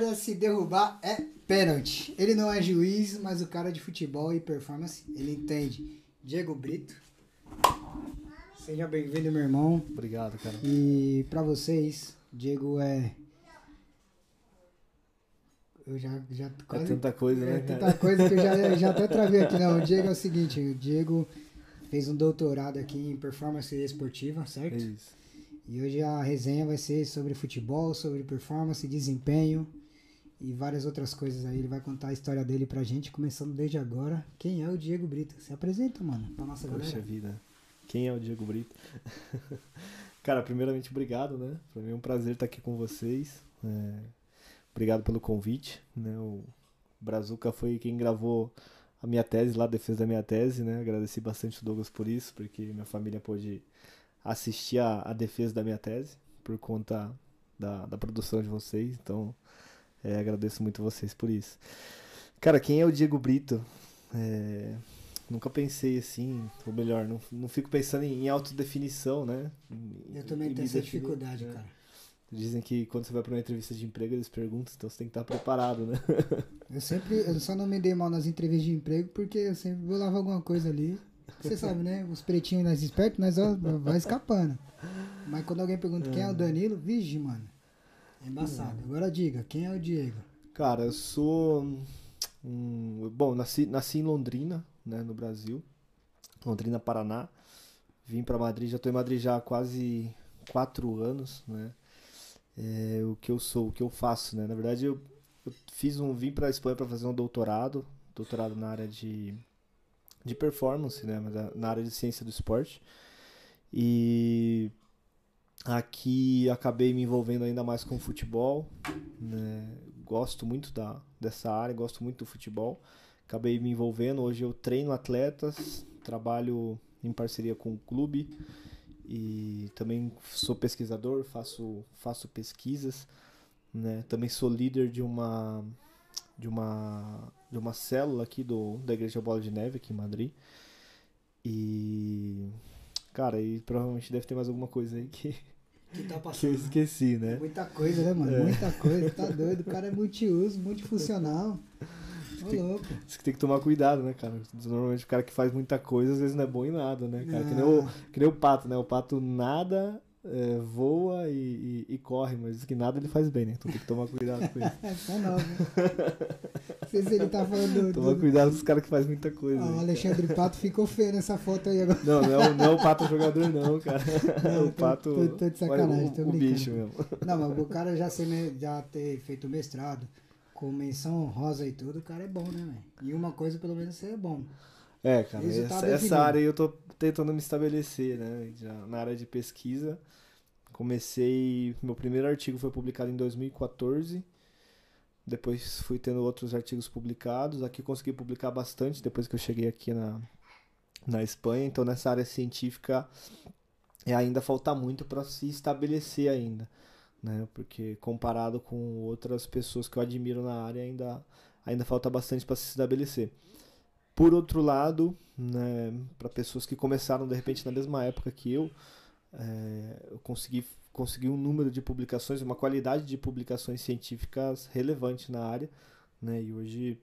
área, se derrubar é pênalti. Ele não é juiz, mas o cara de futebol e performance, ele entende. Diego Brito. Seja bem-vindo, meu irmão. Obrigado, cara. E pra vocês, Diego é. Eu já. já É quase... tanta coisa, É né? tanta cara? coisa que eu já, já até travei aqui. Não, o Diego é o seguinte: o Diego fez um doutorado aqui em performance esportiva, É certo? isso. E hoje a resenha vai ser sobre futebol, sobre performance, desempenho e várias outras coisas aí. Ele vai contar a história dele pra gente, começando desde agora. Quem é o Diego Brito? Se apresenta, mano, pra nossa Poxa galera. vida. Quem é o Diego Brito? cara, primeiramente, obrigado, né? Pra mim é um prazer estar aqui com vocês. É, Obrigado pelo convite, né? O Brazuca foi quem gravou a minha tese lá, a defesa da minha tese, né? Agradeci bastante o Douglas por isso, porque minha família pôde assistir a, a defesa da minha tese por conta da, da produção de vocês. Então, é, agradeço muito vocês por isso. Cara, quem é o Diego Brito? É, nunca pensei assim, ou melhor, não, não fico pensando em, em autodefinição, né? Em- Eu também tenho essa dificuldade, né? cara. Dizem que quando você vai para uma entrevista de emprego, eles perguntam, então você tem que estar preparado, né? Eu sempre, eu só não me dei mal nas entrevistas de emprego porque eu sempre bolava alguma coisa ali. Você sabe, né? Os pretinhos nós espertos, nós ó, vai escapando. Mas quando alguém pergunta quem é o Danilo, vige, mano. É embaçado. Agora diga, quem é o Diego? Cara, eu sou um, bom, nasci, nasci em Londrina, né, no Brasil. Londrina, Paraná. Vim para Madrid, já tô em Madrid já há quase quatro anos, né? É, o que eu sou, o que eu faço, né? Na verdade, eu, eu fiz um, vim para Espanha para fazer um doutorado, doutorado na área de de performance, né, mas a- na área de ciência do esporte. E aqui acabei me envolvendo ainda mais com futebol, né? Gosto muito da, dessa área, gosto muito do futebol. Acabei me envolvendo. Hoje eu treino atletas, trabalho em parceria com o clube e também sou pesquisador, faço, faço pesquisas, né? Também sou líder de uma de uma de uma célula aqui do da Igreja Bola de Neve aqui em Madrid. E cara, e provavelmente deve ter mais alguma coisa aí que, Que tá que eu esqueci, né? Muita coisa, né, mano? É. Muita coisa, tá doido. O cara é multiuso, multifuncional. Ô, louco. Isso que tem que tomar cuidado, né, cara? Normalmente o cara que faz muita coisa às vezes não é bom em nada, né, cara? Que nem o, Ah, que nem o pato, né? O pato nada, é, voa e, e- e corre, mas que nada ele faz bem, né? Então tem que tomar cuidado com isso. é não, né? Não sei se ele tá falando do. Tomar do... cuidado com os caras que fazem muita coisa. Ah, o né? Alexandre Pato ficou feio nessa foto aí agora. Não, não é, o, não é o pato jogador, não, cara. Não, o tô- pato. tô- tô de sacanagem, o, tô o bicho mesmo. Não, mas o cara já, ser, me- já ter feito mestrado, com menção honrosa e tudo, o cara é bom, né, velho? E uma coisa, pelo menos, você é bom. É, cara, essa, essa área eu tô tentando me estabelecer, né? Já na área de pesquisa. Comecei. Meu primeiro artigo foi publicado em 2014. Depois fui tendo outros artigos publicados. Aqui consegui publicar bastante depois que eu cheguei aqui na, na Espanha. Então nessa área científica é, ainda falta muito para se estabelecer ainda. Né? Porque comparado com outras pessoas que eu admiro na área, ainda, ainda falta bastante para se estabelecer. Por outro lado, né, para pessoas que começaram de repente na mesma época que eu, é, eu consegui, consegui um número de publicações, uma qualidade de publicações científicas relevante na área, né, e hoje,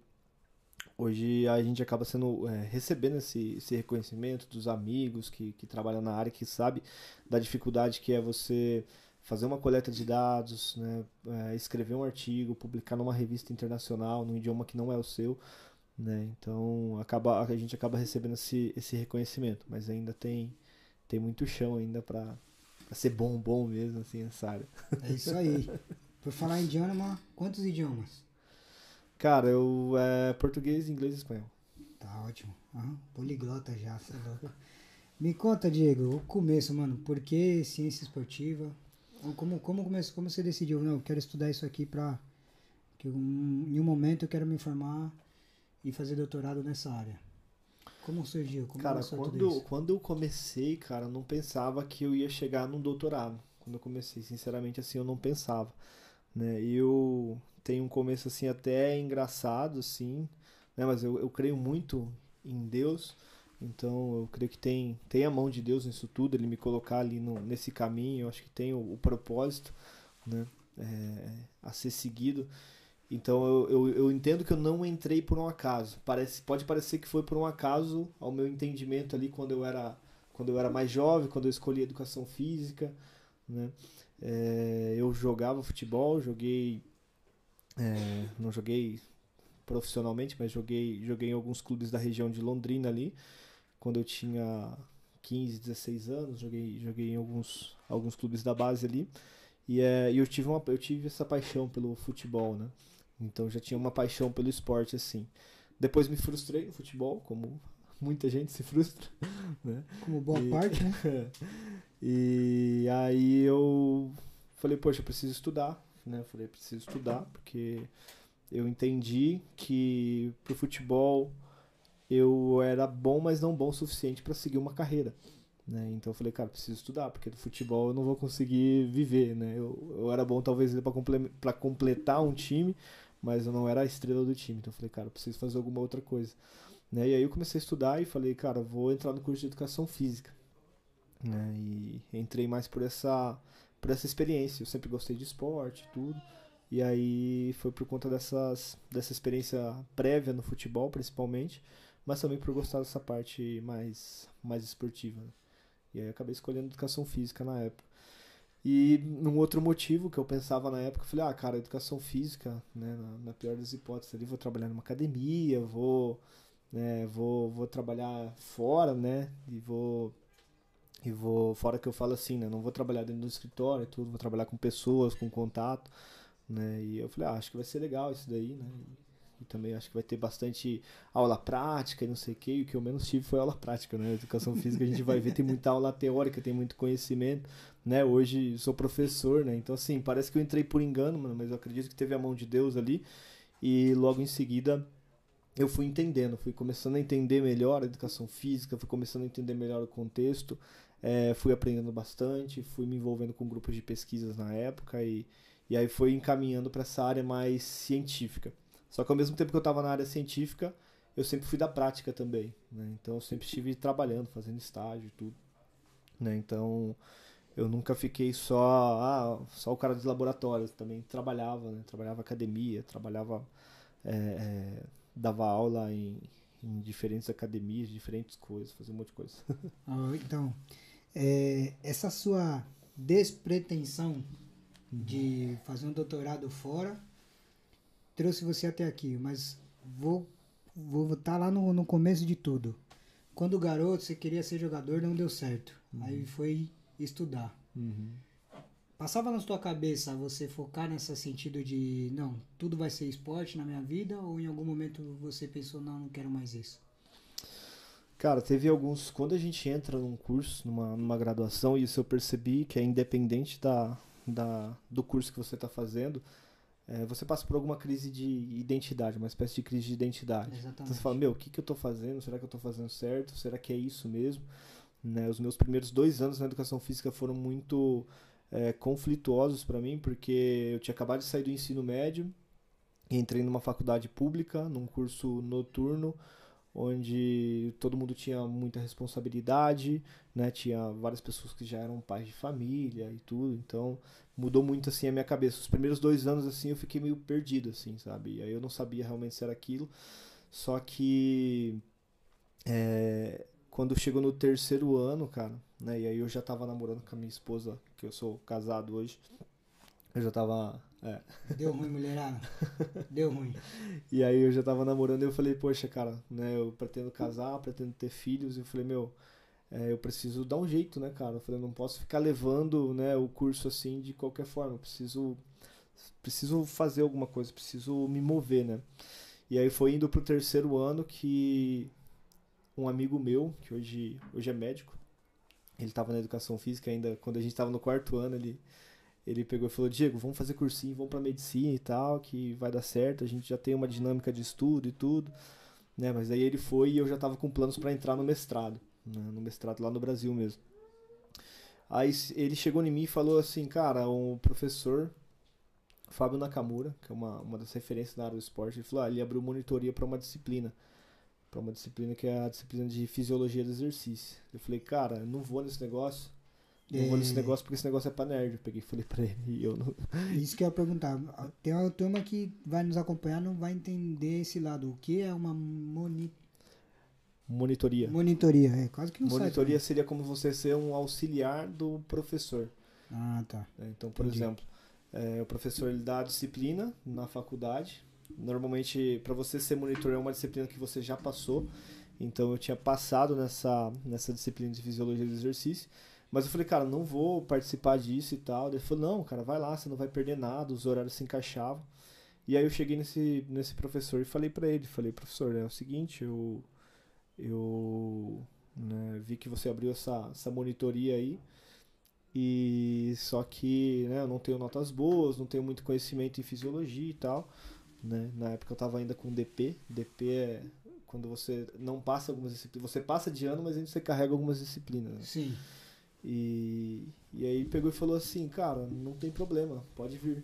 hoje a gente acaba sendo é, recebendo esse, esse reconhecimento dos amigos que, que trabalham na área, que sabe da dificuldade que é você fazer uma coleta de dados, né, é, escrever um artigo, publicar numa revista internacional, num idioma que não é o seu, né? Então acaba, a gente acaba recebendo esse, esse reconhecimento, mas ainda tem, tem muito chão ainda para ser bom, bom mesmo, assim, essa área. É isso aí. Por falar em idioma, quantos idiomas? Cara, eu é português, inglês e espanhol. Tá ótimo. Poliglota já, cê é louco. Me conta, Diego, o começo, mano. Por que ciência esportiva? Como, como, começou, como você decidiu? Não, eu quero estudar isso aqui pra. Que um- em um momento eu quero me formar e fazer doutorado nessa área. Como surgiu? Como Cara, quando, quando eu comecei, cara, eu não pensava que eu ia chegar num doutorado. Quando eu comecei, sinceramente, assim, eu não pensava, né? Eu tenho um começo, assim, até engraçado, assim, né? Mas eu, eu creio muito em Deus, então eu creio que tem, tem a mão de Deus nisso tudo, ele me colocar ali no, nesse caminho, eu acho que tem o, o propósito, né? É, a ser seguido. Então eu, eu, eu, entendo que eu não entrei por um acaso. Parece, pode parecer que foi por um acaso ao meu entendimento ali quando eu era, quando eu era mais jovem, quando eu escolhi educação física. Né? É, eu jogava futebol, joguei. É, não joguei profissionalmente, mas joguei, joguei em alguns clubes da região de Londrina ali. Quando eu tinha 15, 16 anos, joguei, joguei em alguns, alguns clubes da base ali. E, é, eu, tive uma, eu tive essa paixão pelo futebol, né? Então já tinha uma paixão pelo esporte assim. Depois me frustrei no futebol, como muita gente se frustra, né? Como boa e, parte, né? e aí eu falei, poxa, eu preciso estudar, né? falei, preciso estudar, porque eu entendi que pro futebol eu era bom, mas não bom o suficiente para seguir uma carreira. Né? Então eu falei, cara, preciso estudar, porque do futebol eu não vou conseguir viver. Né? Eu, eu era bom talvez para comple completar um time, mas eu não era a estrela do time. Então eu falei, cara, preciso fazer alguma outra coisa. Né? E aí eu comecei a estudar e falei, cara, vou entrar no curso de educação física. Né? E entrei mais por essa, por essa experiência. Eu sempre gostei de esporte tudo. E aí foi por conta dessas, dessa experiência prévia no futebol, principalmente, mas também por gostar dessa parte mais, mais esportiva. Né? E aí acabei escolhendo educação física na época. E um outro motivo que eu pensava na época, eu falei, ah, cara, educação física, né, na, na pior das hipóteses ali, vou trabalhar numa academia, vou, né, vou, vou trabalhar fora, né, e vou e vou fora que eu falo assim, né, não vou trabalhar dentro do escritório e tudo, vou trabalhar com pessoas, com contato, né, e eu falei, ah, acho que vai ser legal isso daí, né, e também acho que vai ter bastante aula prática e não sei o que. E o que eu menos tive foi aula prática, né? Educação física a gente vai ver, tem muita aula teórica, tem muito conhecimento, né? Hoje sou professor, né? Então, assim, parece que eu entrei por engano, mano, mas eu acredito que teve a mão de Deus ali. E logo em seguida eu fui entendendo, fui começando a entender melhor a educação física, fui começando a entender melhor o contexto, é, fui aprendendo bastante, fui me envolvendo com grupos de pesquisas na época e, e aí foi encaminhando para essa área mais científica. Só que ao mesmo tempo que eu estava na área científica, eu sempre fui da prática também, né? Então eu sempre estive trabalhando, fazendo estágio e tudo, né? Então eu nunca fiquei só, ah, só o cara dos laboratórios, também trabalhava, né? Trabalhava academia, trabalhava, é, é, dava aula em, em diferentes academias, diferentes coisas, fazia um monte de coisa. Ah, então, é, essa sua despretensão de fazer um doutorado fora trouxe você até aqui, mas vou vou estar tá lá no, no começo de tudo. Quando garoto você queria ser jogador, não deu certo. Uhum. Aí foi estudar. Uhum. Passava na sua cabeça você focar nesse sentido de não, tudo vai ser esporte na minha vida ou em algum momento você pensou não, não quero mais isso? Cara, teve alguns. Quando a gente entra num curso, numa, numa graduação, isso eu percebi que é independente da, da, do curso que você está fazendo, é, você passa por alguma crise de identidade, uma espécie de crise de identidade. Exatamente. Então você fala, meu, o que, que eu estou fazendo? Será que eu estou fazendo certo? Será que é isso mesmo? Né? Os meus primeiros dois anos na educação física foram muito é, conflituosos para mim, porque eu tinha acabado de sair do ensino médio e entrei numa faculdade pública, num curso noturno, onde todo mundo tinha muita responsabilidade, né? Tinha várias pessoas que já eram pais de família e tudo, então mudou muito assim a minha cabeça. Os primeiros dois anos assim eu fiquei meio perdido, assim, sabe? E aí eu não sabia realmente se era aquilo. Só que é, quando chegou no terceiro ano, cara, né? E aí eu já tava namorando com a minha esposa, que eu sou casado hoje. Eu já tava. É. Deu ruim, mulherada. Deu ruim. E aí eu já tava namorando e eu falei, poxa, cara, né? Eu pretendo casar, pretendo ter filhos. E eu falei, meu, é, eu preciso dar um jeito, né, cara? Eu falei, não posso ficar levando né, o curso assim de qualquer forma. Eu preciso, preciso fazer alguma coisa, preciso me mover, né? E aí foi indo pro terceiro ano que um amigo meu, que hoje, hoje é médico, ele estava na educação física ainda, quando a gente estava no quarto ano, ele, ele pegou e falou, Diego, vamos fazer cursinho, vamos para medicina e tal, que vai dar certo, a gente já tem uma dinâmica de estudo e tudo, né? Mas aí ele foi e eu já estava com planos para entrar no mestrado né, no mestrado lá no Brasil mesmo. Aí ele chegou em mim e falou assim, cara, um professor, Fábio Nakamura, que é uma, uma das referências na área do esporte, ele falou, ah, ele abriu monitoria para uma disciplina, para uma disciplina que é a disciplina de fisiologia do exercício. Eu falei, cara, eu não vou nesse negócio, Não vou nesse É. negócio porque esse negócio é pra nerd. Eu peguei e falei pra ele e eu não. Isso que eu ia perguntar. Tem uma turma que vai nos acompanhar não vai entender esse lado. O que é uma moni- Monitoria. monitoria? É quase que não sai Monitoria seria como você ser um auxiliar do professor. Ah, tá. né? Então, por Entendi. exemplo, é, o professor ele dá a disciplina na faculdade. Normalmente, para você ser monitor é uma disciplina que você já passou. Então, eu tinha passado nessa, nessa disciplina de fisiologia do exercício. Mas eu falei, cara, não vou participar disso e tal. Ele falou, não, cara, vai lá, você não vai perder nada. Os horários se encaixavam. E aí eu cheguei nesse, nesse professor e falei pra ele, falei, professor, é o seguinte, eu, eu né, vi que você abriu essa, essa monitoria aí. E só que né, eu não tenho notas boas, não tenho muito conhecimento em fisiologia e tal. Né? Na época eu estava ainda com DP. DP é quando você não passa algumas disciplinas. Você passa de ano, mas ainda você carrega algumas disciplinas. né? Sim. E, e aí pegou e falou assim, cara, não tem problema, pode vir.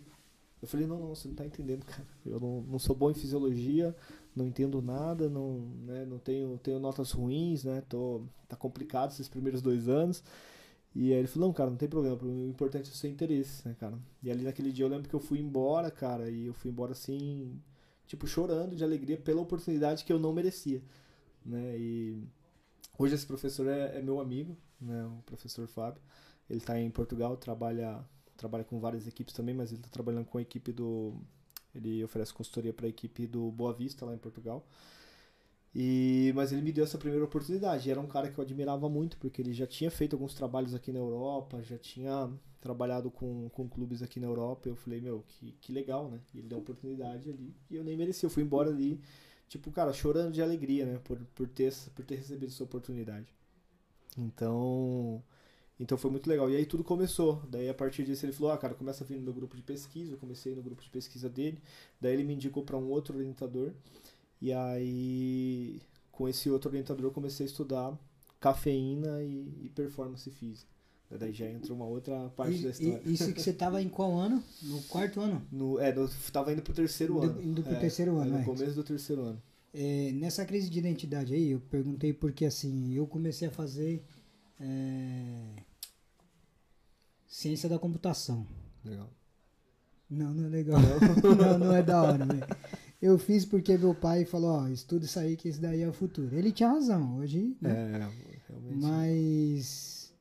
Eu falei, não, não, você não tá entendendo, cara. Eu não, não sou bom em fisiologia, não entendo nada, não, né, não tenho, tenho notas ruins, né? Tô, tá complicado esses primeiros dois anos. E aí ele falou, não, cara, não tem problema, o importante é o seu interesse, né, cara? E ali naquele dia eu lembro que eu fui embora, cara, e eu fui embora assim, tipo, chorando de alegria pela oportunidade que eu não merecia, né? E hoje esse professor é, é meu amigo, né, o professor Fábio. Ele está em Portugal, trabalha trabalha com várias equipes também, mas ele está trabalhando com a equipe do ele oferece consultoria para a equipe do Boa Vista lá em Portugal. E mas ele me deu essa primeira oportunidade. Era um cara que eu admirava muito, porque ele já tinha feito alguns trabalhos aqui na Europa, já tinha trabalhado com, com clubes aqui na Europa. Eu falei, meu, que, que legal, né? E ele deu a oportunidade ali e eu nem mereci. Eu fui embora ali, tipo, cara, chorando de alegria, né? Por, por, ter, por ter recebido essa oportunidade. Então, então foi muito legal. E aí tudo começou. Daí a partir disso ele falou: "Ah, cara, começa a vir no meu grupo de pesquisa". Eu comecei no grupo de pesquisa dele. Daí ele me indicou para um outro orientador. E aí com esse outro orientador eu comecei a estudar cafeína e, e performance física. Daí já entra uma outra parte E- da história. e- isso que você tava em qual ano? No quarto ano? No, é, no, tava indo pro terceiro ano. indo pro É, terceiro ano, No é. começo do terceiro ano. É, nessa crise de identidade aí, eu perguntei porque assim, eu comecei a fazer é, ciência da computação. Legal. Não, não é legal. não, não é da hora, velho. Eu fiz porque meu pai falou, ó, estuda isso aí que isso daí é o futuro. Ele tinha razão, hoje, né? É, realmente. Mas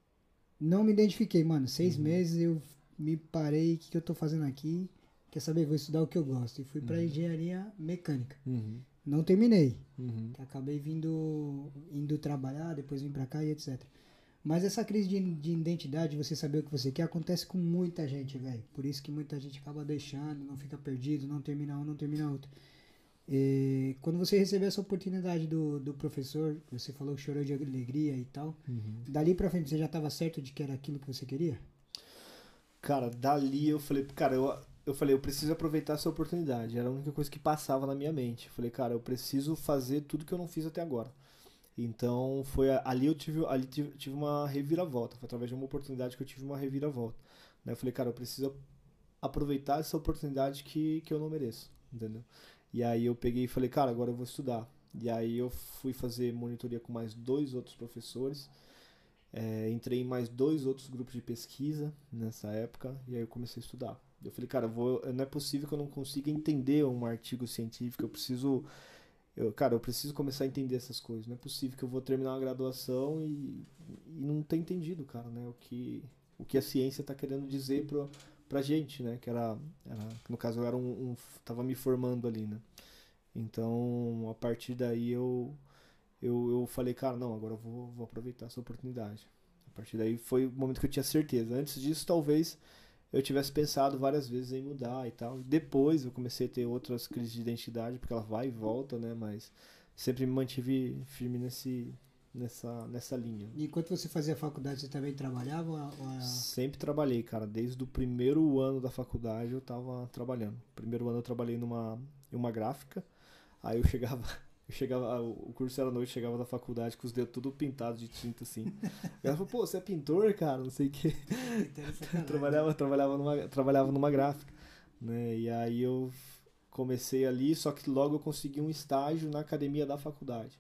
não me identifiquei, mano. Seis Uhum. meses eu me parei, o que, que eu tô fazendo aqui? Quer saber? Vou estudar o que eu gosto. E fui pra Uhum. engenharia mecânica. Uhum, Não terminei. uhum. Acabei vindo indo trabalhar, depois vim pra cá e etc. Mas essa crise de, de identidade, você saber o que você quer, acontece com muita gente, velho. Por isso que muita gente acaba deixando, não fica perdido, não termina um, não termina outro. E quando você recebeu essa oportunidade do, do professor, você falou que chorou de alegria e tal, Uhum. dali pra frente você já estava certo de que era aquilo que você queria? Cara, dali eu falei, cara, eu, eu falei, eu preciso aproveitar essa oportunidade. Era a única coisa que passava na minha mente. Eu falei, cara, eu preciso fazer tudo que eu não fiz até agora. Então foi ali eu tive ali tive, tive uma reviravolta. Foi através de uma oportunidade que eu tive uma reviravolta. Né? Eu falei, cara, eu preciso aproveitar essa oportunidade que, que eu não mereço, entendeu? E aí eu peguei e falei, cara, agora eu vou estudar. E aí eu fui fazer monitoria com mais dois outros professores. É, entrei em mais dois outros grupos de pesquisa nessa época e aí eu comecei a estudar. Eu falei, cara, eu vou, não é possível que eu não consiga entender um artigo científico. Eu preciso, eu, cara, eu preciso começar a entender essas coisas. Não é possível que eu vou terminar uma graduação e, e não ter entendido, cara, né? O que, o que a ciência está querendo dizer pro, pra gente, né? Que era, era no caso eu era um, um, tava me formando ali, né? Então, a partir daí eu eu, eu falei, cara, não, agora eu vou, vou aproveitar essa oportunidade. A partir daí foi o momento que eu tinha certeza. Antes disso, talvez eu tivesse pensado várias vezes em mudar e tal. Depois eu comecei a ter outras crises de identidade, porque ela vai e volta, né? Mas sempre me mantive firme nesse, nessa, nessa linha. E enquanto você fazia faculdade, você também trabalhava? Ou a- Sempre trabalhei, cara. Desde o primeiro ano da faculdade eu tava trabalhando. Primeiro ano eu trabalhei numa em uma gráfica. Aí eu chegava, eu chegava, o curso era noite, chegava da faculdade com os dedos tudo pintados de tinta assim. Ela falou, pô, você é pintor, cara, não sei o que. trabalhava, trabalhava numa, trabalhava numa gráfica, né? E aí eu comecei ali, só que logo eu consegui um estágio na academia da faculdade.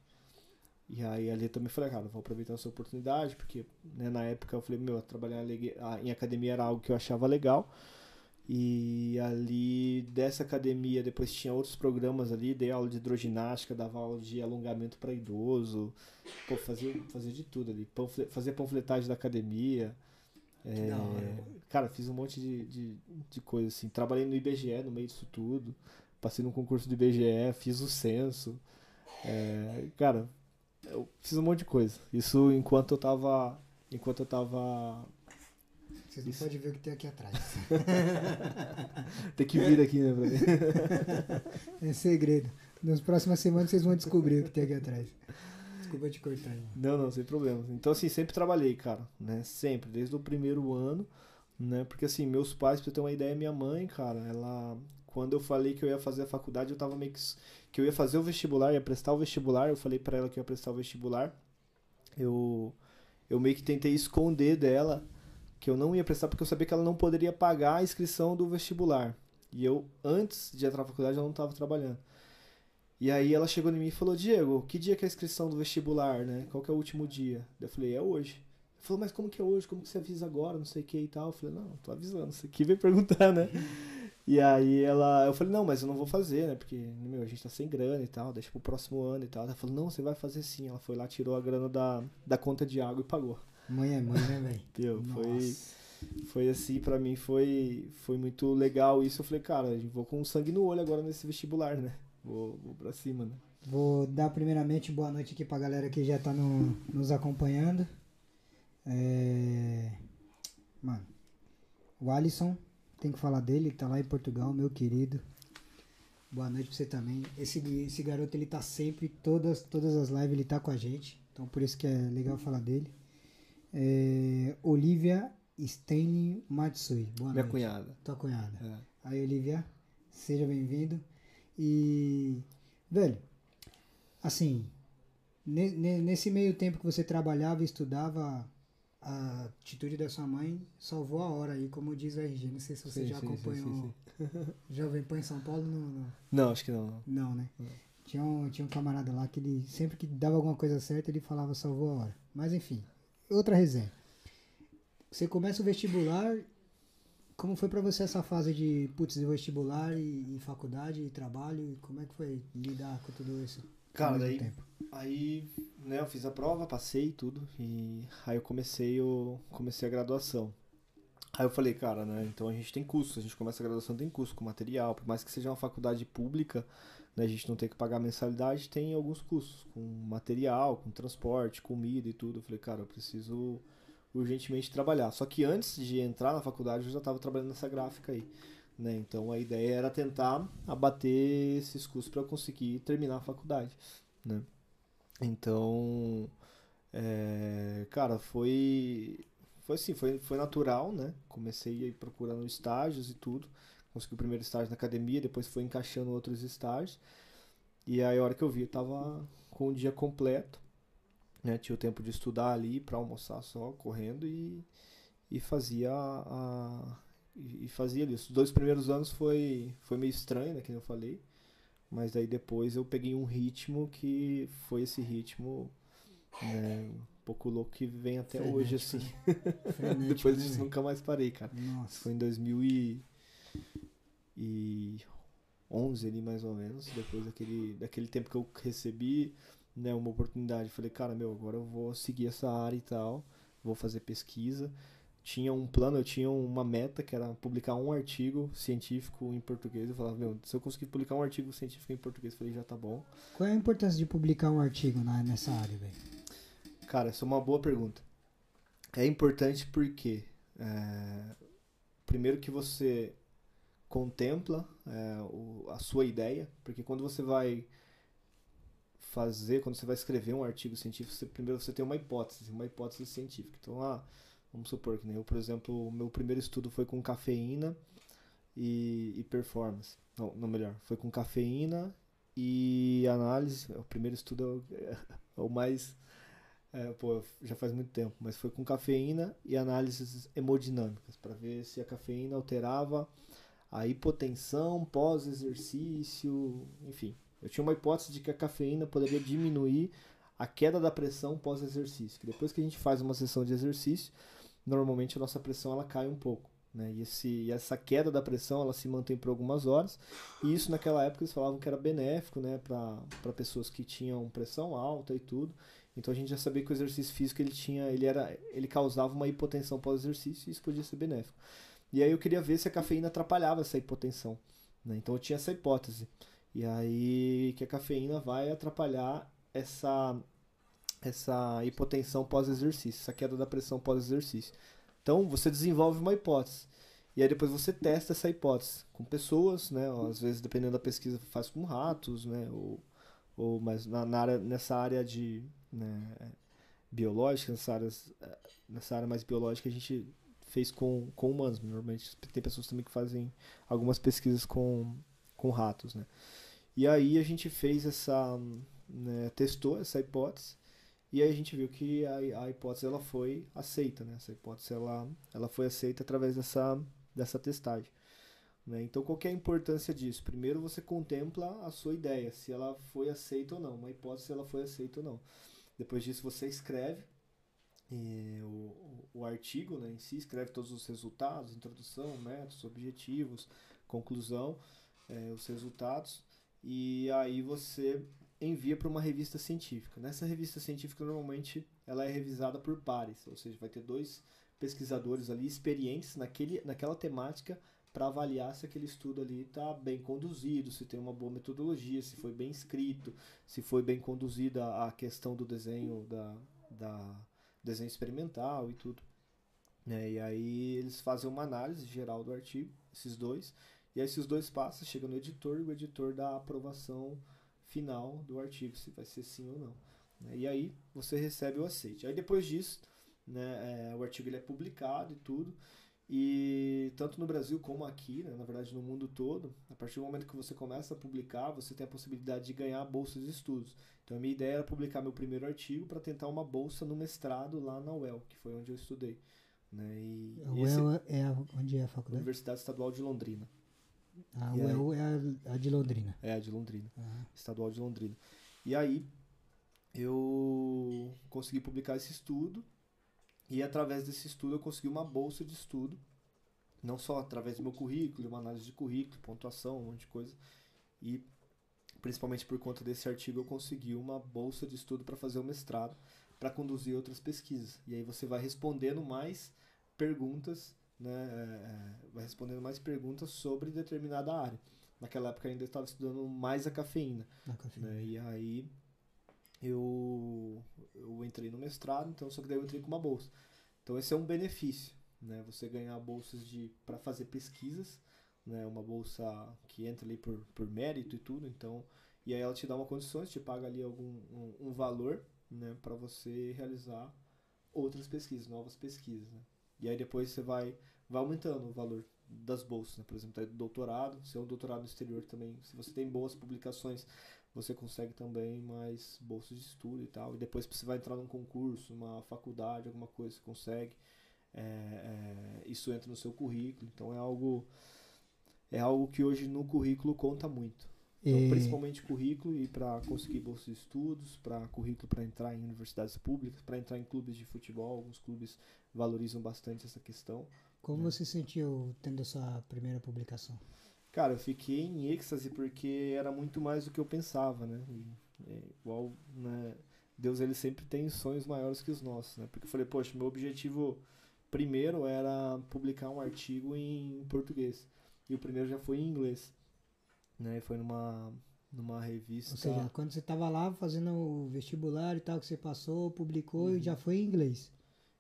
E aí ali eu também falei, cara, vou aproveitar essa oportunidade, porque né, na época eu falei, meu, trabalhar em academia era algo que eu achava legal. E ali dessa academia depois tinha outros programas ali, dei aula de hidroginástica, dava aula de alongamento para idoso, pô, fazia, fazia de tudo ali, Panfle, fazia panfletagem da academia. É, cara, fiz um monte de, de, de coisa assim. Trabalhei no IBGE no meio disso tudo. Passei no concurso do IBGE, fiz o censo. É, cara, eu fiz um monte de coisa. Isso enquanto eu tava. Enquanto eu tava vocês não Isso. podem ver o que tem aqui atrás. tem que vir aqui, né, pra. É segredo. Nas próximas semanas vocês vão descobrir o que tem aqui atrás. Desculpa te cortar. Irmão. Não, não, sem problema. Então, assim, sempre trabalhei, cara, né? Sempre, desde o primeiro ano, né? Porque, assim, meus pais, pra ter uma ideia, minha mãe, cara, ela... Quando eu falei que eu ia fazer a faculdade, eu tava meio que... Que eu ia fazer o vestibular, ia prestar o vestibular, eu falei para ela que ia prestar o vestibular. Eu... Eu meio que tentei esconder dela que eu não ia prestar porque eu sabia que ela não poderia pagar a inscrição do vestibular. E eu, antes de entrar na faculdade, eu não estava trabalhando. E aí ela chegou em mim e falou, Diego, que dia que é a inscrição do vestibular, né? Qual que é o último dia? Eu falei, é hoje. Ele falou, mas como que é hoje? Como que você avisa agora? Não sei o que e tal. Eu falei, não, tô avisando, você aqui vem perguntar, né? e aí ela, eu falei, não, mas eu não vou fazer, né? Porque, meu, a gente tá sem grana e tal, deixa pro próximo ano e tal. Ela falou, não, você vai fazer sim. Ela foi lá, tirou a grana da, da conta de água e pagou. Mãe é mãe, né, velho? foi, foi assim, para mim foi, foi muito legal isso. Eu falei, cara, vou com sangue no olho agora nesse vestibular, né? Vou, vou pra cima, né? Vou dar primeiramente boa noite aqui pra galera que já tá no, nos acompanhando. É... Mano, o Alisson, tem que falar dele, tá lá em Portugal, meu querido. Boa noite pra você também. Esse, esse garoto, ele tá sempre, todas, todas as lives ele tá com a gente. Então por isso que é legal falar dele é, Olivia Stanley Matsui. Boa Minha noite. cunhada. Tua cunhada. É. Aí, Olivia, seja bem-vindo. E, velho, assim, nesse meio tempo que você trabalhava e estudava, a atitude da sua mãe salvou a hora aí, como diz a RG. Não sei se você sim, já sim, acompanhou sim, Jovem Pan em São Paulo. Não, não. não acho que não. Não, né? Não. Tinha um, tinha um camarada lá que ele, sempre que dava alguma coisa certa, ele falava salvou a hora. Mas enfim, outra resenha. Você começa o vestibular. Como foi para você essa fase de putz, de vestibular e, e, faculdade e trabalho? Como é que foi lidar com tudo isso? Cara, daí, tempo? aí, né, eu fiz a prova, passei tudo e aí eu comecei o comecei a graduação. Aí eu falei, cara, né, então a gente tem custo, a gente começa a graduação tem custo com material, por mais que seja uma faculdade pública, né, a gente não tem que pagar mensalidade, tem alguns custos, com material, com transporte, comida e tudo. Eu falei, cara, eu preciso urgentemente trabalhar. Só que antes de entrar na faculdade eu já estava trabalhando nessa gráfica aí. Né? Então a ideia era tentar abater esses custos para conseguir terminar a faculdade. Né? Então, é, cara, foi foi assim, foi, foi natural, né? Comecei procurando estágios e tudo consegui o primeiro estágio na academia, depois foi encaixando outros estágios. E aí a hora que eu vi, eu tava com o dia completo, né? Tinha o tempo de estudar ali para almoçar só, correndo e, e fazia a, e fazia ali. Os dois primeiros anos foi foi meio estranho, né, que eu falei. Mas daí depois eu peguei um ritmo que foi esse ritmo né, um pouco louco que vem até Frenético. hoje, assim. depois disso nunca mais parei, cara. Nossa. Foi em 2000 e e 11 ali mais ou menos, depois daquele, daquele tempo que eu recebi né, uma oportunidade. Falei, cara, meu, agora eu vou seguir essa área e tal, vou fazer pesquisa. Tinha um plano, eu tinha uma meta que era publicar um artigo científico em português. Eu falava, meu, se eu conseguir publicar um artigo científico em português, eu falei, já tá bom. Qual é a importância de publicar um artigo na, nessa área, velho? Cara, essa é uma boa pergunta. É importante porque, é, primeiro que você contempla é, o, a sua ideia, porque quando você vai fazer, quando você vai escrever um artigo científico, você, primeiro você tem uma hipótese, uma hipótese científica. Então, ah, vamos supor que né, eu, por exemplo, o meu primeiro estudo foi com cafeína e, e performance. Não, não, melhor, foi com cafeína e análise. O primeiro estudo é, é o mais. É, pô, já faz muito tempo, mas foi com cafeína e análises hemodinâmicas, para ver se a cafeína alterava a hipotensão pós-exercício, enfim. Eu tinha uma hipótese de que a cafeína poderia diminuir a queda da pressão pós-exercício. Depois que a gente faz uma sessão de exercício, normalmente a nossa pressão ela cai um pouco. Né? E, esse, e essa queda da pressão ela se mantém por algumas horas. E isso naquela época eles falavam que era benéfico né? para pessoas que tinham pressão alta e tudo. Então a gente já sabia que o exercício físico ele tinha, ele era, ele causava uma hipotensão pós-exercício e isso podia ser benéfico. E aí eu queria ver se a cafeína atrapalhava essa hipotensão. Né? Então eu tinha essa hipótese. E aí que a cafeína vai atrapalhar essa essa hipotensão pós-exercício, essa queda da pressão pós-exercício. Então você desenvolve uma hipótese. E aí depois você testa essa hipótese com pessoas, né? Às vezes, dependendo da pesquisa, faz com ratos, né? Ou, ou mas na, na área, nessa área de né, biológica, nessa área, nessa área mais biológica, a gente fez com, com humanos. Normalmente tem pessoas também que fazem algumas pesquisas com, com ratos, né? E aí a gente fez essa, né, testou essa hipótese e aí a gente viu que a, a hipótese ela foi aceita, né? Essa hipótese ela, ela foi aceita através dessa, dessa testagem. Né? Então, qual é a importância disso? Primeiro, você contempla a sua ideia, se ela foi aceita ou não, uma hipótese se ela foi aceita ou não. Depois disso, você escreve eh, o, o artigo né, em si, escreve todos os resultados, introdução, métodos, objetivos, conclusão, eh, os resultados, e aí você envia para uma revista científica. Nessa revista científica, normalmente, ela é revisada por pares, ou seja, vai ter dois pesquisadores ali experientes naquele, naquela temática para avaliar se aquele estudo ali está bem conduzido, se tem uma boa metodologia, se foi bem escrito, se foi bem conduzida a questão do desenho da, da desenho experimental e tudo. É, e aí eles fazem uma análise geral do artigo, esses dois, e aí esses dois passos chegam no editor e o editor dá a aprovação final do artigo, se vai ser sim ou não. Né? E aí você recebe o aceite. Aí depois disso, né, é, o artigo ele é publicado e tudo. E tanto no Brasil como aqui, né, na verdade no mundo todo, a partir do momento que você começa a publicar, você tem a possibilidade de ganhar bolsas de estudos. Então a minha ideia era publicar meu primeiro artigo para tentar uma bolsa no mestrado lá na UEL, que foi onde eu estudei. Né? E a UEL é onde é a faculdade? Universidade Estadual de Londrina. A UEL é a, de Londrina. É a de Londrina. Uhum. Estadual de Londrina. E aí eu consegui publicar esse estudo e através desse estudo eu consegui uma bolsa de estudo, não só através do meu currículo, uma análise de currículo, pontuação, um monte de coisa, e principalmente por conta desse artigo eu consegui uma bolsa de estudo para fazer o mestrado, para conduzir outras pesquisas. E aí você vai respondendo mais perguntas né, é, é, vai respondendo mais perguntas sobre determinada área. Naquela época ainda estava estudando mais a cafeína. A cafeína. Né, e aí eu, eu entrei no mestrado, então só que daí eu entrei com uma bolsa. Então esse é um benefício, né? Você ganhar bolsas de para fazer pesquisas, né? Uma bolsa que entra ali por, por mérito e tudo, então e aí ela te dá uma condições, te paga ali algum um, um valor, né? Para você realizar outras pesquisas, novas pesquisas, né? E aí depois você vai, vai aumentando o valor das bolsas, né? por exemplo, tá do doutorado, se é um doutorado no exterior também, se você tem boas publicações, você consegue também mais bolsas de estudo e tal. E depois você vai entrar num concurso, uma faculdade, alguma coisa, você consegue. É, é, isso entra no seu currículo, então é algo é algo que hoje no currículo conta muito. Então, e... principalmente currículo e para conseguir bolsa de estudos, para currículo para entrar em universidades públicas, para entrar em clubes de futebol, alguns clubes valorizam bastante essa questão. Como né? você sentiu tendo essa primeira publicação? Cara, eu fiquei em êxtase porque era muito mais do que eu pensava, né? E, é, igual, né? Deus ele sempre tem sonhos maiores que os nossos, né? Porque eu falei, poxa, meu objetivo primeiro era publicar um artigo em português e o primeiro já foi em inglês, né? Foi numa numa revista. Ou seja, quando você estava lá fazendo o vestibular e tal que você passou, publicou uhum. e já foi em inglês.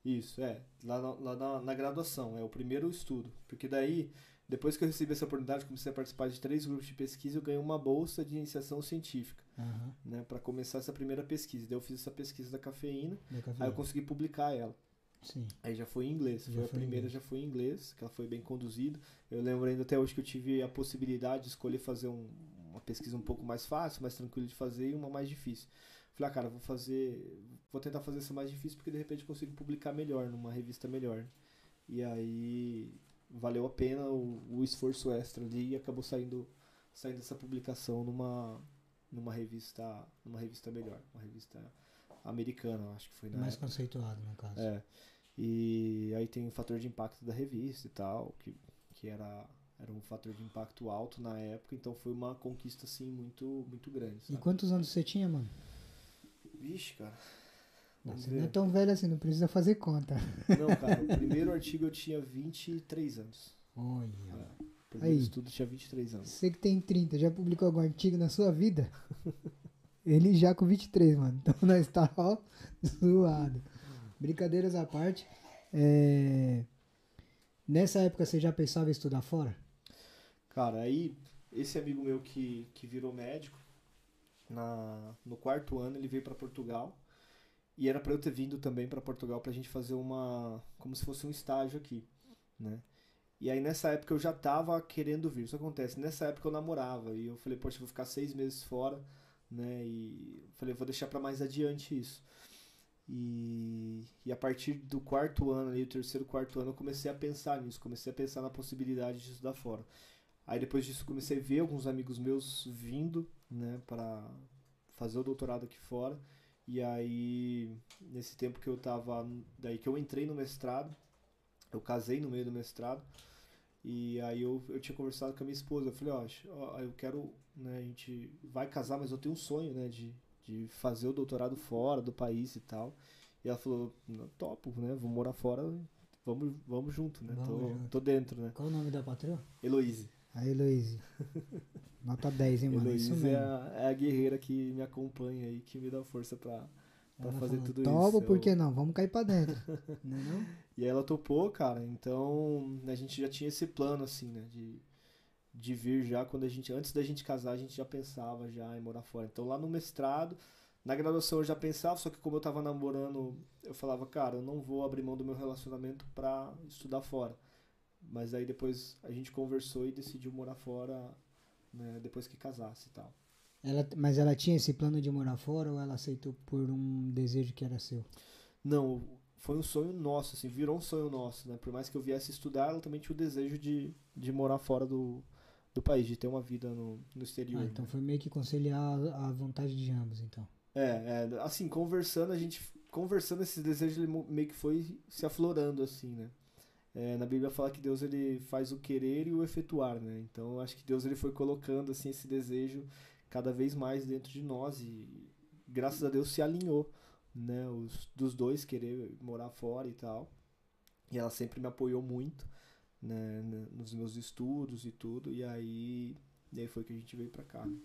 Isso, é. Lá, na, lá na, na, graduação, é o primeiro estudo. Porque daí, depois que eu recebi essa oportunidade, comecei a participar de três grupos de pesquisa, eu ganhei uma bolsa de iniciação científica. Uhum. Né, para começar essa primeira pesquisa. Daí eu fiz essa pesquisa da cafeína, da cafeína. aí eu consegui publicar ela. Sim. Aí já foi em inglês. Já foi a primeira, inglês. já foi em inglês, que ela foi bem conduzida. Eu lembro ainda até hoje que eu tive a possibilidade de escolher fazer um, uma pesquisa um pouco mais fácil, mais tranquila de fazer e uma mais difícil. Falei, ah, cara, vou fazer. Vou tentar fazer essa mais difícil porque de repente consigo publicar melhor, numa revista melhor. E aí valeu a pena o, o esforço extra ali e acabou saindo, saindo essa publicação numa, numa revista numa revista melhor, uma revista americana, acho que foi na Mais época. conceituado, no caso. É. E aí tem o fator de impacto da revista e tal, que, que era, era um fator de impacto alto na época, então foi uma conquista assim muito, muito grande. E Sabe? quantos anos você tinha, mano? Vixe, cara. Vamos você não é tão velho assim, não precisa fazer conta. Não, cara, o primeiro artigo eu tinha 23 anos. Olha. É. O primeiro Aí. estudo tinha 23 anos. Você que tem 30, já publicou algum artigo na sua vida? Ele já com 23, mano. Então nós tá, ó, zoado. Brincadeiras à parte. é, Nessa época você já pensava em estudar fora? Cara, aí esse amigo meu que, que virou médico, na, no quarto ano ele veio pra Portugal. E era pra eu ter vindo também pra Portugal pra gente fazer uma. como se fosse um estágio aqui, né? E aí nessa época eu já tava querendo vir. Isso acontece, nessa época eu namorava. E eu falei, poxa, eu vou ficar seis meses fora, né? E falei, vou deixar pra mais adiante isso. E, e a partir do quarto ano, ali, o terceiro, quarto ano, eu comecei a pensar nisso, comecei a pensar na possibilidade de estudar fora. Aí depois disso comecei a ver alguns amigos meus vindo, né, para fazer o doutorado aqui fora. E aí, nesse tempo que eu tava, daí que eu entrei no mestrado, eu casei no meio do mestrado. E aí eu, eu tinha conversado com a minha esposa, eu falei, ó, ó, eu quero, né, a gente vai casar, mas eu tenho um sonho, né, de, de fazer o doutorado fora do país e tal. E ela falou, "Não, topo, né, vou morar fora, vamos, vamos junto, né, Vamos tô, junto. tô dentro, né. Qual o nome da patroa? Heloíse. A Heloíse. Nota 10, hein, mano? Isso Heloíse é mesmo. a, é a guerreira que me acompanha aí, que me dá força pra, pra Ela fazer falou, tudo Topo, isso. por Eu- que não? Vamos cair pra dentro. não é não? E aí ela topou, cara. Então a gente já tinha esse plano, assim, né? De, de vir já quando a gente. Antes da gente casar, a gente já pensava já em morar fora. Então lá no mestrado, na graduação eu já pensava, só que como eu tava namorando, eu falava, cara, eu não vou abrir mão do meu relacionamento pra estudar fora. Mas aí depois a gente conversou e decidiu morar fora, né, depois que casasse e tal. Ela, mas ela tinha esse plano de morar fora ou ela aceitou por um desejo que era seu? Não, foi um sonho nosso, assim, virou um sonho nosso, né? Por mais que eu viesse estudar, ela também tinha o desejo de, de morar fora do, do país, de ter uma vida no, no exterior. Ah, então né? foi meio que conciliar a, a vontade de ambos, então. É, é, assim, conversando, a gente. Conversando, esse desejo meio que foi se aflorando, assim, né? É, na Bíblia fala que Deus ele faz o querer e o efetuar, né? Então acho que Deus ele foi colocando assim esse desejo cada vez mais dentro de nós e graças a Deus se alinhou, né? Os dos dois querer morar fora e tal. E ela sempre me apoiou muito, né? Nos meus estudos e tudo. E aí, e aí foi que a gente veio pra cá. né?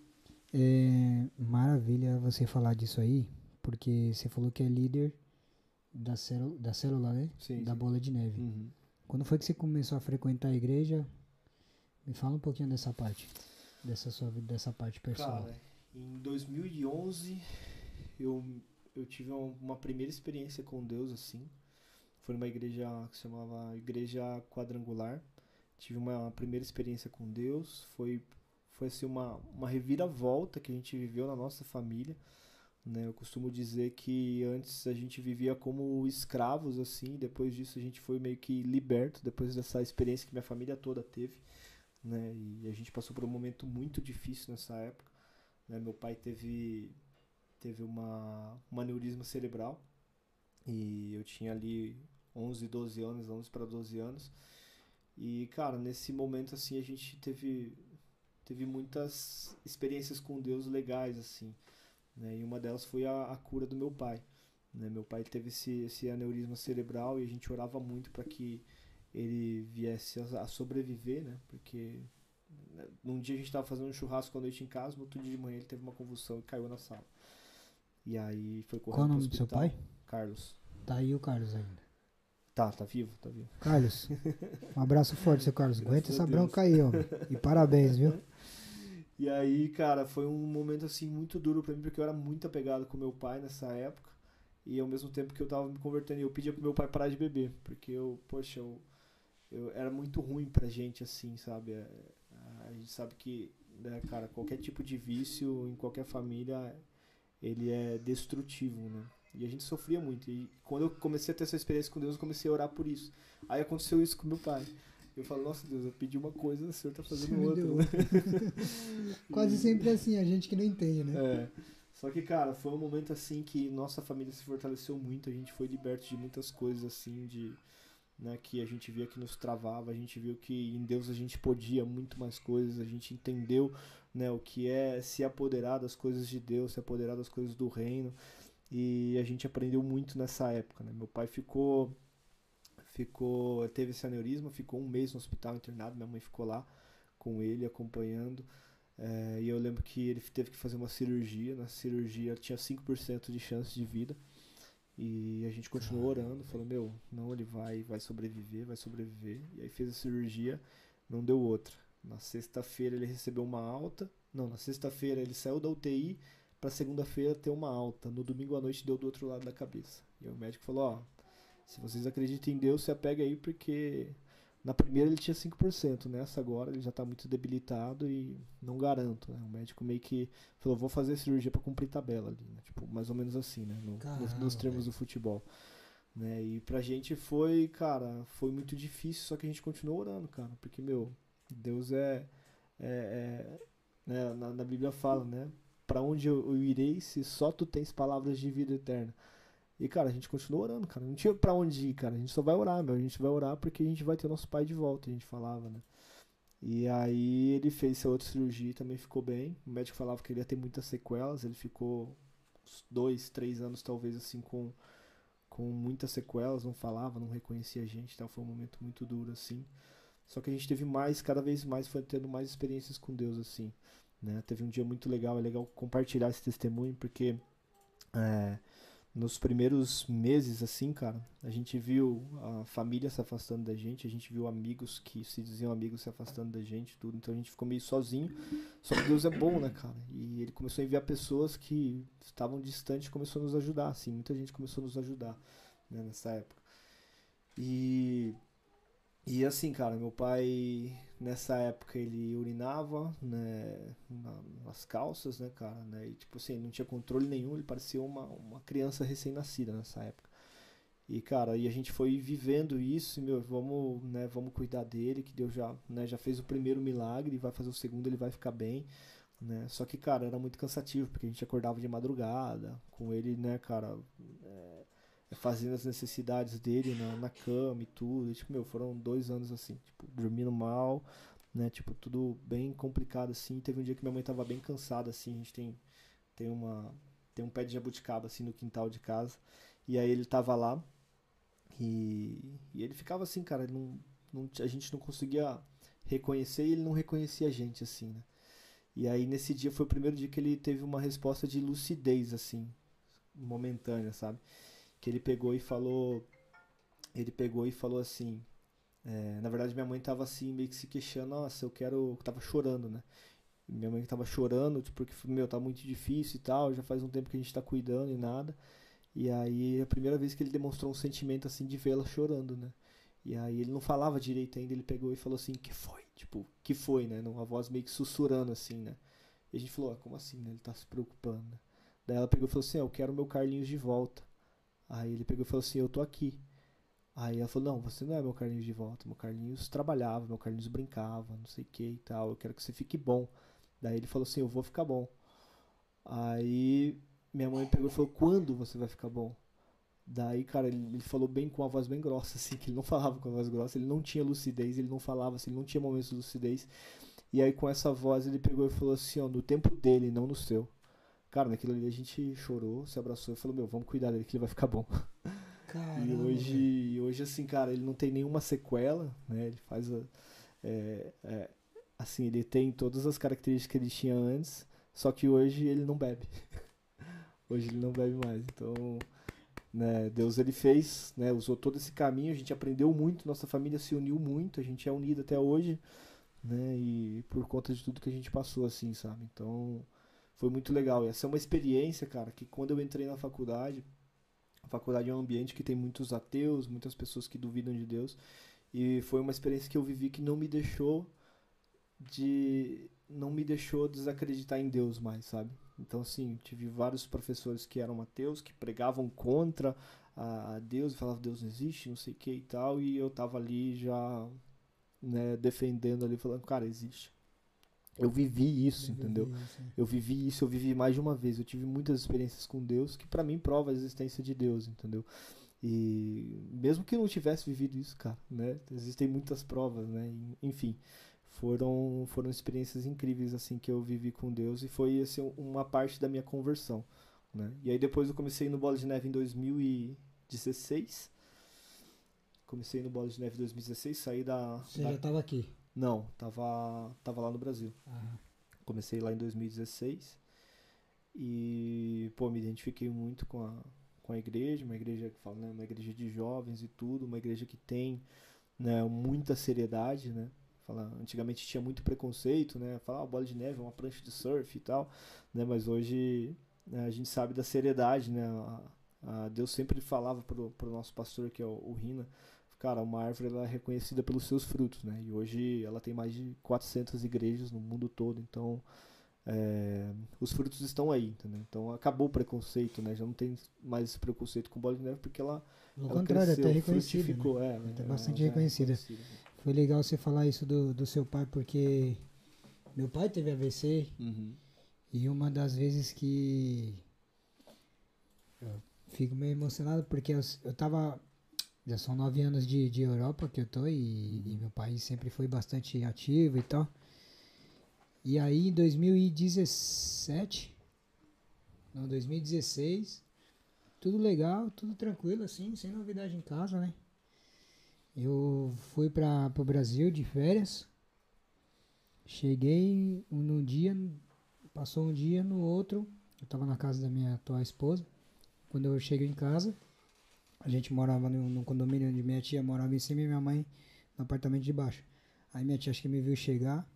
É maravilha você falar disso aí, porque você falou que é líder da célula, da célula né? Sim, da sim. bola de neve. Uhum. Quando foi que você começou a frequentar a igreja? Me fala um pouquinho dessa parte, dessa sua vida, dessa parte pessoal. Cara, em 2011 eu, eu tive uma, primeira experiência com Deus assim. Foi numa igreja que se chamava Igreja Quadrangular. Tive uma primeira experiência com Deus. Foi, foi assim, uma, uma reviravolta que a gente viveu na nossa família. Né? Eu costumo dizer que antes a gente vivia como escravos, assim. Depois disso a gente foi meio que liberto, depois dessa experiência que minha família toda teve. Né? E a gente passou por um momento muito difícil nessa época. Né? Meu pai teve, teve uma, um aneurisma cerebral e eu tinha ali 11, 12 anos, 11 para 12 anos. E, cara, nesse momento, assim, a gente teve, teve muitas experiências com Deus legais, assim. Né? E uma delas foi a, a cura do meu pai. Né? Meu pai teve esse, esse aneurisma cerebral e a gente orava muito para que ele viesse a, a sobreviver, né? Porque né, num dia a gente estava fazendo um churrasco à noite em casa, no outro dia de manhã ele teve uma convulsão e caiu na sala. E aí foi correndo Qual o nome do seu pai? Carlos. Tá aí o Carlos ainda. Tá, tá vivo, tá vivo. Carlos, um abraço forte, seu Carlos. Aguenta essa bronca aí, homem. E parabéns, viu? E aí, cara, foi um momento assim muito duro pra mim, porque eu era muito apegado com meu pai nessa época. E ao mesmo tempo que eu tava me convertendo, eu pedia pro meu pai parar de beber, porque eu, poxa, eu, eu era muito ruim pra gente assim, sabe? É, A gente sabe que, né, cara, qualquer tipo de vício em qualquer família, ele é destrutivo, né? E a gente sofria muito. E quando eu comecei a ter essa experiência com Deus, eu comecei a orar por isso. Aí aconteceu isso com meu pai. Eu falo, nossa Deus, eu pedi uma coisa, o senhor tá fazendo outra. né? Quase sempre assim, a gente que não entende, né? É. Só que, cara, foi um momento assim que nossa família se fortaleceu muito, a gente foi liberto de muitas coisas assim, de né, que a gente via que nos travava, a gente viu que em Deus a gente podia muito mais coisas, a gente entendeu né, o que é se apoderar das coisas de Deus, se apoderar das coisas do reino, e a gente aprendeu muito nessa época. Né? Meu pai ficou, ficou, teve esse aneurisma, ficou um mês no hospital internado, minha mãe ficou lá com ele acompanhando. É, e eu lembro que ele teve que fazer uma cirurgia. Na cirurgia tinha 5% de chance de vida. E a gente continuou orando, falou, meu, não, ele vai, vai sobreviver, vai sobreviver. E aí fez a cirurgia, não deu outra. Na sexta-feira ele recebeu uma alta. Não, na sexta-feira ele saiu da UTI para segunda-feira ter uma alta. No domingo à noite deu do outro lado da cabeça. E o médico falou, ó, se vocês acreditam em Deus, se apega aí porque na primeira ele tinha 5%, nessa agora ele já está muito debilitado e não garanto. Né? O médico meio que falou, vou fazer cirurgia para cumprir tabela ali, né? tipo, mais ou menos assim, né? No, Caramba, nos, termos do futebol. Né? E pra gente foi, cara, foi muito difícil, só que a gente continuou orando, cara, porque, meu, Deus é. é, é né? na, na Bíblia fala, né? Para onde eu, eu irei se só tu tens palavras de vida eterna? E, cara, a gente continua orando, cara. Não tinha pra onde ir, cara. A gente só vai orar, meu. A gente vai orar porque a gente vai ter nosso pai de volta, a gente falava, né? E aí ele fez essa outra cirurgia e também ficou bem. O médico falava que ele ia ter muitas sequelas. Ele ficou dois, três anos, talvez, assim, com, com muitas sequelas. Não falava, não reconhecia a gente. Então foi um momento muito duro, assim. Só que a gente teve mais, cada vez mais, foi tendo mais experiências com Deus, assim. Né? Teve um dia muito legal. É legal compartilhar esse testemunho porque... É, nos primeiros meses, assim, cara, a gente viu a família se afastando da gente, a gente viu amigos que se diziam amigos se afastando da gente, tudo. Então a gente ficou meio sozinho. Só que Deus é bom, né, cara? E ele começou a enviar pessoas que estavam distantes e começou a nos ajudar, assim. Muita gente começou a nos ajudar né, nessa época. E e assim, cara, meu pai nessa época ele urinava, né, nas calças, né, cara, né, e tipo assim, não tinha controle nenhum, ele parecia uma, uma criança recém-nascida nessa época. E cara, e a gente foi vivendo isso, e, meu, vamos, né, vamos cuidar dele, que Deus já, né, já fez o primeiro milagre, vai fazer o segundo, ele vai ficar bem, né? Só que, cara, era muito cansativo, porque a gente acordava de madrugada com ele, né, cara, é, fazendo as necessidades dele na, na cama e tudo. E, tipo, meu, foram dois anos assim, tipo, dormindo mal, né? Tipo, tudo bem complicado assim. Teve um dia que minha mãe tava bem cansada, assim. A gente tem, tem uma. Tem um pé de jabuticaba assim no quintal de casa. E aí ele tava lá. E, e ele ficava assim, cara. Não, não, a gente não conseguia reconhecer e ele não reconhecia a gente, assim, né? E aí nesse dia foi o primeiro dia que ele teve uma resposta de lucidez, assim, momentânea, sabe? Que ele pegou e falou. Ele pegou e falou assim. É, na verdade, minha mãe tava assim, meio que se queixando, nossa, eu quero. Tava chorando, né? Minha mãe tava chorando, tipo, porque, meu, tá muito difícil e tal, já faz um tempo que a gente tá cuidando e nada. E aí, a primeira vez que ele demonstrou um sentimento assim de vê-la chorando, né? E aí ele não falava direito ainda, ele pegou e falou assim, que foi? Tipo, que foi, né? Uma voz meio que sussurrando assim, né? E a gente falou, ah, como assim, né? Ele tá se preocupando, né? Daí ela pegou e falou assim, ah, eu quero meu Carlinhos de volta. Aí ele pegou e falou assim: Eu tô aqui. Aí ela falou: Não, você não é meu Carlinhos de volta. Meu Carlinhos trabalhava, meu Carlinhos brincava, não sei o que e tal. Eu quero que você fique bom. Daí ele falou assim: Eu vou ficar bom. Aí minha mãe pegou e falou: Quando você vai ficar bom? Daí, cara, ele, ele, falou bem com a voz bem grossa, assim, que ele não falava com a voz grossa, ele não tinha lucidez, ele não falava, assim, ele não tinha momentos de lucidez. E aí, com essa voz, ele pegou e falou assim: Ó, no tempo dele, não no seu. Cara, naquilo ali a gente chorou, se abraçou e falou, meu, vamos cuidar dele que ele vai ficar bom. Caramba, e hoje, hoje, assim, cara, ele não tem nenhuma sequela, né? Ele faz a, é, é, assim, ele tem todas as características que ele tinha antes, só que hoje ele não bebe. hoje ele não bebe mais. Então, né, Deus ele fez, né, usou todo esse caminho, a gente aprendeu muito, nossa família se uniu muito, a gente é unido até hoje, né? E por conta de tudo que a gente passou assim, sabe? Então, foi muito legal. Essa é uma experiência, cara, que quando eu entrei na faculdade, a faculdade é um ambiente que tem muitos ateus, muitas pessoas que duvidam de Deus, e foi uma experiência que eu vivi que não me deixou de não me deixou desacreditar em Deus mais, sabe? Então assim, tive vários professores que eram ateus, que pregavam contra a Deus, falavam Deus não existe, não sei o que e tal, e eu tava ali já né, defendendo ali, falando, cara, existe. Eu vivi isso, Eu entendeu? vivi isso, é. Eu vivi isso, eu vivi mais de uma vez. Eu tive muitas experiências com Deus que pra mim prova a existência de Deus, entendeu? E mesmo que eu não tivesse vivido isso, cara, né? Existem muitas provas, né? Enfim, foram foram experiências incríveis assim que eu vivi com Deus e foi assim uma parte da minha conversão, né? E aí depois eu comecei no Bola de Neve em 2016. Comecei no Bola de Neve em 2016, saí da, Você da- já tava aqui. Não, tava tava lá no Brasil. Ah, Comecei lá em 2016 e, pô, me identifiquei muito com a, com a igreja, uma igreja que fala, né, uma igreja de jovens e tudo, uma igreja que tem, né, muita seriedade, né? Fala, antigamente tinha muito preconceito, né? Falar, ah, bola de neve é uma prancha de surf e tal, né? Mas hoje né, a gente sabe da seriedade, né? A, a Deus sempre falava pro, pro nosso pastor, que é o, o Rina, cara, uma árvore ela é reconhecida pelos seus frutos, né? E hoje ela tem mais de 400 igrejas no mundo todo, então é, os frutos estão aí, entendeu? Então acabou o preconceito, né? Já não tem mais esse preconceito com bola de neve porque ela, Pelo ela contrário, cresceu, até reconhecida. né? é, Até ela bastante já é reconhecida. reconhecida. Foi legal você falar isso do, do seu pai, porque meu pai teve AVC Uhum. e uma das vezes que eu fico meio emocionado porque eu, eu tava. Já são nove anos de, de Europa que eu tô e, e meu pai sempre foi bastante ativo e tal. E aí em 2017, não, 2016, tudo legal, tudo tranquilo assim, sem novidade em casa, né? Eu fui para o Brasil de férias. Cheguei um- num dia, passou um dia, no outro, eu tava na casa da minha atual esposa. Quando eu cheguei em casa, a gente morava no, condomínio onde minha tia morava em cima e minha mãe no apartamento de baixo. Aí minha tia acho que me viu chegar.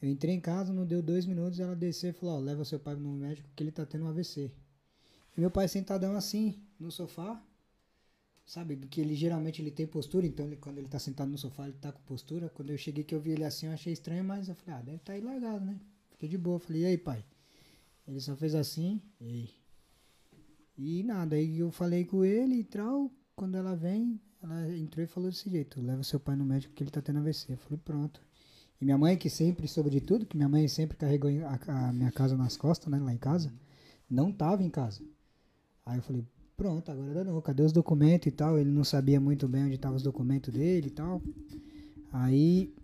Eu entrei em casa, não deu dois minutos, ela desceu e falou, ó, leva seu pai no médico que ele tá tendo um AVC. E meu pai sentadão assim, no sofá, sabe, que ele geralmente ele tem postura, então ele, quando ele tá sentado no sofá ele tá com postura. Quando eu cheguei que eu vi ele assim, eu achei estranho, mas eu falei, ah, deve tá aí largado, né? Fiquei de boa, falei, e aí pai? Ele só fez assim, e e nada, aí eu falei com ele e tal, quando ela vem, ela entrou e falou desse jeito, leva seu pai no médico que ele tá tendo AVC. Eu falei, pronto. E minha mãe, que sempre soube de tudo, que minha mãe sempre carregou a, a minha casa nas costas, né, lá em casa, não tava em casa. Aí eu falei, pronto, agora não, cadê os documentos e tal? Ele não sabia muito bem onde estavam os documentos dele e tal. Aí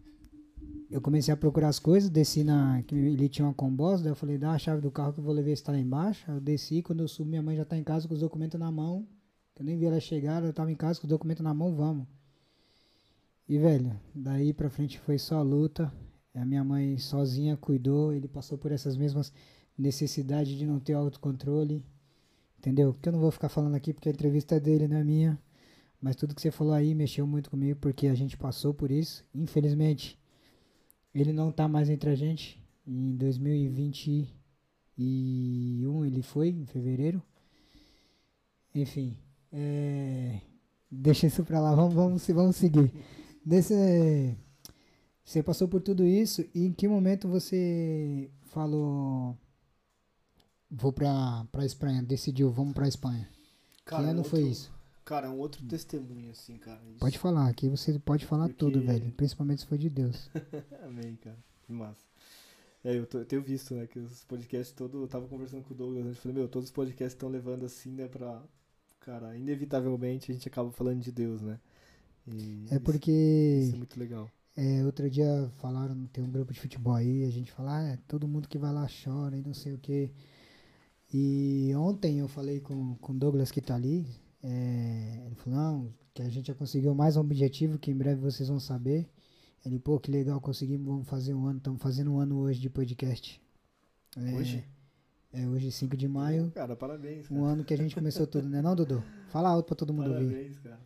eu comecei a procurar as coisas, desci na. Ele tinha uma combosa, daí eu falei, dá a chave do carro que eu vou levar esse tá lá embaixo. Eu desci, quando eu subi, minha mãe já tá em casa com os documentos na mão. Eu nem vi ela chegar, eu tava em casa com os documentos na mão, vamos. E velho, daí pra frente foi só luta. A minha mãe sozinha cuidou, ele passou por essas mesmas necessidades de não ter autocontrole. Entendeu? Que eu não vou ficar falando aqui porque a entrevista é dele, não é minha. Mas tudo que você falou aí mexeu muito comigo porque a gente passou por isso. Infelizmente, ele não tá mais entre a gente. Em 2021 ele foi, em fevereiro. Enfim, é, deixa isso pra lá, vamos, vamos, se- vamos seguir. Desse, você passou por tudo isso e em que momento você falou vou pra, pra Espanha, decidiu, vamos pra Espanha? Cara, que ano foi isso? Cara, é um outro testemunho, assim, cara. Isso. Pode falar, aqui você pode falar Porque- tudo, velho. Principalmente se for de Deus. Amém, cara. Que massa. É, eu, tô- eu tenho visto, né, que os podcasts todos. Eu tava conversando com o Douglas antes, falei, meu, todos os podcasts estão levando assim, né, pra. Cara, inevitavelmente a gente acaba falando de Deus, né? E É porque Isso é muito legal. é, outro dia falaram, tem um grupo de futebol aí, a gente fala, ah, é, todo mundo que vai lá chora e não sei o que. E ontem eu falei com o Douglas que tá ali, é, ele falou, não, que a gente já conseguiu mais um objetivo que em breve vocês vão saber. Ele, pô, que legal, conseguimos, vamos fazer um ano, estamos fazendo um ano hoje de podcast. É, Hoje? É, hoje 5 de maio, Cara, parabéns, cara. um ano que a gente começou tudo, né não, Dudu? Fala alto pra todo mundo ouvir. Parabéns, cara.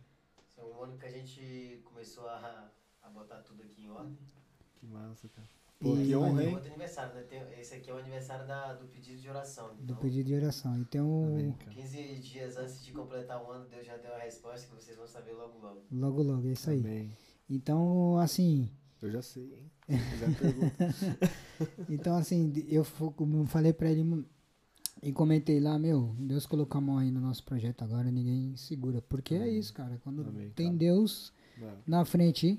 Foi um ano que a gente começou a, a botar tudo aqui em ordem. Que massa, cara. Pô, E- que honra, hein? outro aniversário, né? Tem- esse aqui é o aniversário da- do pedido de oração. Do Então, pedido de oração. E tem Amém, um. cara. 15 dias antes de completar o ano, Deus já deu a resposta que vocês vão saber logo logo. Logo, logo, é isso aí. Amém. Então, assim. Eu já sei, hein? Já pergunto. Então, assim, eu fu- como eu falei pra ele e comentei lá, meu, Deus colocou a mão aí no nosso projeto agora, ninguém segura. Porque é isso, cara. Quando Amém, tem cara. Deus Mano, na frente,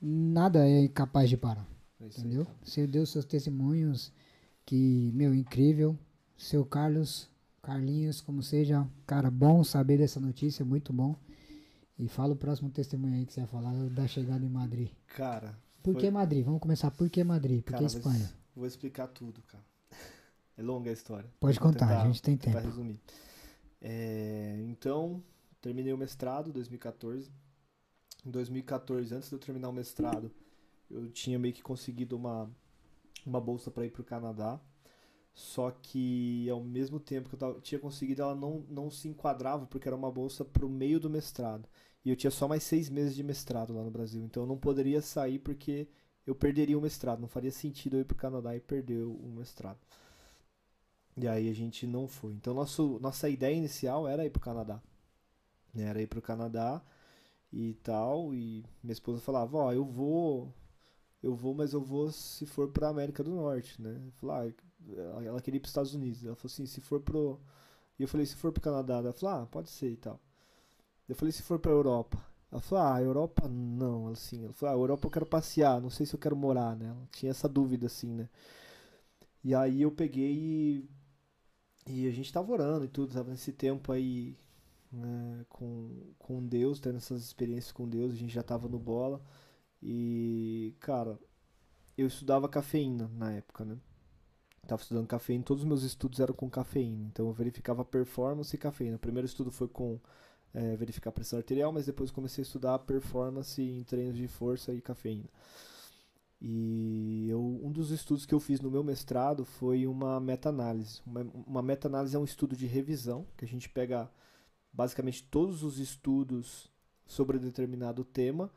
nada é capaz de parar. É Entendeu? Você deu seus testemunhos, que, meu, incrível. Seu Carlos, Carlinhos, como seja, cara, bom saber dessa notícia, muito bom. E fala o próximo testemunho aí que você vai falar da chegada em Madrid. Cara, Por foi- que Madrid? Vamos começar. Por que Madrid? Por que cara, mas Espanha? Vou explicar tudo, cara. É longa a história. Pode Vou contar, tentar- a gente tem tempo. resumir. É, então, terminei o mestrado em 2014. Em 2014, antes de eu terminar o mestrado, eu tinha meio que conseguido uma, uma bolsa para ir para o Canadá. Só que ao mesmo tempo que eu tinha conseguido, ela não, não se enquadrava, porque era uma bolsa para o meio do mestrado. E eu tinha só mais seis meses de mestrado lá no Brasil. Então eu não poderia sair porque eu perderia o mestrado. Não faria sentido eu ir para o Canadá e perder o o mestrado. E aí a gente não foi. Então nosso, nossa ideia inicial era ir pro Canadá. né? Era ir pro Canadá e tal. E minha esposa falava, ó, eu vou. Eu vou, mas eu vou se for pra América do Norte, né? Ah, ela queria ir pros Estados Unidos. Ela falou assim, se for pro. E eu falei, se for pro Canadá, ela falou, ah, pode ser e tal. Eu falei, se for pra Europa. Ela falou, ah, Europa não, assim. Ela falou, ah, Europa eu quero passear, não sei se eu quero morar, né? Ela tinha essa dúvida assim, né? E aí eu peguei e e a gente tava orando e tudo, tava nesse tempo aí né, com, com Deus, tendo essas experiências com Deus, a gente já tava no bola. E, cara, eu estudava cafeína na época, né? Tava estudando cafeína, todos os meus estudos eram com cafeína, então eu verificava performance e cafeína. O primeiro estudo foi com eh, verificar pressão arterial, mas depois comecei a estudar performance em treinos de força e cafeína. E eu, um dos estudos que eu fiz no meu mestrado foi uma meta-análise. Uma, uma meta-análise é um estudo de revisão, que a gente pega basicamente todos os estudos sobre determinado tema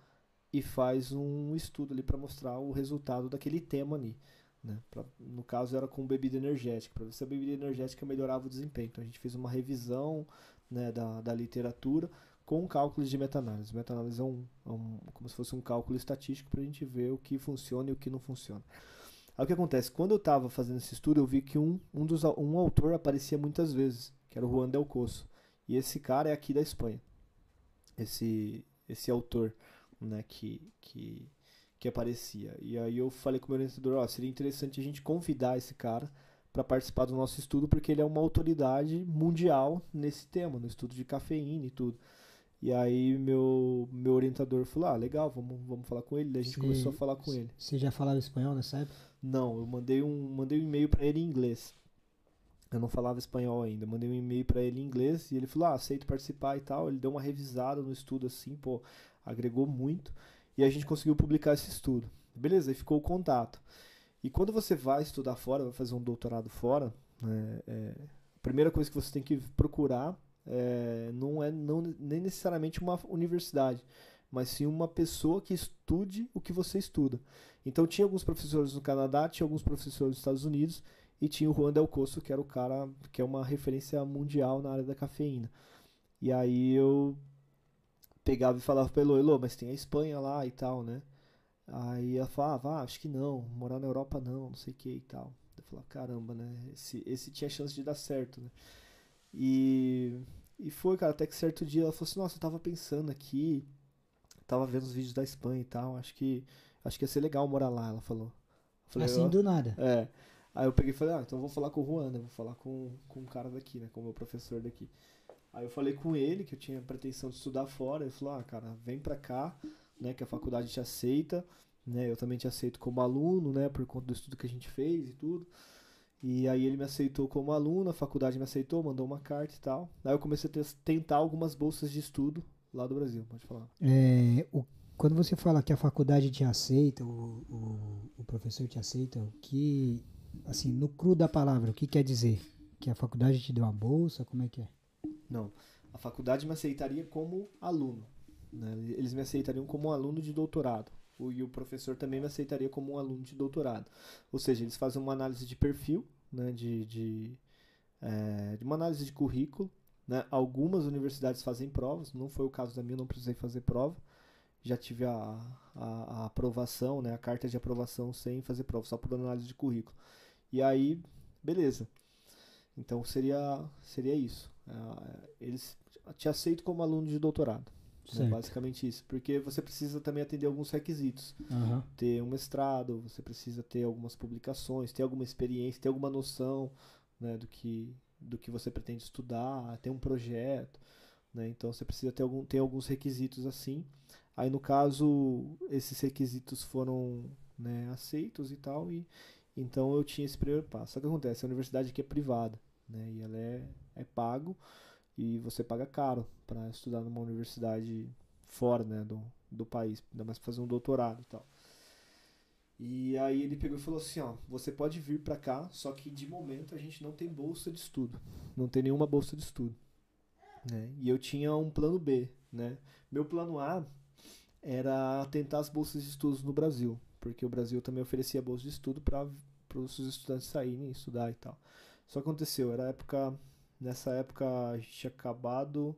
e faz um estudo ali para mostrar o resultado daquele tema ali. Né? Pra- no caso era com bebida energética, para ver se a bebida energética melhorava o desempenho. Então a gente fez uma revisão né, da, da literatura com cálculos de meta-análise. Meta-análise é, um, é um- como se fosse um cálculo estatístico para a gente ver o que funciona e o que não funciona. Aí o que acontece? Quando eu estava fazendo esse estudo, eu vi que um, um, dos, um autor aparecia muitas vezes, que era o Juan Del Cosso. E esse cara é aqui da Espanha. Esse, esse autor né, que, que, que aparecia. E aí eu falei com o meu orientador, ó, seria interessante a gente convidar esse cara para participar do nosso estudo, porque ele é uma autoridade mundial nesse tema, no estudo de cafeína e tudo. E aí meu, meu orientador falou, ah, legal, vamos, vamos falar com ele. Daí a gente começou a falar com ele. Você já falava espanhol nessa época? Não, eu mandei um, mandei um e-mail para ele em inglês. Eu não falava espanhol ainda. Mandei um e-mail para ele em inglês e ele falou: "Ah, aceito participar e tal". Ele deu uma revisada no estudo assim, pô, agregou muito e a gente conseguiu publicar esse estudo. Beleza, aí ficou o contato. E quando você vai estudar fora, vai fazer um doutorado fora, né, é, a primeira coisa que você tem que procurar é, não é não, nem necessariamente uma universidade, mas sim uma pessoa que estude o que você estuda. Então tinha alguns professores no Canadá, tinha alguns professores nos Estados Unidos e tinha o Juan Del Cosso, que era o cara que é uma referência mundial na área da cafeína. E aí eu pegava e falava pra Elo, Elo, mas tem a Espanha lá e tal, né? Aí ela falava, ah, acho que não, morar na Europa não, não sei o que e tal. Eu falava, caramba, né? Esse, esse tinha chance de dar certo, né? E, e foi, cara, até que certo dia ela falou assim, nossa, eu tava pensando aqui, tava vendo os vídeos da Espanha e tal, acho que acho que ia ser legal morar lá, ela falou. Falei, assim do nada. É. Aí eu peguei e falei, ah, então eu vou falar com o Juan, né? Vou falar com, com o cara daqui, né? Com o meu professor daqui. Aí eu falei com ele, que eu tinha pretensão de estudar fora. Ele falou, ah, cara, vem pra cá, né? Que a faculdade te aceita, né? Eu também te aceito como aluno, né? Por conta do estudo que a gente fez e tudo. E aí ele me aceitou como aluno, a faculdade me aceitou, mandou uma carta e tal. Aí eu comecei a tentar algumas bolsas de estudo lá do Brasil, pode falar. É, o- quando você fala que a faculdade te aceita, o, o, o professor te aceita, o que, assim, no cru da palavra, o que quer dizer? Que a faculdade te deu uma bolsa? Como é que é? Não, a faculdade me aceitaria como aluno. né? Eles me aceitariam como um aluno de doutorado. E o professor também me aceitaria como um aluno de doutorado. Ou seja, eles fazem uma análise de perfil, né? de, de, é, de uma análise de currículo. Né? Algumas universidades fazem provas, não foi o caso da minha, não precisei fazer prova. Já tive a, a, a aprovação, né? a carta de aprovação sem fazer prova, só por análise de currículo. E aí, beleza. Então seria, seria isso. Ah, eles te aceitam como aluno de doutorado. Né? Basicamente isso. Porque você precisa também atender alguns requisitos. Aham. Ter um mestrado, você precisa ter algumas publicações, ter alguma experiência, ter alguma noção né, do, que, do que você pretende estudar, ter um projeto. Né? Então você precisa ter, algum, ter alguns requisitos assim. Aí no caso, esses requisitos foram né, aceitos e tal, e então eu tinha esse primeiro passo. Só que acontece, a universidade aqui é privada, né? E ela é, é pago e você paga caro para estudar numa universidade fora, né, do, do país, ainda mais pra fazer um doutorado e tal. E aí ele pegou e falou assim, ó, você pode vir pra cá, só que de momento a gente não tem bolsa de estudo, não tem nenhuma bolsa de estudo, né? E eu tinha um plano B, né? Meu plano A era tentar as bolsas de estudos no Brasil, porque o Brasil também oferecia bolsa de estudo para os estudantes saírem estudar e tal. Só aconteceu, era época, nessa época a gente tinha acabado,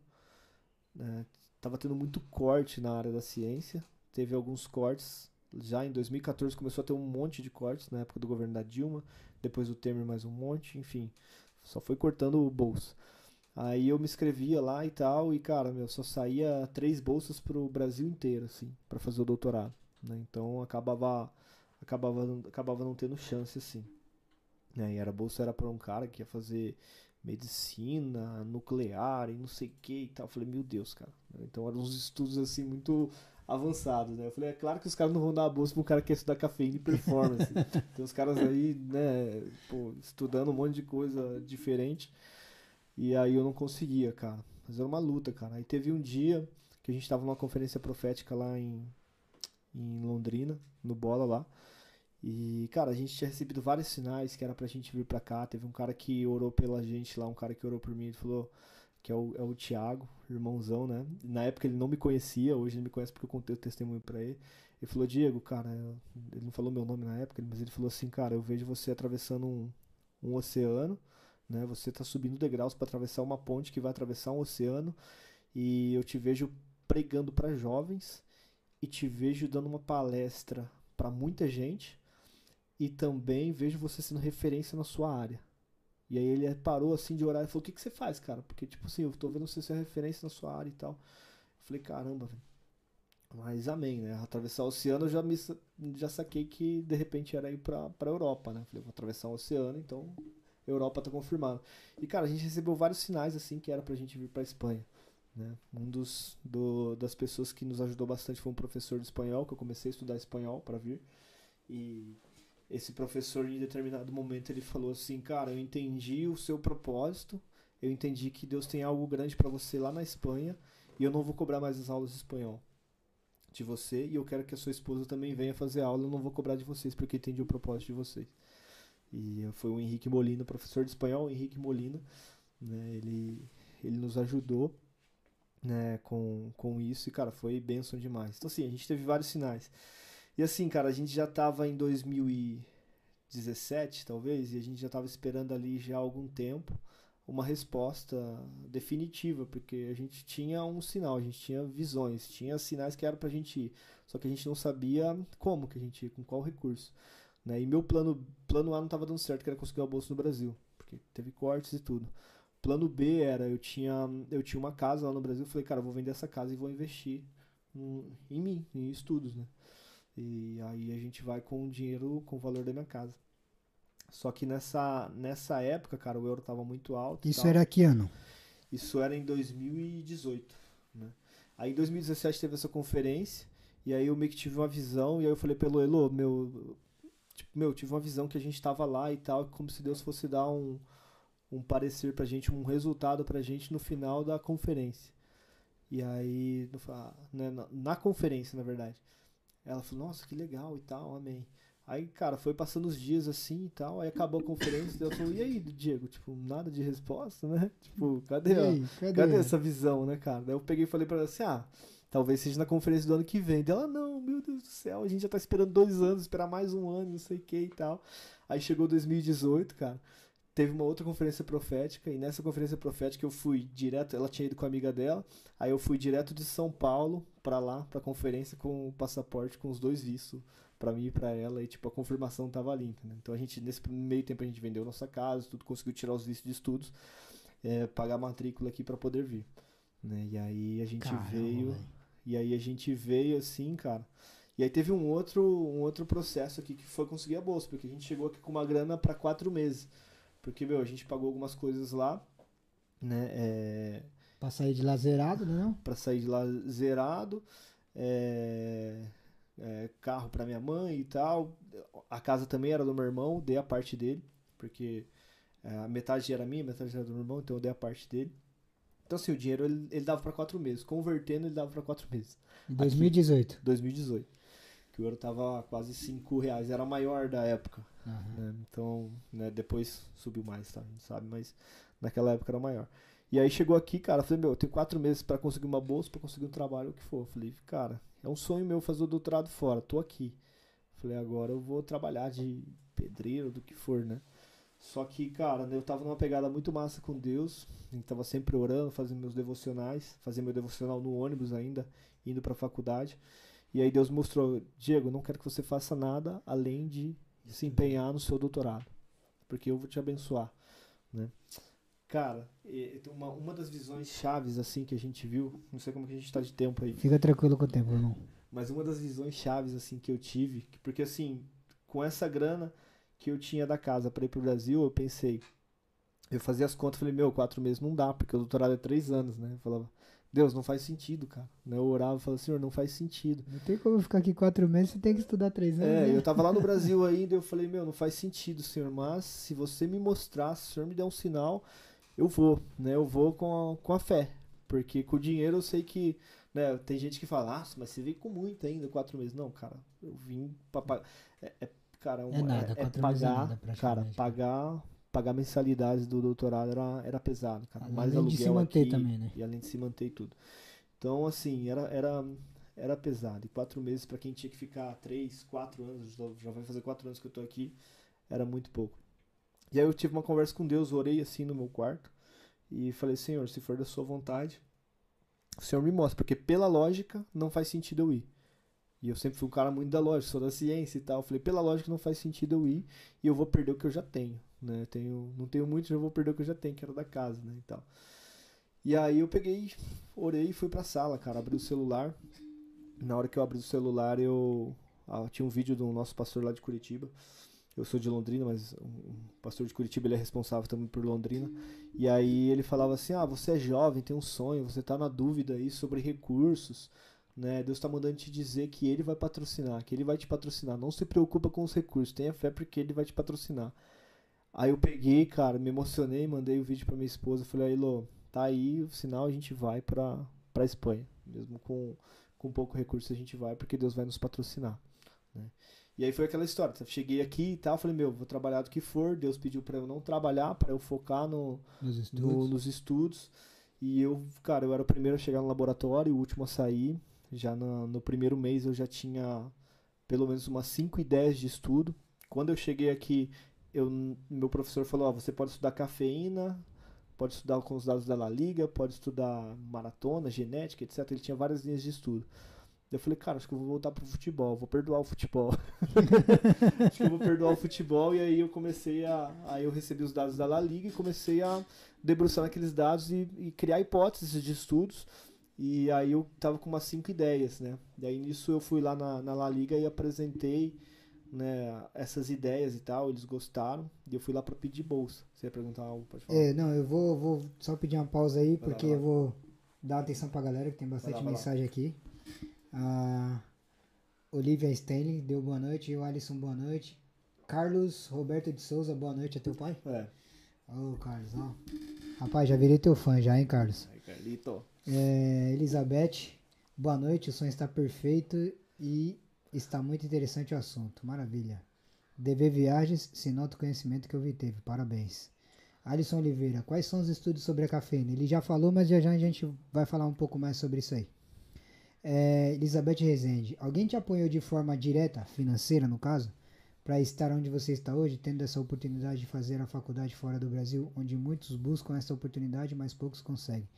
né, tava tendo muito corte na área da ciência, teve alguns cortes, já em 2014 começou a ter um monte de cortes na época do governo da Dilma, depois do Temer mais um monte, enfim, só foi cortando o bolso. Aí eu me inscrevia lá e tal, e cara, meu, só saía três bolsas pro Brasil inteiro, assim, para fazer o doutorado, né? Então acabava, acabava, acabava não tendo chance, assim. Né? E era bolsa era para um cara que ia fazer medicina, nuclear e não sei o que e tal. Eu falei, meu Deus, cara. Então eram uns estudos assim muito avançados, né? Eu falei, é claro que os caras não vão dar a bolsa pra um cara que quer estudar cafeína e performance. Tem os caras aí, né, pô, estudando um monte de coisa diferente. E aí eu não conseguia, cara. Mas era uma luta, cara. Aí teve um dia que a gente tava numa conferência profética lá em, em Londrina, no Bola lá. E, cara, a gente tinha recebido vários sinais que era pra gente vir pra cá. Teve um cara que orou pela gente lá, um cara que orou por mim, ele falou que é o, é o Thiago, irmãozão, né? Na época ele não me conhecia, hoje ele me conhece porque eu contei o testemunho pra ele. Ele falou, Diego, cara, ele não falou meu nome na época, mas ele falou assim, cara, eu vejo você atravessando um, um oceano, né? Você tá subindo degraus pra atravessar uma ponte que vai atravessar um oceano e eu te vejo pregando pra jovens e te vejo dando uma palestra pra muita gente e também vejo você sendo referência na sua área. E aí ele parou assim de orar e falou: O que, que você faz, cara? Porque, tipo assim, eu tô vendo você ser referência na sua área e tal. Eu falei: Caramba, velho. Mas amém, né? Atravessar o oceano eu já, me, já saquei que de repente era ir pra Europa, né? Falei: Vou atravessar o oceano, então Europa tá confirmado. E, cara, a gente recebeu vários sinais assim que era pra gente vir pra Espanha. Né? Um dos do, das pessoas que nos ajudou bastante foi um professor de espanhol, que eu comecei a estudar espanhol para vir. E esse professor, em determinado momento, ele falou assim: Cara, eu entendi o seu propósito, eu entendi que Deus tem algo grande para você lá na Espanha e eu não vou cobrar mais as aulas de espanhol de você e eu quero que a sua esposa também venha fazer aula, eu não vou cobrar de vocês porque entendi o propósito de vocês. E foi o Henrique Molina, professor de espanhol, Henrique Molina, né? Ele, ele nos ajudou né, com, com isso e, cara, foi bênção demais. Então, assim, a gente teve vários sinais. E assim, cara, a gente já tava em 2017, talvez, e a gente já tava esperando ali já há algum tempo uma resposta definitiva, porque a gente tinha um sinal, a gente tinha visões, tinha sinais que eram pra gente ir, só que a gente não sabia como que a gente ia, com qual recurso. Né? E meu plano, plano A não tava dando certo, que era conseguir uma bolsa no Brasil, porque teve cortes e tudo. Plano B era, eu tinha, eu tinha uma casa lá no Brasil, falei, cara, eu vou vender essa casa e vou investir no- em mim, em estudos, né? E aí a gente vai com o dinheiro, com o valor da minha casa. Só que nessa, nessa época, cara, o euro tava muito alto. Isso era que ano? Isso era em 2018, né? Aí em 2017 teve essa conferência, e aí eu meio que tive uma visão, e aí eu falei pelo Elo, meu, tipo, meu, tive uma visão que a gente tava lá e tal, como se Deus fosse dar um, um parecer pra gente, um resultado pra gente no final da conferência. E aí, fa- né, na, na conferência, na verdade. Ela falou, nossa, que legal e tal, amém. Aí, cara, foi passando os dias assim e tal, aí acabou a conferência, e ela falou, e aí, Diego, tipo, nada de resposta, né? Tipo, cadê, aí, cadê? Cadê essa visão, né, cara? Daí eu peguei e falei pra ela assim, ah, talvez seja na conferência do ano que vem. Daí ela, não, meu Deus do céu, a gente já tá esperando dois anos, esperar mais um ano, não sei o que e tal. Aí chegou 2018, cara, teve uma outra conferência profética, e nessa conferência profética eu fui direto, ela tinha ido com a amiga dela, aí eu fui direto de São Paulo pra lá, pra conferência com o passaporte, com os dois vistos pra mim e pra ela, e tipo, a confirmação tava ali, entendeu? Então a gente, nesse meio tempo a gente vendeu nossa casa, tudo, conseguiu tirar os vistos de estudos, é, pagar a matrícula aqui pra poder vir. Né? E aí a gente Caramba, veio, velho. E aí a gente veio assim, cara. E aí teve um outro, um outro processo aqui que foi conseguir a bolsa, porque a gente chegou aqui com uma grana para quatro meses. Porque, meu, a gente pagou algumas coisas lá, né? É, Pra sair de lá zerado, né? Não? para sair de lá zerado, é, é, carro para minha mãe e tal. A casa também era do meu irmão, dei a parte dele, porque é, a metade era minha, a metade era do meu irmão, então eu dei a parte dele. Então, assim, o dinheiro ele, ele dava para quatro meses. Convertendo, ele dava para quatro meses. Em 2018. 2018. Que o euro tava quase 5 reais, era maior da época. Aham. né? Então, né, depois subiu mais, tá? A gente sabe, mas naquela época era maior. E aí chegou aqui, cara, eu falei, meu, eu tenho quatro meses pra conseguir uma bolsa, pra conseguir um trabalho, o que for. Eu falei, cara, é um sonho meu fazer o doutorado fora, tô aqui. Falei, agora eu vou trabalhar de pedreiro, do que for, né? Só que, cara, eu tava numa pegada muito massa com Deus, gente tava sempre orando, fazendo meus devocionais, fazendo meu devocional no ônibus ainda, indo pra faculdade. E aí Deus mostrou, Diego, eu não quero que você faça nada além de se empenhar no seu doutorado, porque eu vou te abençoar, né? Cara, uma, uma das visões chaves assim que a gente viu, não sei como que a gente tá de tempo aí, Fica tranquilo com o tempo, irmão. mas uma das visões chaves assim que eu tive, que- porque assim, com essa grana que eu tinha da casa para ir pro Brasil, eu pensei, eu fazia as contas, falei, meu, quatro meses não dá, porque o doutorado é três anos, né? Eu falava, Deus, não faz sentido, cara. Né? Eu orava e falava, Senhor, não faz sentido. Não tem como ficar aqui quatro meses, você tem que estudar três anos. É, né? eu tava lá no Brasil ainda, eu falei, meu, não faz sentido, Senhor, mas se você me mostrar, se o Senhor me der um sinal, eu vou, né? Eu vou com a, com a fé. Porque com o dinheiro eu sei que, né, tem gente que fala, ah, mas você veio com muito ainda, quatro meses. Não, cara, eu vim pra pagar. É, é, cara, uma- nada, é, é é pagar, nada, cara, pagar, pagar mensalidades do doutorado era, era pesado, cara. Mais Além de se aluguel manter aqui, também, né? E além de se manter e tudo. Então, assim, era, era, era pesado. E quatro meses pra quem tinha que ficar três, quatro anos, já- já vai fazer quatro anos que eu tô aqui, era muito pouco. E aí eu tive uma conversa com Deus, orei assim no meu quarto e falei, Senhor, se for da sua vontade, o Senhor me mostra, porque pela lógica não faz sentido eu ir. E eu sempre fui um cara muito da lógica, sou da ciência e tal. Falei, pela lógica não faz sentido eu ir e eu vou perder o que eu já tenho, né? Tenho, não tenho muito, já vou perder o que eu já tenho, que era da casa, né, e tal. E aí eu peguei, orei e fui pra sala, cara, abri o celular. Na hora que eu abri o celular, eu ah, tinha um vídeo do nosso pastor lá de Curitiba. Eu sou de Londrina, mas um pastor de Curitiba ele é responsável também por Londrina. E aí ele falava assim: "Ah, você é jovem, tem um sonho, você tá na dúvida aí sobre recursos, né? Deus tá mandando te dizer que ele vai patrocinar, que ele vai te patrocinar. Não se preocupa com os recursos, tenha fé porque ele vai te patrocinar." Aí eu peguei, cara, me emocionei, mandei o vídeo pra minha esposa, falei: "Aí, Lô, tá aí o sinal, a gente vai pra para Espanha, mesmo com com pouco recurso a gente vai porque Deus vai nos patrocinar, né? E aí foi aquela história. Cheguei aqui e tal, falei, meu, vou trabalhar do que for. Deus pediu pra eu não trabalhar, pra eu focar no, Nos no- estudos. nos estudos. E eu, cara, eu era o primeiro a chegar no laboratório, o último a sair. Já na- no primeiro mês eu já tinha pelo menos umas cinco ideias de estudo. Quando eu cheguei aqui, eu, meu professor falou, ó, você pode estudar cafeína, pode estudar com os dados da La Liga, pode estudar maratona, genética, etc. Ele tinha várias linhas de estudo. Eu falei, cara, acho que eu vou voltar pro futebol, vou perdoar o futebol. acho que eu vou perdoar o futebol. E aí eu comecei a. Aí eu recebi os dados da La Liga e comecei a debruçar naqueles dados e, e criar hipóteses de estudos. E aí eu tava com umas cinco ideias, né? E aí nisso eu fui lá na, na La Liga e apresentei né, essas ideias e tal, eles gostaram. E eu fui lá pra pedir bolsa. Você ia perguntar algo? Pode falar. É, não, eu vou, vou só pedir uma pausa aí, porque lá. eu vou dar atenção pra galera, que tem bastante vai lá. mensagem aqui. A Olivia Stanley deu boa noite, o Alisson, boa noite. Carlos Roberto de Souza, boa noite, é teu pai? É. Ô, Carlos, ó. Rapaz, já virei teu fã já, hein, Carlos? Aí, Carlito. É, Elizabeth, boa noite, o som está perfeito e está muito interessante o assunto. Maravilha. DV Viagens, se nota o conhecimento que eu vi teve. Parabéns. Alisson Oliveira, quais são os estudos sobre a cafeína? Ele já falou, mas já já a gente vai falar um pouco mais sobre isso aí. É, Elizabeth Rezende, alguém te apoiou de forma direta, financeira no caso, para estar onde você está hoje, tendo essa oportunidade de fazer a faculdade fora do Brasil, onde muitos buscam essa oportunidade, mas poucos conseguem?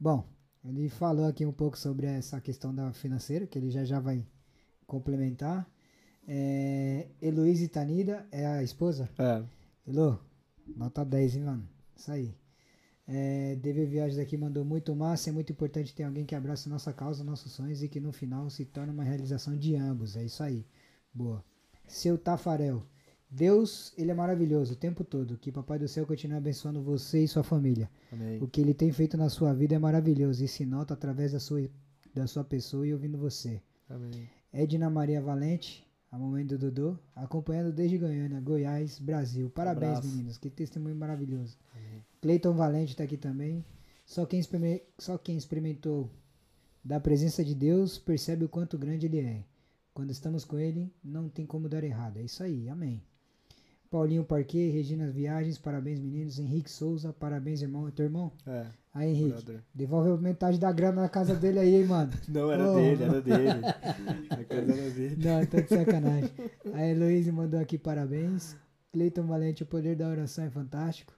Bom, ele falou aqui um pouco sobre essa questão da financeira, que ele já já vai complementar. É, Heloísa Tanida é a esposa? É. Elo, nota 10, hein, mano? Isso aí. É, DV Viagens aqui mandou muito massa. É muito importante ter alguém que abraça nossa causa, nossos sonhos e que no final se torne uma realização de ambos. É isso aí. Boa. Seu Tafarel. Deus, ele é maravilhoso o tempo todo. Que Papai do Céu continue abençoando você e sua família. Amém. O que ele tem feito na sua vida é maravilhoso e se nota através da sua, da sua pessoa e ouvindo você. Amém. Edna Maria Valente, a mamãe do Dodô, acompanhando desde Goiânia, Goiás, Brasil. Parabéns, Abraço. meninos. Que testemunho maravilhoso. Amém. Cleiton Valente está aqui também. Só quem, só quem experimentou da presença de Deus percebe o quanto grande Ele é. Quando estamos com Ele, não tem como dar errado. É isso aí, amém. Paulinho Parquet, Regina Viagens, parabéns meninos. Henrique Souza, parabéns irmão. É teu irmão? É, Aí Henrique, brother. devolve metade da grana na casa dele aí, hein, mano. Não, era Oh. dele, era dele. A coisa era dele. Não, tá de sacanagem. A Heloísa mandou aqui parabéns. Cleiton Valente, o poder da oração é fantástico.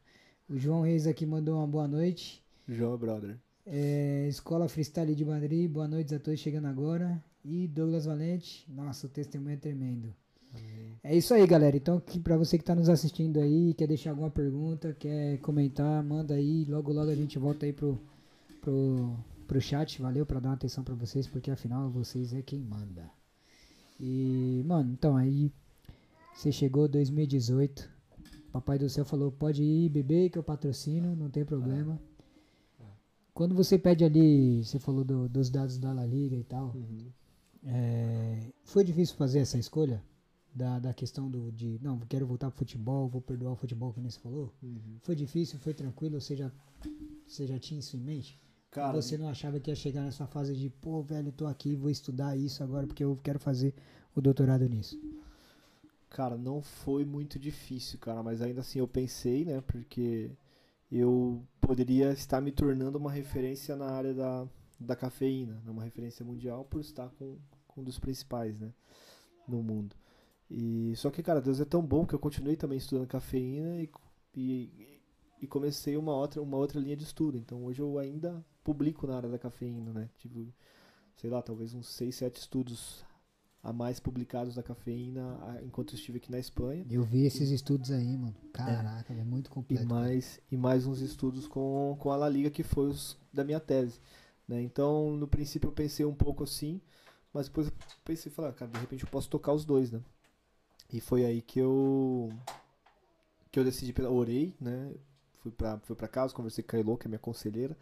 O João Reis aqui mandou uma boa noite. João, brother. É, Escola Freestyle de Madrid, boa noite a todos chegando agora. E Douglas Valente, nossa, o testemunho é tremendo. Amém. É isso aí, galera. Então, pra você que tá nos assistindo aí, quer deixar alguma pergunta, quer comentar, manda aí. Logo, logo a gente volta aí pro, pro, pro chat. Valeu pra dar uma atenção pra vocês, porque afinal vocês é quem manda. E, mano, então aí você chegou 2018. Papai do céu falou: pode ir beber que eu patrocino, não tem problema. Quando você pede ali, você falou do- dos dados da La Liga e tal. Uhum. É, foi difícil fazer essa escolha da, da questão do de não quero voltar pro futebol vou perdoar o futebol que nem você falou Uhum. foi difícil foi tranquilo você já você já tinha isso em mente Cara, você não achava que ia chegar nessa fase de pô velho tô aqui vou estudar isso agora porque eu quero fazer o doutorado nisso Cara, não foi muito difícil, cara, mas ainda assim eu pensei, né, porque eu poderia estar me tornando uma referência na área da, da cafeína, né, uma referência mundial por estar com, com um dos principais, né, no mundo. E só que, cara, Deus é tão bom que eu continuei também estudando cafeína e, e, e comecei uma outra, uma outra linha de estudo. Então hoje eu ainda publico na área da cafeína, né? Tive, sei lá, talvez uns 6, 7 estudos a mais publicados da cafeína a- enquanto eu estive aqui na Espanha. eu vi esses estudos aí mano caraca é, muito E completo mais, e mais uns estudos com, com a La Liga, que foi os da minha tese. Né? Então, no princípio, eu pensei um pouco assim, mas depois eu pensei, falei, ah, cara, de repente eu posso tocar os dois, né? E foi aí que eu que eu decidi, pela- orei, né? Fui pra, fui pra casa, conversei com a Elo, que é minha conselheira,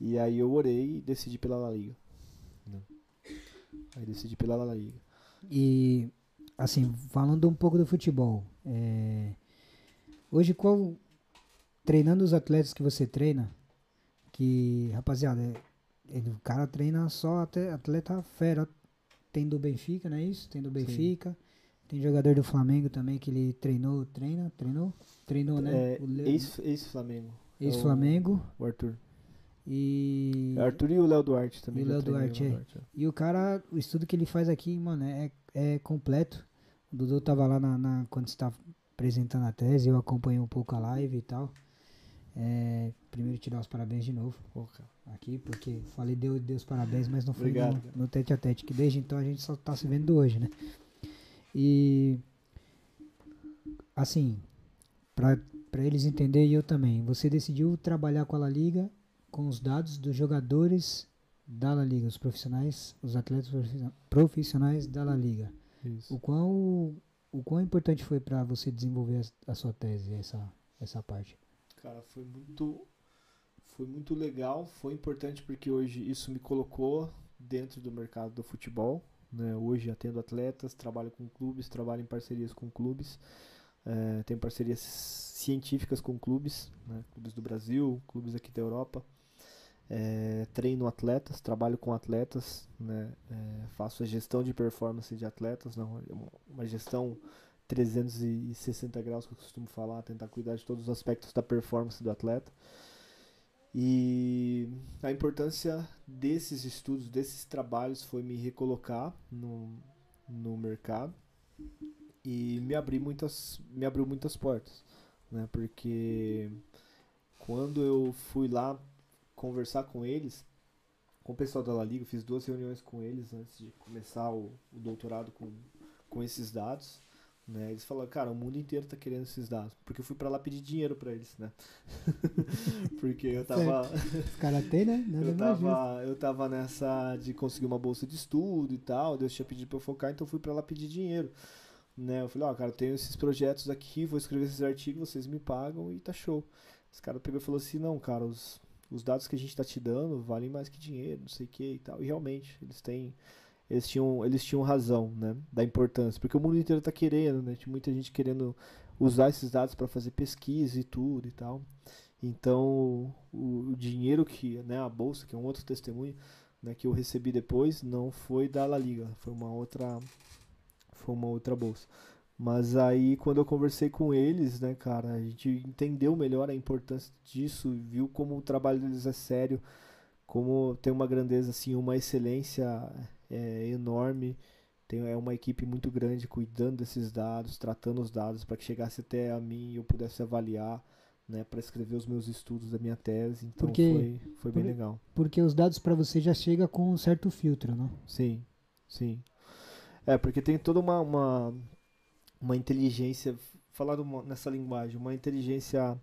e aí eu orei e decidi pela La Liga. né? Aí decidi pela La Liga. E, assim, falando um pouco do futebol, é, hoje qual, treinando os atletas que você treina, que, rapaziada, é- ele- o cara treina só até atleta fera, tem do Benfica, não é isso? Tem do Benfica, tem jogador do Flamengo também que ele treinou, treina, treinou? Treinou, né? É, Ex-Flamengo. Ex-Flamengo o Arthur. E... Arthur e o Léo Duarte também. E o Léo Duarte, é. é. E o cara, o estudo que ele faz aqui, mano, é, é completo. O Dudu tava lá na, na- quando você tava apresentando a tese, eu acompanhei um pouco a live e tal. É, primeiro te dar os parabéns de novo aqui, porque falei deu, deu os parabéns, mas não foi no, no tete a tete, que desde então a gente só tá se vendo hoje, né? E assim, pra eles entenderem e eu também, você decidiu trabalhar com a La Liga com os dados dos jogadores da La Liga, os profissionais, os atletas profissionais- da La Liga. Isso. O quão, o quão importante foi pra você desenvolver a, a sua tese, essa, essa parte? Cara, foi muito. Foi muito legal, foi importante porque hoje isso me colocou dentro do mercado do futebol. Né? Hoje atendo atletas, trabalho com clubes, trabalho em parcerias com clubes, eh, tenho parcerias científicas com clubes, né? clubes do Brasil, clubes aqui da Europa. Eh, treino atletas, trabalho com atletas, né? Eh, faço a gestão de performance de atletas, não, é uma- gestão 360 graus que eu costumo falar, tentar cuidar de todos os aspectos da performance do atleta. E a importância desses estudos, desses trabalhos foi me recolocar no, no mercado e me abrir muitas me abriu muitas portas, né? Porque quando eu fui lá conversar com eles, com o pessoal da La Liga, fiz duas reuniões com eles antes de começar o, o doutorado com, com esses dados Né? Eles falaram, cara, o mundo inteiro tá querendo esses dados. Porque eu fui pra lá pedir dinheiro pra eles, né? porque eu tava. Os caras têm, né? Nada Eu tava, eu tava nessa de conseguir uma bolsa de estudo e tal. Deus tinha pedido pra eu focar, então eu fui pra lá pedir dinheiro. Né? Eu falei, ó, cara, eu tenho esses projetos aqui, vou escrever esses artigos, vocês me pagam e tá show. Esse cara pegou e falou assim, não, cara, os, os dados que a gente tá te dando valem mais que dinheiro, não sei o que e tal. E realmente, eles têm. Eles tinham, eles tinham razão, né? Da importância. Porque o mundo inteiro tá querendo, né? Tinha muita gente querendo usar esses dados para fazer pesquisa e tudo e tal. Então, o, o dinheiro que, né, a bolsa, que é um outro testemunho, né, que eu recebi depois, não foi da La Liga, foi uma outra foi uma outra bolsa. Mas aí quando eu conversei com eles, né, cara, a gente entendeu melhor a importância disso, viu como o trabalho deles é sério, como tem uma grandeza assim, uma excelência é, enorme. Tem é uma equipe muito grande cuidando desses dados, tratando os dados para que chegasse até a mim e eu pudesse avaliar, né, para escrever os meus estudos da minha tese. Então Porque- foi, foi bem por- legal. Porque os dados pra você já chega com um certo filtro, né? Sim, sim. É, porque tem toda uma, uma, uma inteligência, uma- nessa linguagem, uma inteligência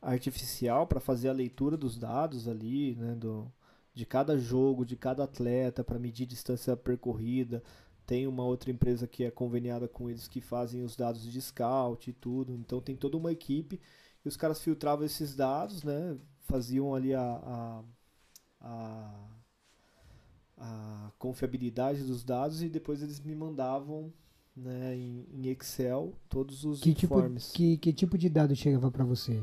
artificial para fazer a leitura dos dados ali, né, do, de cada jogo, de cada atleta, para medir distância percorrida. Tem uma outra empresa que é conveniada com eles que fazem os dados de scout e tudo. Então tem toda uma equipe e os caras filtravam esses dados, né, faziam ali a, a, a a confiabilidade dos dados e depois eles me mandavam né, em, em Excel todos os Que tipo, informes. que, que tipo de dado chegava pra você?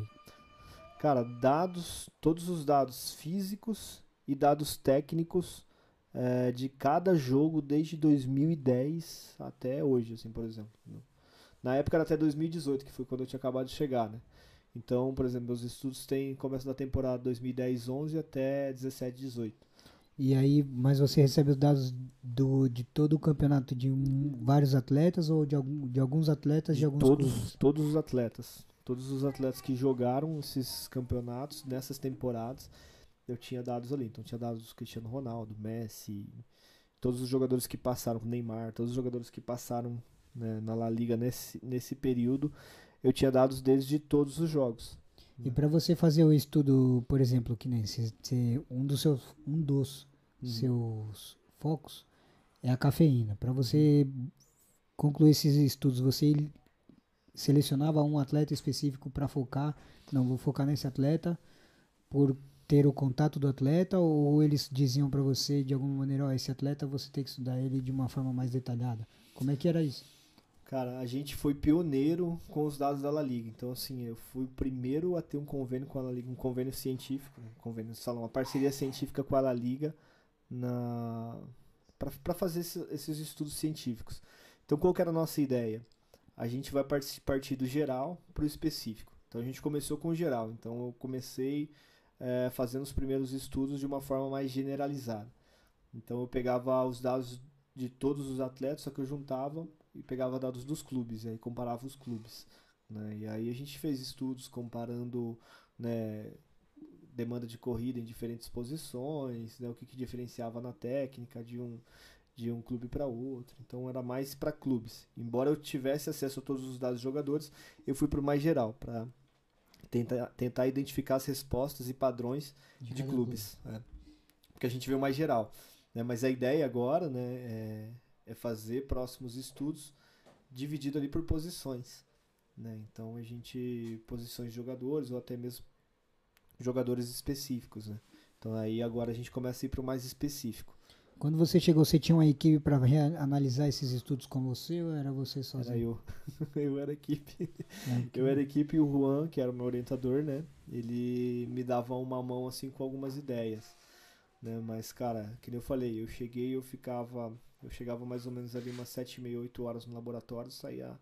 Cara, dados, todos os dados físicos e dados técnicos eh, de cada jogo desde 2010 até hoje, assim, por exemplo. Na época era até 2018, que foi quando eu tinha acabado de chegar, né? Então, por exemplo, meus estudos têm começam da temporada 2010-11 até 17-18. E aí, mas você recebe os dados do, de todo o campeonato de um- vários atletas ou de, algum, de alguns atletas de, alguns todos, clubes? todos os atletas. Todos os atletas que jogaram esses campeonatos nessas temporadas, eu tinha dados ali. Então tinha dados do Cristiano Ronaldo, Messi, todos os jogadores que passaram, Neymar, todos os jogadores que passaram né, na La Liga nesse, nesse período, eu tinha dados deles de todos os jogos. E para você fazer o estudo, por exemplo, que nem se, se um dos seus um dos Uhum. seus focos é a cafeína. Para você concluir esses estudos, você selecionava um atleta específico para focar, não vou focar nesse atleta por ter o contato do atleta ou eles diziam para você de alguma maneira, ó, esse atleta você tem que estudar ele de uma forma mais detalhada. Como é que era isso? Cara, a gente foi pioneiro com os dados da La Liga. Então, assim, eu fui o primeiro a ter um convênio com a La Liga, um convênio científico, um convênio, sei lá, uma parceria científica com a La Liga na para fazer esse- esses estudos científicos. Então, qual que era a nossa ideia? A gente vai parti- partir do geral para o específico. Então, a gente começou com o geral. Então, eu comecei eh, fazendo os primeiros estudos de uma forma mais generalizada. Então, eu pegava os dados de todos os atletas, só que eu juntava e pegava dados dos clubes, e aí comparava os clubes. Né? E aí a gente fez estudos comparando né, demanda de corrida em diferentes posições, né, o que, que diferenciava na técnica de um, de um clube para outro. Então era mais para clubes. Embora eu tivesse acesso a todos os dados dos jogadores, eu fui para o mais geral, para tentar, tentar identificar as respostas e padrões de, cada clubes. é. Porque a gente vê o mais geral. Né? Mas a ideia agora né, é, é fazer próximos estudos dividido ali por posições. Né? Então a gente. posições de jogadores ou até mesmo jogadores específicos. Né? Então aí agora a gente começa a ir para o mais específico. Quando você chegou, você tinha uma equipe para analisar esses estudos com você ou era você sozinho? Era eu. eu era equipe. É, Eu era equipe e o Juan, que era o meu orientador, né? Ele me dava uma mão assim com algumas ideias. Né? Mas, cara, que nem eu falei, eu cheguei eu ficava. Eu chegava mais ou menos ali umas 7 e meia, 8 horas no laboratório e saía,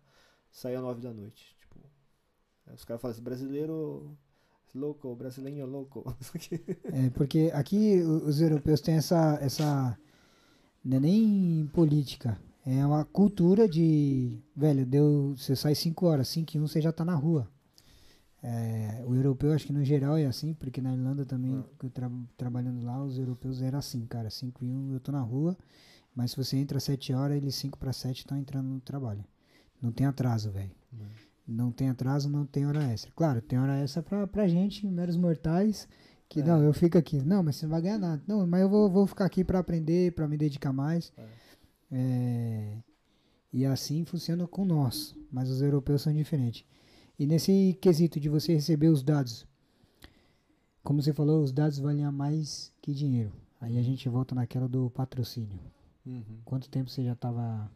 saía 9 da noite. Tipo, os caras falam assim, brasileiro louco, brasileiro louco. É, porque aqui os europeus têm essa, essa. Não é nem política. É uma cultura de. Velho, deu. Você sai 5 horas, 5 e 1 você já tá na rua. É, o europeu, acho que no geral é assim, porque na Irlanda também, Ah. eu tra trabalhando lá, os europeus eram assim, cara. 5 e 1 eu tô na rua, mas se você entra às 7 horas, eles 5 para 7 estão entrando no trabalho. Não tem atraso, velho. Não tem atraso, não tem hora extra. Claro, tem hora extra pra, pra gente, meros mortais, que É. não, eu fico aqui. Não, mas você não vai ganhar nada. Não, mas eu vou, vou ficar aqui pra aprender, pra me dedicar mais. É, e assim funciona com nós, mas os europeus são diferentes. E nesse quesito de você receber os dados, como você falou, os dados valem mais que dinheiro. Aí a gente volta naquela do patrocínio. Uhum. Quanto tempo você já estava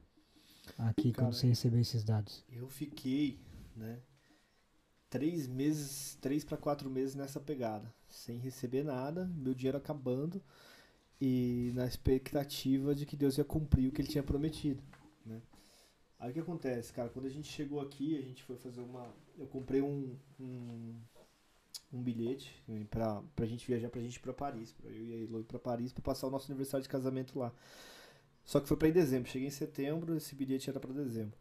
aqui Cara, quando você recebeu esses dados? Eu fiquei, né, três meses, três para quatro meses nessa pegada, sem receber nada, meu dinheiro acabando e na expectativa de que Deus ia cumprir o que Ele tinha prometido, né. Aí o que acontece, cara? Quando a gente chegou aqui, a gente foi fazer uma, eu comprei um um, um bilhete pra, pra gente viajar, pra gente ir pra Paris, pra eu e a Elo ir pra Paris pra passar o nosso aniversário de casamento lá. Só que foi pra em dezembro. Cheguei em setembro, esse bilhete era pra dezembro.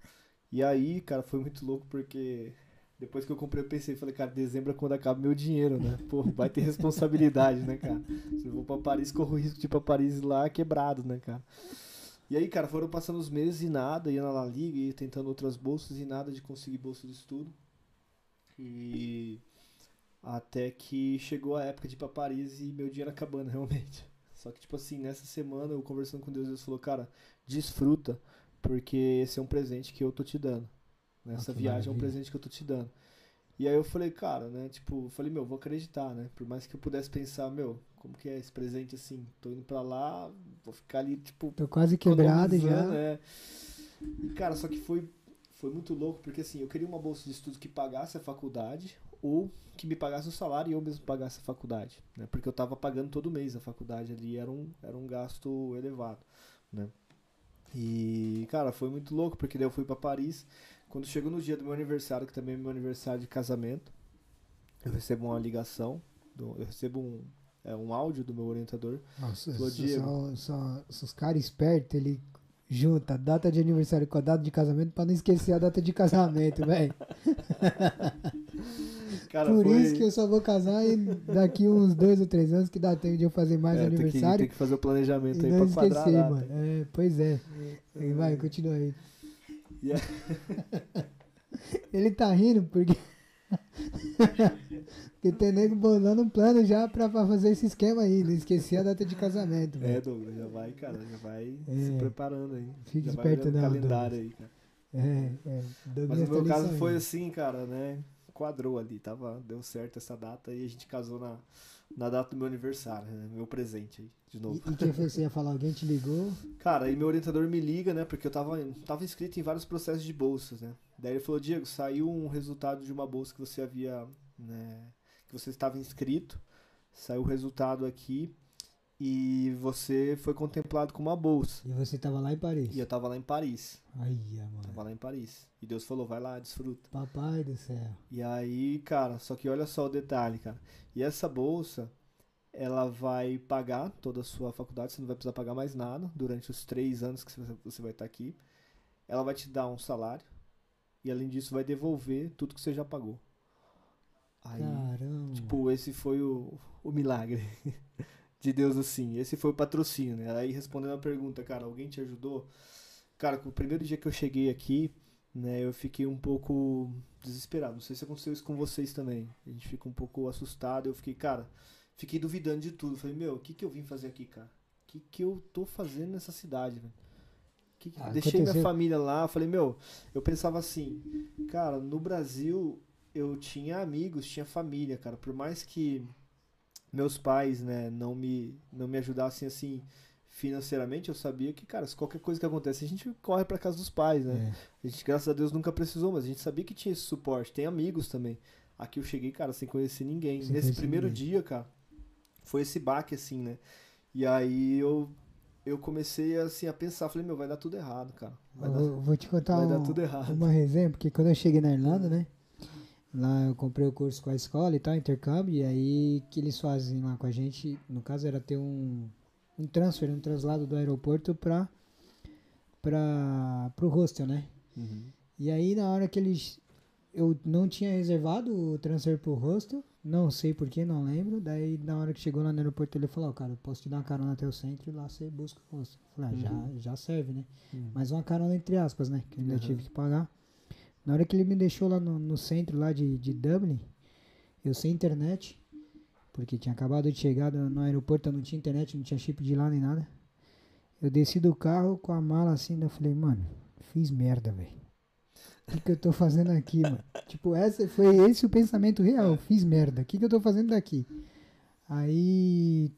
E aí, cara, foi muito louco porque depois que eu comprei, eu pensei, falei, cara, dezembro é quando acaba meu dinheiro, né? Pô, vai ter responsabilidade, né, cara? Se eu vou pra Paris, corro o risco de ir pra Paris lá quebrado, né, cara? E aí, cara, foram passando os meses e nada, ia na La Liga, ia tentando outras bolsas e nada de conseguir bolsa de estudo. E até que chegou a época de ir pra Paris e meu dinheiro acabando, realmente. Só que, tipo assim, nessa semana eu conversando com Deus, Deus falou, cara, desfruta, porque esse é um presente que eu tô te dando. Nessa Ah, que viagem é um maravilha. presente que eu tô te dando. E aí eu falei, cara, né, tipo, eu falei, meu, vou acreditar, né? Por mais que eu pudesse pensar, meu, como que é esse presente assim? Tô indo pra lá, vou ficar ali, tipo, Tô quase quebrado já. é. E, cara, só que foi, foi muito louco, porque assim, eu queria uma bolsa de estudo que pagasse a faculdade ou que me pagasse o salário e eu mesmo pagasse a faculdade, né? Porque eu tava pagando todo mês a faculdade ali, era um, era um gasto elevado, né? E, cara, foi muito louco, porque daí eu fui pra Paris. Quando chegou no dia do meu aniversário, que também é meu aniversário de casamento, eu recebo uma ligação, do- eu recebo um, é, um áudio do meu orientador. Nossa, Diego. os caras espertos, ele junta a data de aniversário com a data de casamento pra não esquecer a data de casamento, velho. Cara, Por foi- isso que eu só vou casar e daqui uns dois ou três anos que dá tempo de eu fazer mais É, tem que- aniversário. Tem que fazer o planejamento E aí não pra quadrar esquecer, data. mano. É, pois é. E vai, continua aí. Aí- Ele tá rindo porque. porque tem nego bolando um plano já pra, pra fazer esse esquema aí. Não esqueci a data de casamento. É, velho. Douglas, já vai, cara, já vai É. se preparando aí. Fique já vai esperto o não, calendário aí, cara. É, é. Douglas Mas no tá meu ali caso foi assim, cara, né? Quadrou ali, tava, deu certo essa data e a gente casou na, na data do meu aniversário, né? Meu presente aí, de novo. E, e? Você ia falar? Alguém te ligou? Cara, aí meu orientador me liga, né? Porque eu tava, tava inscrito em vários processos de bolsas, né? Daí ele falou, Diego, saiu um resultado de uma bolsa que você havia, né? Que você estava inscrito. Saiu o resultado aqui e você foi contemplado com uma bolsa. E você tava lá em Paris? E eu tava lá em Paris. Ai, mano. Tava lá em Paris. E Deus falou, vai lá, desfruta. Papai do céu. E aí, cara, só que olha só o detalhe, cara. E essa bolsa, ela vai pagar toda a sua faculdade, você não vai precisar pagar mais nada durante os três anos que você- você vai estar aqui. Ela vai te dar um salário e, além disso, vai devolver tudo que você já pagou. Aí, Caramba. tipo, esse foi o, o milagre de Deus, assim. Esse foi o patrocínio, né? Aí, respondendo a pergunta, cara, alguém te ajudou? Cara, o primeiro dia que eu cheguei aqui, né, eu fiquei um pouco desesperado. Não sei se aconteceu isso com vocês também. A gente fica um pouco assustado. Eu fiquei, cara, fiquei duvidando de tudo. Falei, meu, o que que eu vim fazer aqui, cara? O que que eu tô fazendo nessa cidade, velho? Que Ah, Deixei minha família lá. Falei, meu, eu pensava assim, cara, no Brasil eu tinha amigos, tinha família, cara. Por mais que meus pais, né, não me, não me ajudassem assim financeiramente, eu sabia que, cara, se qualquer coisa que acontece, a gente corre pra casa dos pais, né? É. A gente, graças a Deus, nunca precisou, mas a gente sabia que tinha esse suporte. Tem amigos também. Aqui eu cheguei, cara, sem conhecer ninguém. Sem Nesse conhecer primeiro ninguém. dia, cara, foi esse baque, assim, né? E aí eu, eu comecei, assim, a pensar. Falei, meu, vai dar tudo errado, cara. Vai, Eu dar, vou, te contar um- tudo errado. uma resenha, porque quando eu cheguei na Irlanda, né? Lá eu comprei o curso com a escola e tal, intercâmbio, e aí que eles fazem lá com a gente, no caso era ter um, um transfer, um traslado do aeroporto pra, pra, pro hostel, né? Uhum. E aí na hora que eles. Eu não tinha reservado o transfer pro hostel, não sei porquê, não lembro. Daí na hora que chegou lá no aeroporto ele falou, ó, cara, posso te dar uma carona até o centro e lá você busca o hostel. Eu Falei, ah, Uhum. já, já serve, né? Uhum. Mas uma carona entre aspas, né? Que eu ainda Uhum. tive que pagar. Na hora que ele me deixou lá no, no centro lá de, de Dublin, eu sem internet, porque tinha acabado de chegar no, aeroporto, não tinha internet, não tinha chip de lá nem nada. Eu desci do carro com a mala assim, eu falei, mano, fiz merda, velho. O que, que eu tô fazendo aqui, mano? tipo, essa, foi esse o pensamento real. Fiz merda. O que, que eu tô fazendo daqui? Aí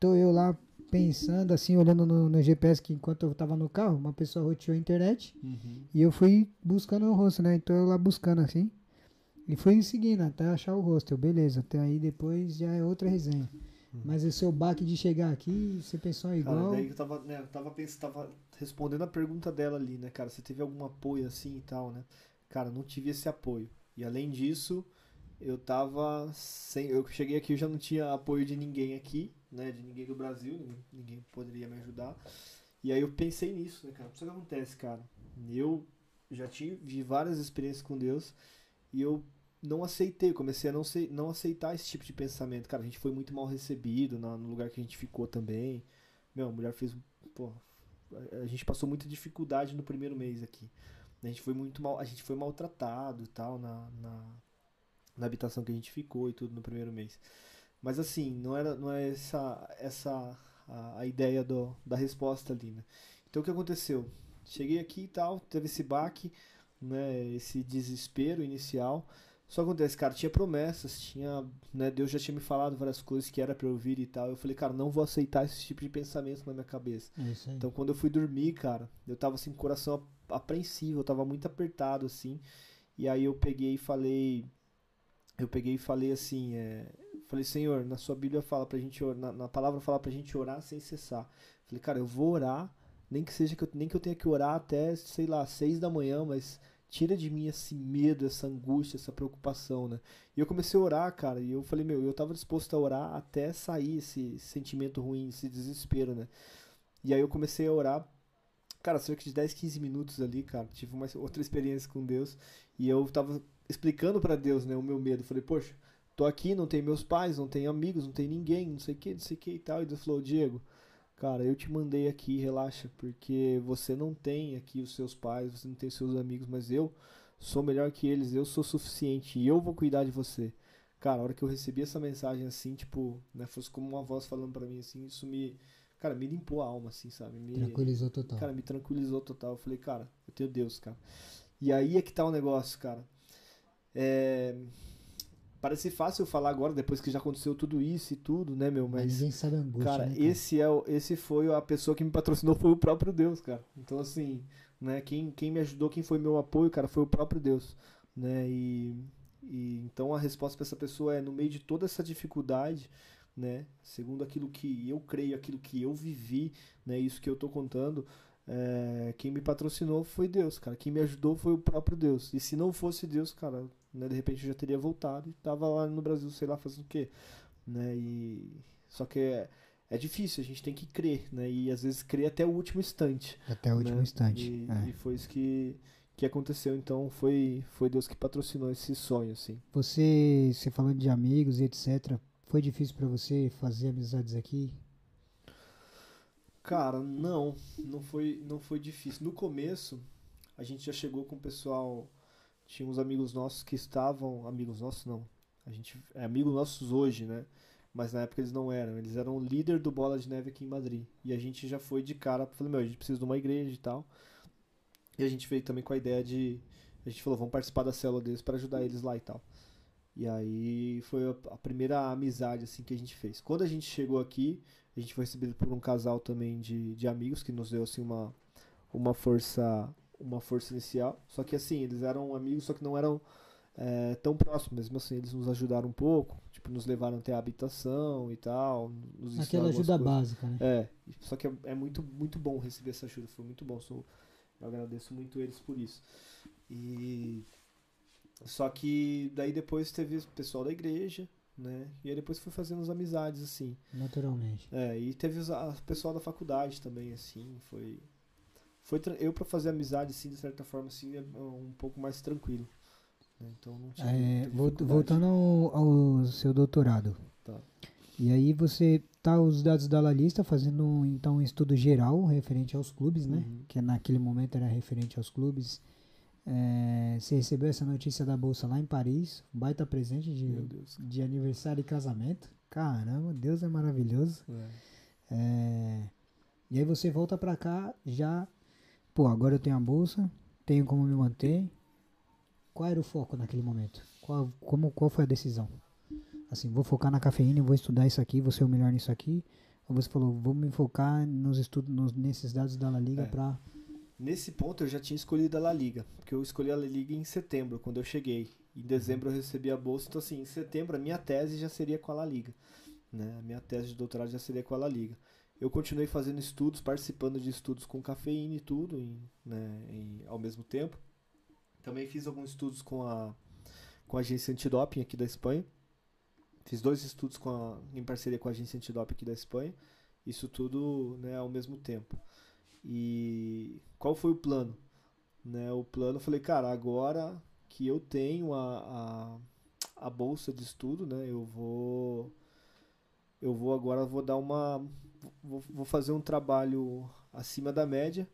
tô eu lá pensando, assim, olhando no, no GPS que enquanto eu tava no carro, uma pessoa roteou a internet e eu fui buscando o rosto, né? Então eu lá buscando assim. E fui seguindo até achar o rosto. Eu, beleza, até aí depois já é outra resenha. Mas esse seu baque de chegar aqui, você pensou Cara, igual. daí eu tava, né, eu tava pensando, tava respondendo a pergunta dela ali, né, cara? Você teve algum apoio assim e tal, né? Cara, não tive esse apoio. E além disso, eu tava sem. Eu cheguei aqui, eu já não tinha apoio de ninguém aqui, né? De ninguém do Brasil, ninguém, ninguém poderia me ajudar. E aí eu pensei nisso, né, cara? Isso que acontece, cara. Eu já tive várias experiências com Deus e eu não aceitei, comecei a não, sei, não aceitar esse tipo de pensamento. Cara, a gente foi muito mal recebido na- no lugar que a gente ficou também. Meu, a mulher fez. Pô, a- gente passou muita dificuldade no primeiro mês aqui. A gente foi muito mal, a gente foi maltratado e tal na, na, na habitação que a gente ficou e tudo no primeiro mês. Mas assim, não era não é essa essa a, a ideia do, da resposta ali, né? Então o que aconteceu? Cheguei aqui e tal, teve esse baque, né, esse desespero inicial. Só acontece, cara, tinha promessas, tinha, né, Deus já tinha me falado várias coisas que era pra eu ouvir e tal. Eu falei, cara, não vou aceitar esse tipo de pensamento na minha cabeça. É. Então quando eu fui dormir, cara, eu tava assim com o coração ap- apreensivo, eu tava muito apertado assim. E aí eu peguei e falei, eu peguei e falei assim, é, falei, Senhor, na sua Bíblia fala pra gente orar, na, na palavra fala pra gente orar sem cessar. Falei, cara, eu vou orar, nem que seja que eu, nem que eu tenha que orar até, sei lá, seis da manhã, mas tira de mim esse medo, essa angústia, essa preocupação, né? E eu comecei a orar, cara, e eu falei, meu, eu tava disposto a orar até sair esse sentimento ruim, esse desespero, né? E aí eu comecei a orar, cara, cerca de 10, 15 minutos ali, cara, tive uma outra experiência com Deus, e eu tava explicando pra Deus, né, o meu medo. Falei, poxa, tô aqui, não tenho meus pais, não tenho amigos, não tenho ninguém, não sei o que, não sei o que e tal. E Deus falou, Diego, cara, eu te mandei aqui, relaxa, porque você não tem aqui os seus pais, você não tem os seus amigos, mas eu sou melhor que eles, eu sou suficiente e eu vou cuidar de você. Cara, a hora que eu recebi essa mensagem assim, tipo, né, fosse como uma voz falando pra mim assim, isso me, cara, me limpou a alma assim, sabe? Me, Tranquilizou total. Cara, me tranquilizou total. Eu falei, cara, eu tenho Deus, cara. E aí é que tá o negócio, cara. É... Parece fácil falar agora, depois que já aconteceu tudo isso e tudo, né, meu? Mas ninguém sabe a angústia. cara, né, esse é o, esse foi a pessoa que me patrocinou, foi o próprio Deus, cara. Então, assim, né, quem, quem me ajudou, quem foi meu apoio, cara, foi o próprio Deus, né? E, e então a resposta para essa pessoa é no meio de toda essa dificuldade, né? Segundo aquilo que eu creio, aquilo que eu vivi, né? Isso que eu tô contando, é, quem me patrocinou foi Deus, cara. Quem me ajudou foi o próprio Deus. E se não fosse Deus, cara, né, de repente eu já teria voltado e tava lá no Brasil, sei lá, fazendo o quê, né? E só que é, é difícil, a gente tem que crer, né? E às vezes crer até o último instante. Até o último né? instante. E, é. e foi isso que que aconteceu, então foi foi Deus que patrocinou esse sonho, assim. Você, você falando de amigos e etc. Foi difícil pra você fazer amizades aqui? Cara, não, não foi, não foi difícil. No começo, a gente já chegou com o pessoal, tinha uns amigos nossos que estavam, amigos nossos não, a gente é amigos nossos hoje, né? Mas na época eles não eram, eles eram líder do Bola de Neve aqui em Madrid. E a gente já foi de cara, falei, meu, a gente precisa de uma igreja e tal. E a gente veio também com a ideia de, a gente falou, vamos participar da célula deles para ajudar eles lá e tal. E aí foi a primeira amizade assim que a gente fez. Quando a gente chegou aqui, a gente foi recebido por um casal também de, de amigos que nos deu assim uma, uma força uma força inicial. Só que assim, eles eram amigos, só que não eram é, tão próximos. Mesmo assim, eles nos ajudaram um pouco, tipo, nos levaram até a habitação e tal. Nos Aquela ajuda coisas. básica, né? É, só que é, é muito, muito bom receber essa ajuda, foi muito bom. Sou, eu agradeço muito eles por isso. E só que daí depois teve o pessoal da igreja, né? E aí depois fui fazendo as amizades, assim. Naturalmente. É, e teve o pessoal da faculdade também, assim, foi. Foi eu pra fazer amizade, assim, de certa forma, assim, é um pouco mais tranquilo. né? Então não tive É, voltando ao, ao seu doutorado. Tá. E aí você tá os dados da lista fazendo então um estudo geral referente aos clubes, né? Uhum. Que naquele momento era referente aos clubes. É, você recebeu essa notícia da bolsa lá em Paris, baita presente de, de aniversário e casamento. Caramba, Deus é maravilhoso. É. É, e aí você volta pra cá já, pô, agora eu tenho a bolsa, tenho como me manter. Qual era o foco naquele momento? Qual, como, qual foi a decisão? Assim, vou focar na cafeína, vou estudar isso aqui, vou ser o melhor nisso aqui. Ou você falou, vou me focar nos estudos, nos, nesses dados da La Liga É. pra. Nesse ponto eu já tinha escolhido a La Liga, porque eu escolhi a La Liga em setembro, quando eu cheguei. Em dezembro eu recebi a bolsa, então assim, em setembro a minha tese já seria com a La Liga. Né? A minha tese de doutorado já seria com a La Liga. Eu continuei fazendo estudos, participando de estudos com cafeína e tudo, em, né, em- ao mesmo tempo. Também fiz alguns estudos com a, com a agência antidoping aqui da Espanha. Fiz dois estudos com a- em parceria com a agência antidoping aqui da Espanha. Isso tudo né, ao mesmo tempo. E qual foi o plano? Né, o plano, eu falei, cara, agora que eu tenho a, a, a bolsa de estudo, né, eu vou eu vou agora vou dar uma vou, vou fazer um trabalho acima da média,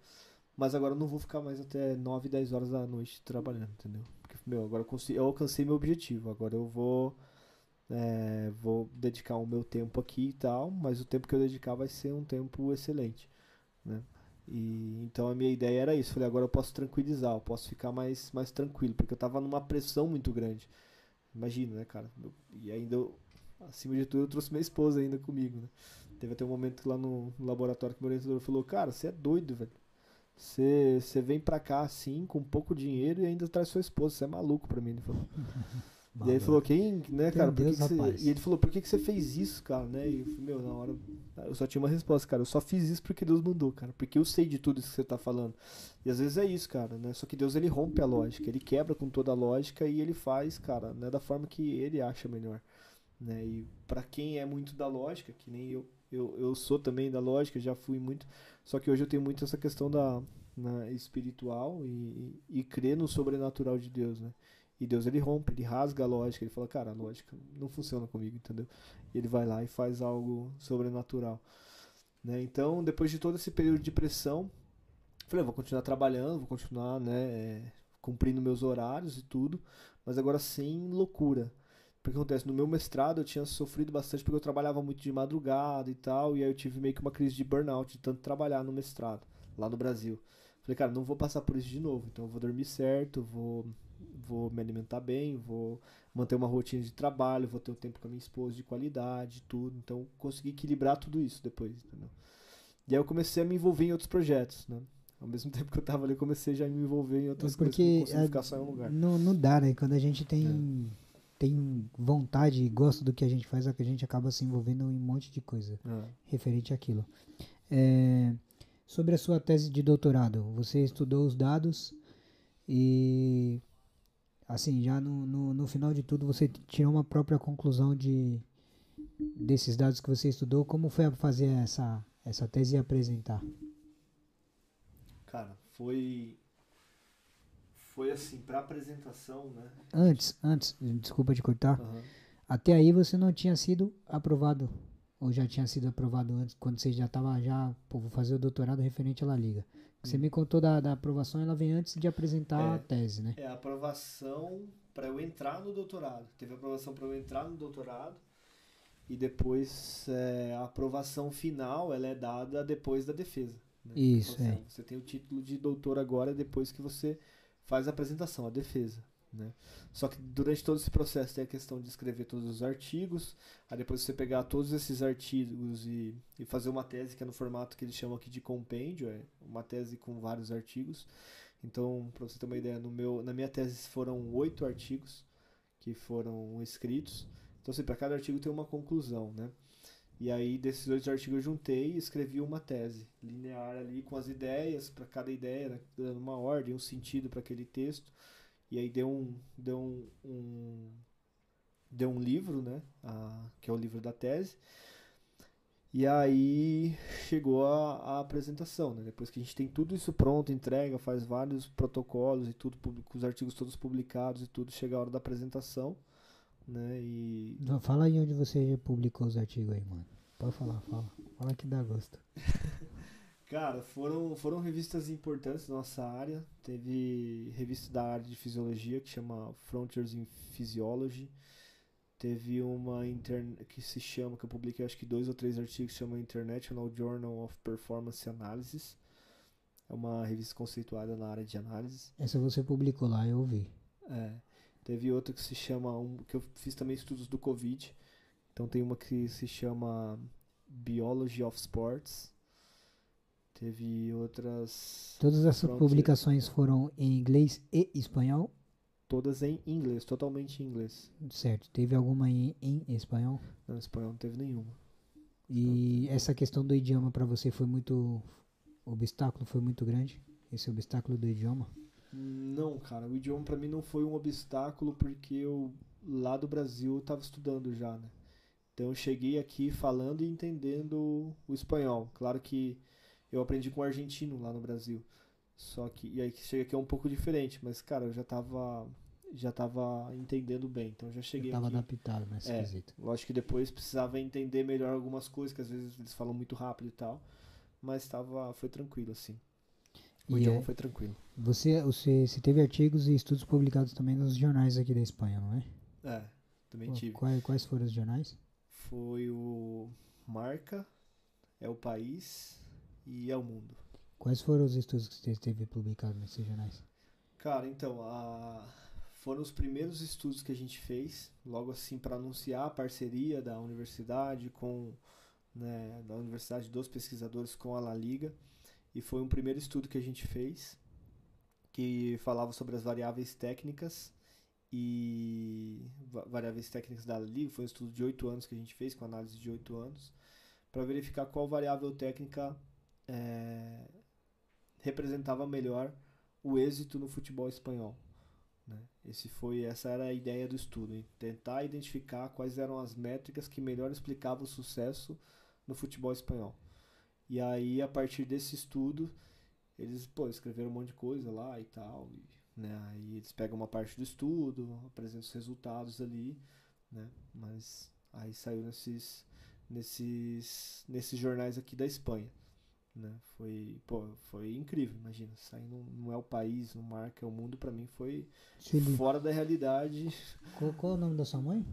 mas agora não vou ficar mais até 9, 10 horas da noite trabalhando, entendeu? Porque meu, agora eu, consegui, eu alcancei meu objetivo, agora eu vou é, vou dedicar o meu tempo aqui e tal, mas o tempo que eu dedicar vai ser um tempo excelente, né? E então a minha ideia era isso, falei, agora eu posso tranquilizar, eu posso ficar mais mais tranquilo, porque eu tava numa pressão muito grande. Imagina, né, cara? Eu- E ainda eu, acima de tudo eu trouxe minha esposa ainda comigo, né? Teve até um momento lá no, laboratório que meu orientador falou, cara, você é doido, velho. Você você vem pra cá assim, com pouco dinheiro e ainda traz sua esposa, você é maluco pra mim, ele falou. E aí ele falou, quem, né, cara, por que Deus, que rapaz. E ele falou, por que que você fez isso, cara, né? E eu falei, meu, na hora, eu só tinha uma resposta, cara, eu só fiz isso porque Deus mandou, cara, porque eu sei de tudo isso que você tá falando. E às vezes é isso, cara, né? Só que Deus, ele rompe a lógica, ele quebra com toda a lógica e ele faz, cara, né, da forma que ele acha melhor, né? E pra quem é muito da lógica, que nem eu, eu, eu sou também da lógica, já fui muito, só que hoje eu tenho muito essa questão da na, espiritual e, e, e crer no sobrenatural de Deus, né? E Deus ele rompe, ele rasga a lógica, ele fala, cara, a lógica não funciona comigo, entendeu? E ele vai lá e faz algo sobrenatural. Né? Então, depois de todo esse período de pressão, falei, eu vou continuar trabalhando, vou continuar, né, é, cumprindo meus horários e tudo, mas agora sem loucura. Porque acontece, no meu mestrado eu tinha sofrido bastante porque eu trabalhava muito de madrugada e tal, e aí eu tive meio que uma crise de burnout de tanto trabalhar no mestrado, lá no Brasil. Falei, cara, não vou passar por isso de novo, então eu vou dormir certo, vou vou me alimentar bem, vou manter uma rotina de trabalho, vou ter um tempo com a minha esposa de qualidade, tudo. Então, consegui equilibrar tudo isso depois, entendeu? E aí eu comecei a me envolver em outros projetos, né? Ao mesmo tempo que eu tava ali, eu comecei já a me envolver em outras coisas, que eu não Porque consigo é, ficar só em um lugar. não, não dá, né? Quando a gente tem, tem vontade e gosta do que a gente faz, é que a gente acaba se envolvendo em um monte de coisa É. referente àquilo. É, sobre a sua tese de doutorado, você estudou os dados e, assim, já no, no, no final de tudo, você tirou uma própria conclusão de desses dados que você estudou. Como foi a fazer essa, essa tese e apresentar? Cara, foi. Foi assim, pra apresentação, né? Antes, antes, desculpa te cortar. Aham. Até aí você não tinha sido aprovado ou já tinha sido aprovado antes, quando você já estava já, pô, vou fazer o doutorado referente à La Liga. Você me contou da, da aprovação, ela vem antes de apresentar É. a tese, né? É a aprovação para eu entrar no doutorado. Teve aprovação para eu entrar no doutorado e depois é, a aprovação final ela é dada depois da defesa. né? Isso, Então, é. assim, Você tem o título de doutor agora depois que você faz a apresentação, a defesa. Né? Só que durante todo esse processo tem a questão de escrever todos os artigos, aí depois você pegar todos esses artigos e, e fazer uma tese que é no formato que eles chamam aqui de compêndio, é uma tese com vários artigos. Então, para você ter uma ideia, no meu, na minha tese foram oito artigos que foram escritos. Então, assim, para cada artigo tem uma conclusão, né? E aí, desses oito artigos eu juntei e escrevi uma tese linear ali com as ideias, para cada ideia, né, dando uma ordem, um sentido para aquele texto. E aí deu um, deu um, um- deu um livro, né, a- que é o livro da tese. E aí chegou a, a apresentação, né? Depois que a gente tem tudo isso pronto, entrega, faz vários protocolos e tudo, com os artigos todos publicados e tudo, chega a hora da apresentação, né? E Não, Fala aí onde você publicou os artigos aí, mano. Pode falar, fala. Fala que dá gosto. Cara, foram, foram revistas importantes da nossa área. Teve revista da área de fisiologia que chama Frontiers in Physiology. Teve uma que se chama, que eu publiquei acho que dois ou três artigos, chama International Journal of Performance Analysis. É uma revista conceituada na área de análise. Essa você publicou lá, eu vi. É. Teve outra que se chama, um, que eu fiz também estudos do Covid. Então tem uma que se chama Biology of Sports. Teve outras. Todas essas Frontier- publicações foram em inglês e espanhol? Todas em inglês, totalmente em inglês. Certo. Teve alguma em, em espanhol? Não, em espanhol não teve nenhuma. E essa questão do idioma para você foi muito. O obstáculo foi muito grande? Esse obstáculo do idioma? Não, cara, o idioma pra mim não foi um obstáculo porque eu lá do Brasil eu tava estudando já, né? Então eu cheguei aqui falando e entendendo o espanhol. Claro que eu aprendi com o argentino lá no Brasil. Só que e aí que chega aqui é um pouco diferente, mas cara, eu já tava já tava entendendo bem. Então eu já cheguei Eu tava aqui. adaptado nesse É. quesito. Lógico que depois precisava entender melhor algumas coisas, que às vezes eles falam muito rápido e tal, mas tava foi tranquilo assim. O E idioma é- foi tranquilo. Você, você, você teve artigos e estudos publicados também nos jornais aqui da Espanha, não é? É, também Pô, tive. Quais, quais foram os jornais? Foi o Marca, é o País e é o Mundo. Quais foram os estudos que você teve publicados nesses jornais? Cara, então, a... foram os primeiros estudos que a gente fez, logo assim para anunciar a parceria da universidade com, né, da universidade dos pesquisadores com a La Liga. E foi um primeiro estudo que a gente fez que falava sobre as variáveis técnicas e va- variáveis técnicas da Liga. Foi um estudo de oito anos que a gente fez, com análise de oito anos, para verificar qual variável técnica eh, representava melhor o êxito no futebol espanhol. Né? Esse foi, essa era a ideia do estudo, hein? tentar identificar quais eram as métricas que melhor explicavam o sucesso no futebol espanhol. E aí, a partir desse estudo, eles pô, escreveram um monte de coisa lá e tal. E, né? Aí eles pegam uma parte do estudo, apresentam os resultados ali, né? mas aí saiu nesses, nesses, nesses jornais aqui da Espanha. Né? Foi, pô, foi incrível, imagina. Sair não, não é o país, não marca, é o mundo, pra mim foi li- fora da realidade. Qual, qual é o nome da sua mãe?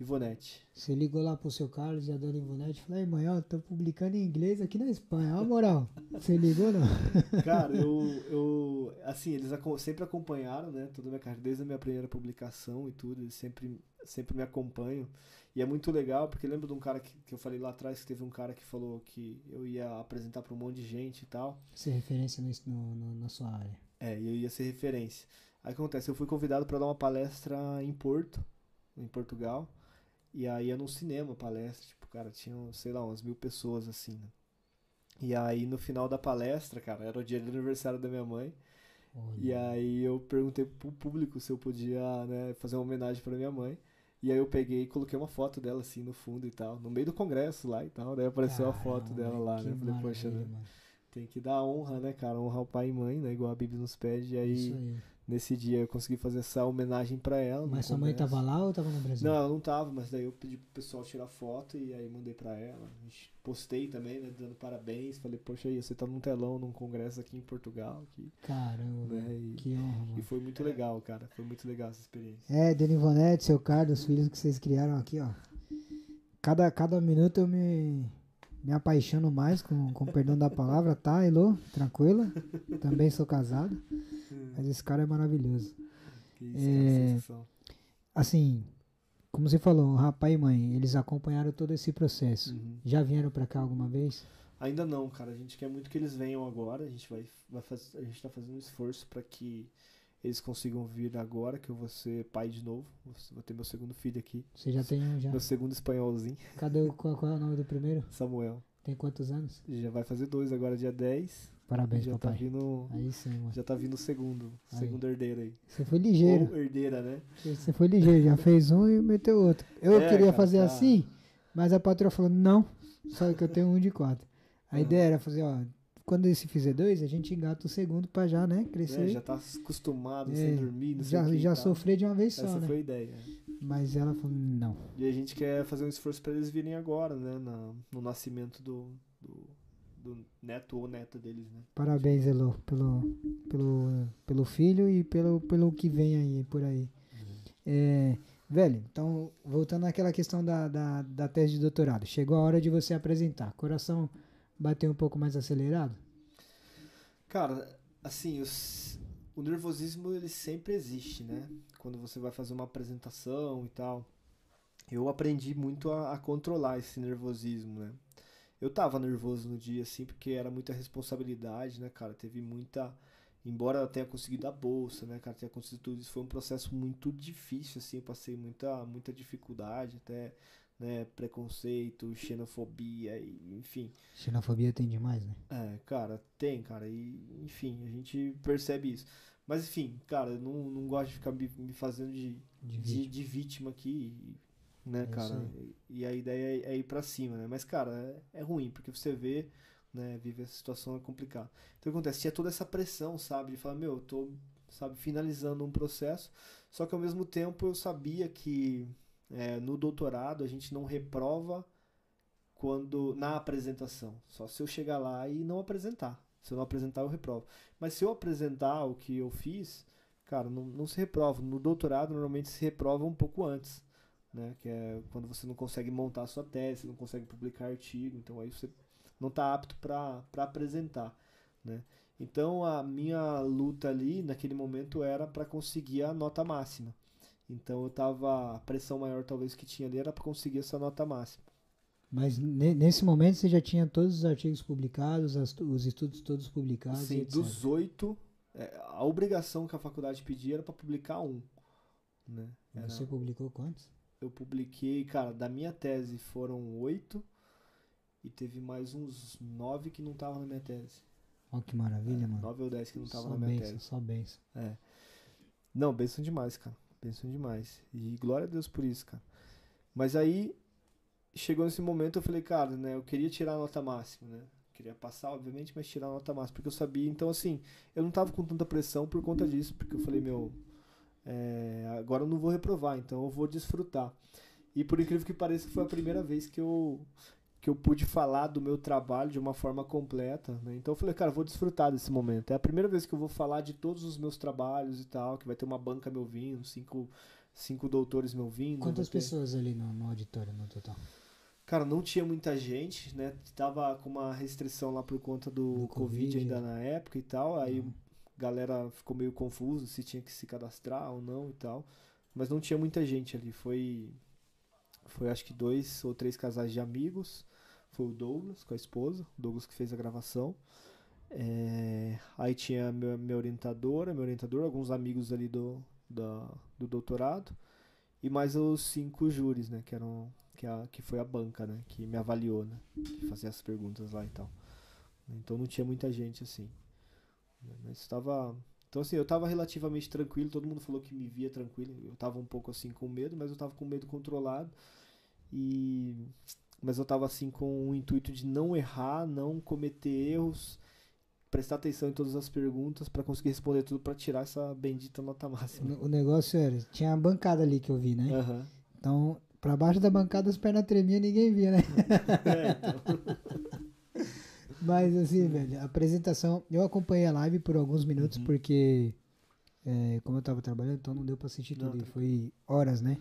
Ivonete. Você ligou lá pro seu Carlos e a dona Ivonete e falou, Ei, mãe, ó, tô publicando em inglês aqui na Espanha, ó a moral. Você ligou não? Cara, eu, eu assim, eles sempre acompanharam, né, toda a minha carreira, desde a minha primeira publicação e tudo, eles sempre, sempre me acompanham. E é muito legal, porque lembra de um cara que, que eu falei lá atrás, que teve um cara que falou que eu ia apresentar pra um monte de gente e tal. Você é referência no, no- na sua área. É, e eu ia ser referência. Aí acontece, eu fui convidado para dar uma palestra em Porto, em Portugal. E aí ia num cinema, palestra, tipo, cara, tinham, sei lá, umas mil pessoas assim, né? E aí no final da palestra, cara, era o dia do aniversário da minha mãe. Olha. E aí eu perguntei pro público se eu podia, né, fazer uma homenagem pra minha mãe. E aí eu peguei e coloquei uma foto dela assim no fundo e tal, no meio do congresso lá e tal. Daí apareceu a foto Caramba, dela lá, né? Falei, poxa, né? mano. Tem que dar honra, né, cara? Honrar o pai e mãe, né? Igual a Bíblia nos pede. E aí, Isso aí. Nesse dia, eu consegui fazer essa homenagem pra ela. Mas sua mãe tava lá ou tava no Brasil? Não, ela não tava, mas daí eu pedi pro pessoal tirar foto e aí mandei pra ela. Postei também, né? Dando parabéns. Falei, poxa, aí, você tá num telão, num congresso aqui em Portugal. Aqui, Caramba, né? E, que honra, e foi muito legal, cara. Foi muito legal essa experiência. É, Dona Ivonete, seu Carlos, os filhos que vocês criaram aqui, ó. Cada, cada minuto eu me, me apaixono mais, com, com perdão da palavra, tá, Elô? Tranquila? Também sou casado, mas esse cara é maravilhoso. É. Assim, como você falou, rapaz e mãe, eles acompanharam todo esse processo. Uhum. Já vieram pra cá alguma vez? Ainda não, cara. A gente quer muito que eles venham agora. A gente vai, vai faz... a gente tá fazendo um esforço para que eles consigam vir agora, que eu vou ser pai de novo. Vou vou ter meu segundo filho aqui. Você já tem um já? Meu segundo espanholzinho, Cadê o, qual, qual é o nome do primeiro? Samuel. Tem quantos anos? Já vai fazer dois agora, dia 10. Parabéns, já tá papai. vindo. Aí sim, mano. Já tá vindo o segundo. Aí. Segundo herdeiro aí. Você foi ligeiro. Ou herdeira, né? Você foi ligeiro, já fez um e meteu outro. Eu É, queria cara, fazer tá. assim, mas a patroa falou, não, só que eu tenho um de quatro. A ideia era fazer, ó, quando esse fizer dois, a gente engata o segundo pra já, né, É, crescer. já tá acostumado, É, sem dormir, não sei já e já tal. sofrer de uma vez só, Essa né? foi a ideia. Mas ela falou, não. E a gente quer fazer um esforço para eles virem agora, né? na- no nascimento do, do, do neto ou neta deles, né? Parabéns, Elo, pelo, pelo, pelo filho e pelo, pelo que vem aí, por aí. É, velho, então, voltando àquela questão da, da, da tese de doutorado. Chegou a hora de você apresentar. Coração bateu um pouco mais acelerado? Cara, assim, os- o nervosismo ele sempre existe, né? Quando você vai fazer uma apresentação e tal. Eu aprendi muito a, a controlar esse nervosismo, né? Eu tava nervoso no dia, assim, porque era muita responsabilidade, né, cara? Teve muita. Embora eu tenha conseguido a bolsa, né, cara? Tenha conseguido tudo isso, foi um processo muito difícil, assim. Eu passei muita, muita dificuldade, até, né? Preconceito, xenofobia, e, enfim. Xenofobia tem demais, né? É, cara, tem, cara, e enfim, a gente percebe isso. Mas enfim, cara, eu não, não gosto de ficar me, me fazendo de, De de, vítima. de vítima aqui, né, É cara? E, e a ideia é, é ir pra cima, né? Mas, cara, é, é ruim, porque você vê, né, vive essa situação é complicado. Então o que acontece? Tinha toda essa pressão, sabe? De falar, meu, eu tô, sabe, finalizando um processo, só que ao mesmo tempo eu sabia que é, no doutorado a gente não reprova quando na apresentação. Só se eu chegar lá e não apresentar. Se eu não apresentar, eu reprovo. Mas se eu apresentar o que eu fiz, cara, não, não se reprova. No doutorado, normalmente se reprova um pouco antes. Né? Que é quando você não consegue montar a sua tese, não consegue publicar artigo. Então aí você não está apto para apresentar. Né? Então a minha luta ali, naquele momento, era para conseguir a nota máxima. Então eu tava. A pressão maior talvez que tinha ali era para conseguir essa nota máxima. Mas ne- nesse momento você já tinha todos os artigos publicados, as- os estudos todos publicados, Sim, dos oito, é, a obrigação que a faculdade pedia era para publicar um. Né? Era- Você publicou quantos? Eu publiquei, cara, da minha tese foram oito e teve mais uns nove que não estavam na minha tese. Ó, que maravilha, mano. Nove ou dez que não estavam na minha benção, tese. só benção. É. Não, benção demais, cara. Benção demais. E glória a Deus por isso, cara. Mas aí chegou nesse momento eu falei, cara, né, eu queria tirar a nota máxima, né? Queria passar, obviamente, mas tirar a nota máxima, porque eu sabia, então assim, eu não tava com tanta pressão por conta disso, porque eu falei, meu, é, agora eu não vou reprovar, então eu vou desfrutar. E por incrível que pareça, foi a primeira vez que eu que eu pude falar do meu trabalho de uma forma completa, né? Então eu falei, cara, eu vou desfrutar desse momento. É a primeira vez que eu vou falar de todos os meus trabalhos e tal, que vai ter uma banca me ouvindo, cinco, cinco doutores me ouvindo. Quantas ter- pessoas ali no, no auditório no total? Cara, não tinha muita gente, né? Tava com uma restrição lá por conta do, Do Covid, Covid. ainda na época e tal. Aí Uhum. Galera ficou meio confusa se tinha que se cadastrar ou não e tal. Mas não tinha muita gente ali. Foi, foi acho que dois ou três casais de amigos. Foi o Douglas com a esposa, o Douglas que fez a gravação. É, aí tinha minha, minha orientadora, meu orientador, alguns amigos ali do, do doutorado. E mais os cinco júris, né? Que eram que, a, que foi a banca, né? Que me avaliou, né? Que fazia as perguntas lá e tal. Então não tinha muita gente assim. Né, Mas estava. Então assim, eu estava relativamente tranquilo, todo mundo falou que me via tranquilo. Eu estava um pouco assim com medo, mas eu estava com medo controlado. E. Mas eu estava assim com o intuito de não errar, não cometer erros, prestar atenção em todas as perguntas para conseguir responder tudo para tirar essa bendita nota máxima. O, negócio era, tinha a bancada ali que eu vi, né? Aham. Então, pra baixo da bancada as pernas tremiam ninguém via, né? É, então. Mas assim, velho, a apresentação, eu acompanhei a live por alguns minutos Uhum. porque, é, como eu tava trabalhando, então não deu pra assistir Não, tudo. Tá- foi horas, né?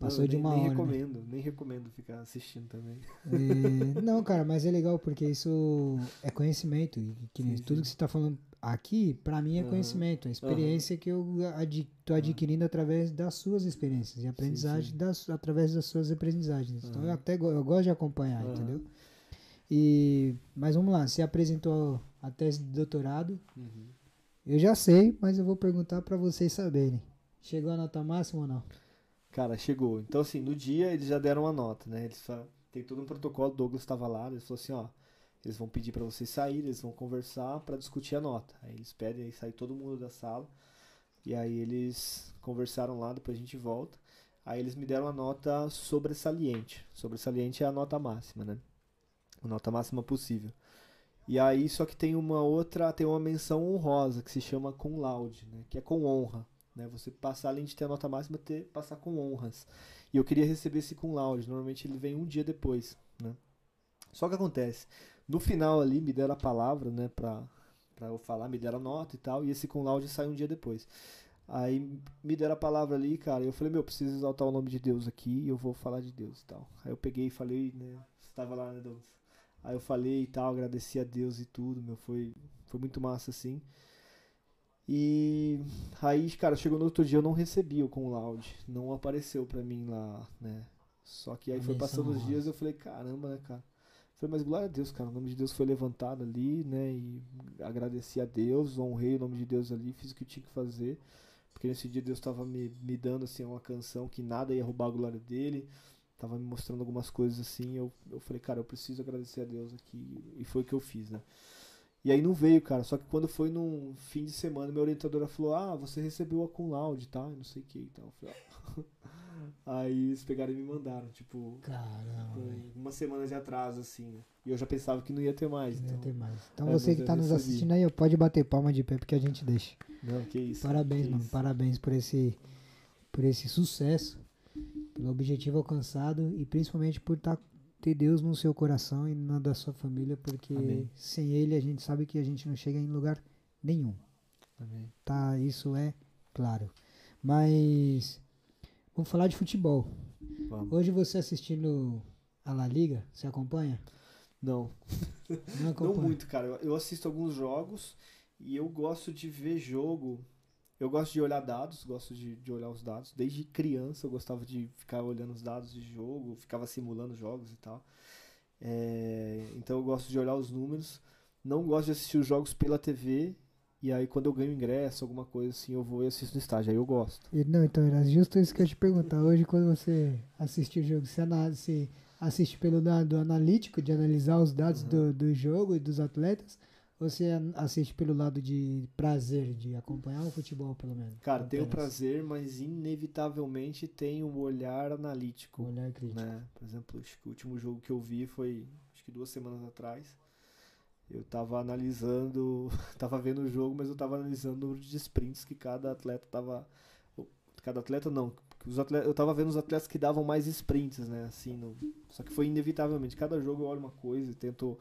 Passou Não, de nem- uma nem hora. né? recomendo, nem recomendo ficar assistindo também. É, não, cara, mas é legal porque isso é conhecimento. E que nem Sim, tudo sim. que você tá falando aqui, pra mim é Aham. conhecimento. É experiência que eu adi tô adquirindo através das suas experiências. E aprendizagem sim. Das, através das suas aprendizagens. Então eu até eu gosto de acompanhar, entendeu? E, mas vamos lá, você apresentou a tese de doutorado. Eu já sei, mas eu vou perguntar pra vocês saberem. Chegou a nota máxima ou não? Cara, chegou. Então, assim, no dia eles já deram uma nota, né? Eles fa- tem todo um protocolo, o Douglas estava lá, eles falaram assim, ó, eles vão pedir pra vocês saírem, eles vão conversar pra discutir a nota. Aí eles pedem aí sair todo mundo da sala. E aí eles conversaram lá, depois a gente volta. Aí eles me deram a nota sobresaliente. Sobresaliente é a nota máxima, né? A nota máxima possível. E aí, só que tem uma outra, tem uma menção honrosa que se chama cum laude, né? Que é com honra, né? Você passar além de ter a nota máxima, ter passar com honras. E eu queria receber esse cum laude. Normalmente ele vem um dia depois, né? Só que acontece, No final ali me deram a palavra, né, pra eu falar, me deram a nota e tal, e esse com laude saiu um dia depois. Aí me deram a palavra ali, cara, eu falei, meu, preciso exaltar o nome de Deus aqui e eu vou falar de Deus e tal. Aí eu peguei e falei, né, você lá, né, Douglas? Aí eu falei e tal, agradeci a Deus e tudo, meu, foi, foi muito massa assim. E aí, cara, chegou no outro dia eu não recebi o com laude, não apareceu pra mim lá, né? Só que aí foi menção passando os dias eu falei, caramba, né, cara? Falei, mas glória a Deus, cara, o nome de Deus foi levantado ali, né? E agradeci a Deus, honrei o nome de Deus ali, fiz o que tinha que fazer. Porque nesse dia Deus tava me, me dando, assim, uma canção que nada ia roubar a glória dele. Tava me mostrando algumas coisas assim. Eu, eu falei, cara, eu preciso agradecer a Deus aqui. E foi o que eu fiz, né? E aí não veio, cara. Só que quando foi num fim de semana, minha orientadora falou: Ah, você recebeu a cum laude, tá? E não sei o que e tal. Falei, "Ah." Aí eles pegaram e me mandaram, tipo, Caramba, velho. uma semana de atraso, assim. né? E eu já pensava que não ia ter mais. Não Então, ia ter mais. Então É, você que eu tá nos assistindo aí, pode bater palma de pé porque a gente deixa. Não, que isso. Parabéns, que mano. isso. Parabéns por esse, por esse sucesso, pelo objetivo alcançado e principalmente por tá, ter Deus no seu coração e na da sua família, porque Amém. sem Ele a gente sabe que a gente não chega em lugar nenhum. Amém. Tá? Isso é claro. Mas vamos falar de futebol. Vamos. Hoje você assistindo a La Liga, você acompanha? Não, Não não acompanha. muito, cara. Eu assisto alguns jogos e eu gosto de ver jogo. Eu gosto de olhar dados, gosto de, de olhar os dados. Desde criança eu gostava de ficar olhando os dados de jogo, ficava simulando jogos e tal. É, então eu gosto de olhar os números. Não gosto de assistir os jogos pela TV. E aí quando eu ganho ingresso, alguma coisa assim, eu vou e assisto no estádio. Aí eu gosto. Não, então era justo isso que eu ia te perguntar. Hoje, quando você assiste o jogo, você, ana- você assiste pelo lado analítico, de analisar os dados do, do jogo e dos atletas, você assiste pelo lado de prazer, de acompanhar o futebol, pelo menos? Cara, tenho Apenas. prazer, mas inevitavelmente tenho um olhar analítico. Um olhar crítico. né? Por exemplo, acho que o último jogo que eu vi foi acho que duas semanas atrás. Eu tava analisando, tava vendo o jogo, mas eu tava analisando o número de sprints que cada atleta tava. Cada atleta não. atleta, eu tava vendo os atletas que davam mais sprints, né? Assim, no, só que foi inevitavelmente. Cada jogo eu olho uma coisa e tento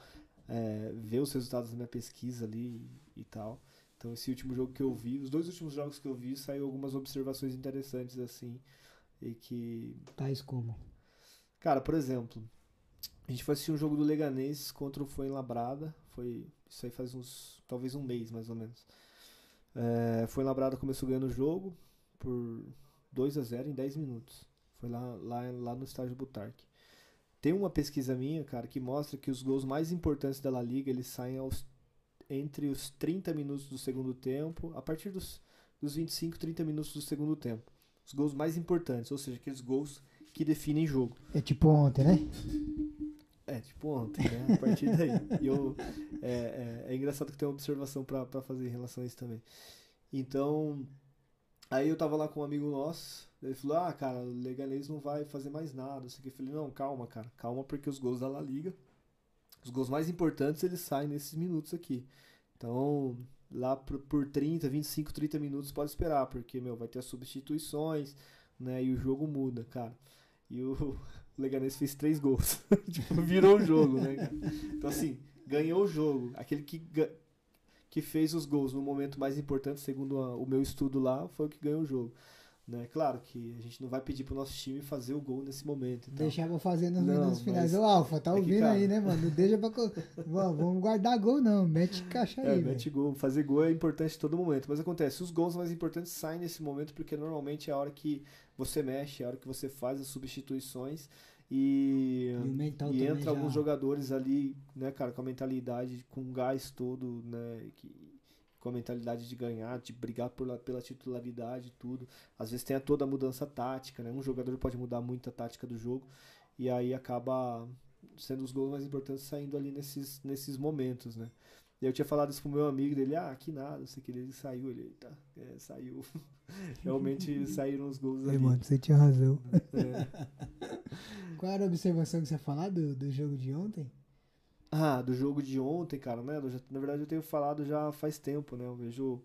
é, ver os resultados da minha pesquisa ali e, tal. Então esse último jogo que eu vi, os dois últimos jogos que eu vi, saiu algumas observações interessantes assim. E que Tais como? Cara, por exemplo, a gente foi assistir um jogo do Leganês contra o Fuenlabrada. Foi isso aí faz uns talvez um mês mais ou menos. É, Fuenlabrada começou ganhando o jogo por 2 a 0 em 10 minutos. Foi lá, lá, lá no estádio Butarque. Tem uma pesquisa minha, cara, que mostra que os gols mais importantes da La Liga eles saem aos, entre os 30 minutos do segundo tempo, a partir dos, dos 25, 30 minutos do segundo tempo. Os gols mais importantes, ou seja, aqueles gols que definem jogo. É tipo ontem, né? É, tipo ontem, né? A partir daí. E eu, é, é, é engraçado que tem uma observação pra fazer em relação a isso também. Então, aí eu tava lá com um amigo nosso, ele falou, ah, cara, o Leganês não vai fazer mais nada. Eu sei Eu falei, não, calma, cara, calma, porque os gols da La Liga, os gols mais importantes, eles saem nesses minutos aqui. Então, lá por, por 30, 25, 30 minutos pode esperar, porque, meu, vai ter as substituições, né? E o jogo muda, cara. E o Leganês fez três gols. tipo, virou o jogo, né? Então, assim, ganhou o jogo. Aquele que, que fez os gols no momento mais importante, segundo a- o meu estudo lá, foi o que ganhou o jogo. Né? Claro que a gente não vai pedir pro nosso time fazer o gol nesse momento. Então, Deixar pra fazer nos minutos finais. Ô, Alfa, tá é ouvindo cara- aí, né, mano? Não deixa pra. Vamos guardar gol, não. Mete caixa aí, É, mete gol. Fazer gol é importante em todo momento. Mas acontece, os gols mais importantes saem nesse momento porque normalmente é a hora que você mexe, é a hora que você faz as substituições e, E o e entra já- alguns jogadores ali, né, cara, com a mentalidade, com o gás todo, né, que, com a mentalidade de ganhar, de brigar por, la- pela titularidade e tudo. Às vezes tem a toda a mudança tática, né? Um jogador pode mudar muito a tática do jogo e aí acaba sendo os gols mais importantes saindo ali nesses, nesses momentos, né? E eu tinha falado isso pro meu amigo dele, ah, que nada, não sei o que, ele saiu, ele, eita, é, saiu. Realmente saíram os gols ali. mano, você tinha razão. É. Qual era a observação que você ia falar do, do jogo de ontem? Ah, do jogo de ontem, cara, né? Já- na verdade eu tenho falado já faz tempo, né? Eu vejo,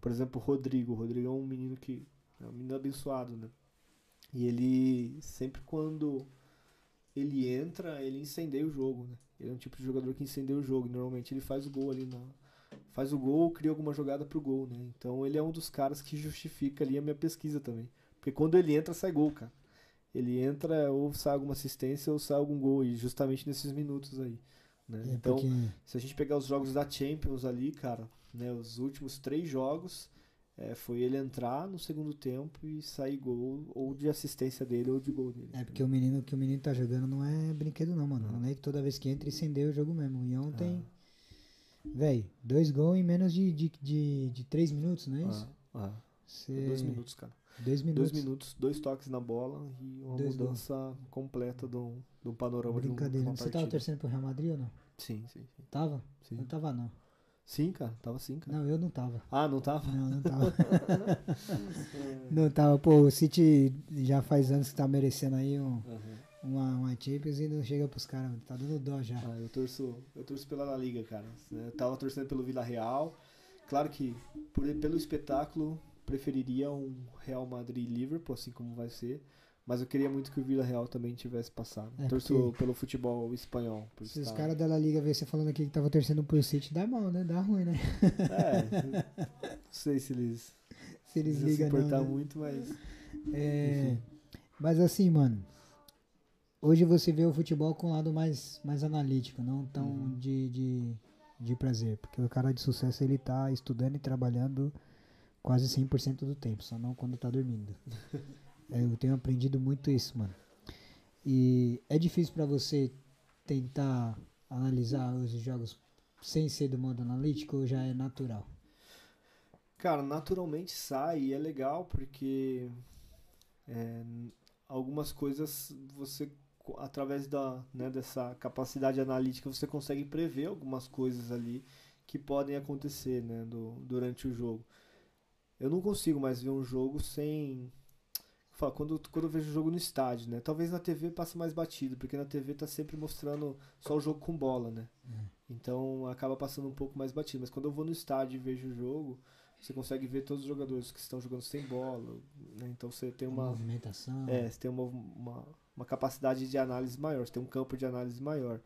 por exemplo, o Rodrigo. O Rodrigo é um menino que. É um menino abençoado, né? E ele sempre quando ele entra, ele incendeia o jogo, né? Ele é um tipo de jogador que incendeia o jogo. Normalmente ele faz o gol ali na. Faz o gol, cria alguma jogada pro gol, né? Então ele é um dos caras que justifica ali a minha pesquisa também. Porque quando ele entra, sai gol, cara. Ele entra, ou sai alguma assistência, ou sai algum gol, e justamente nesses minutos aí. Né? É, então, porque- se a gente pegar os jogos da Champions ali, cara, né, os últimos três jogos, é, foi ele entrar no segundo tempo e sair gol, ou de assistência dele, ou de gol dele. É porque o menino que o menino tá jogando não é brinquedo não, mano. Não é que toda vez que entra incendeia o jogo mesmo. E ontem, véi, dois gols em menos de, de, de, de três minutos, não é isso? Ah, ah. Cê- Dois minutos, cara. Dois minutos. Dois minutos, dois toques na bola e uma Dois mudança completa de um panorama de, um, de uma Você tava partida. torcendo pro Real Madrid ou não? Sim, sim, sim. Tava? Sim. Eu tava não. Sim, cara, tava sim, cara. Não, eu não tava. Ah, não tava? Não, não tava. não tava. Pô, o City já faz anos que tá merecendo aí um, Aham. uma, uma Champions e não chega pros caras. Tá dando dó já. Ah, eu torço, eu torço pela La Liga, cara. Eu tava torcendo pelo Vila Real. Claro que por, pelo espetáculo preferiria um Real Madrid e Liverpool, assim como vai ser. Mas eu queria muito que o Vila Real também tivesse passado. É, torço porque- pelo futebol espanhol. Se os estar- caras da La Liga ver você falando aqui que tava torcendo pro City, dá mal, né? Dá ruim, né? É, não sei se eles, Se eles iam se ligam não. importar né? muito, mas. É, mas assim, mano. Hoje você vê o futebol com um lado mais, mais analítico, não tão Uhum. de, de, de prazer. Porque o cara de sucesso ele tá estudando e trabalhando quase 100% do tempo, só não quando tá dormindo. Eu tenho aprendido muito isso, mano. E é difícil pra você tentar analisar os jogos sem ser do modo analítico ou já é natural? Cara, naturalmente sai e é legal porque é, algumas coisas você, através da, né, dessa capacidade analítica, você consegue prever algumas coisas ali que podem acontecer né, do, durante o jogo. Eu não consigo mais ver um jogo sem. Fala, Quando, quando eu vejo o jogo no estádio, né? Talvez na TV passe mais batido, porque na TV tá sempre mostrando só o jogo com bola, né? Então acaba passando um pouco mais batido. Mas quando eu vou no estádio e vejo o jogo, você consegue ver todos os jogadores que estão jogando sem bola. né? Então você tem uma. movimentação. É, você tem uma, uma, uma capacidade de análise maior, você tem um campo de análise maior.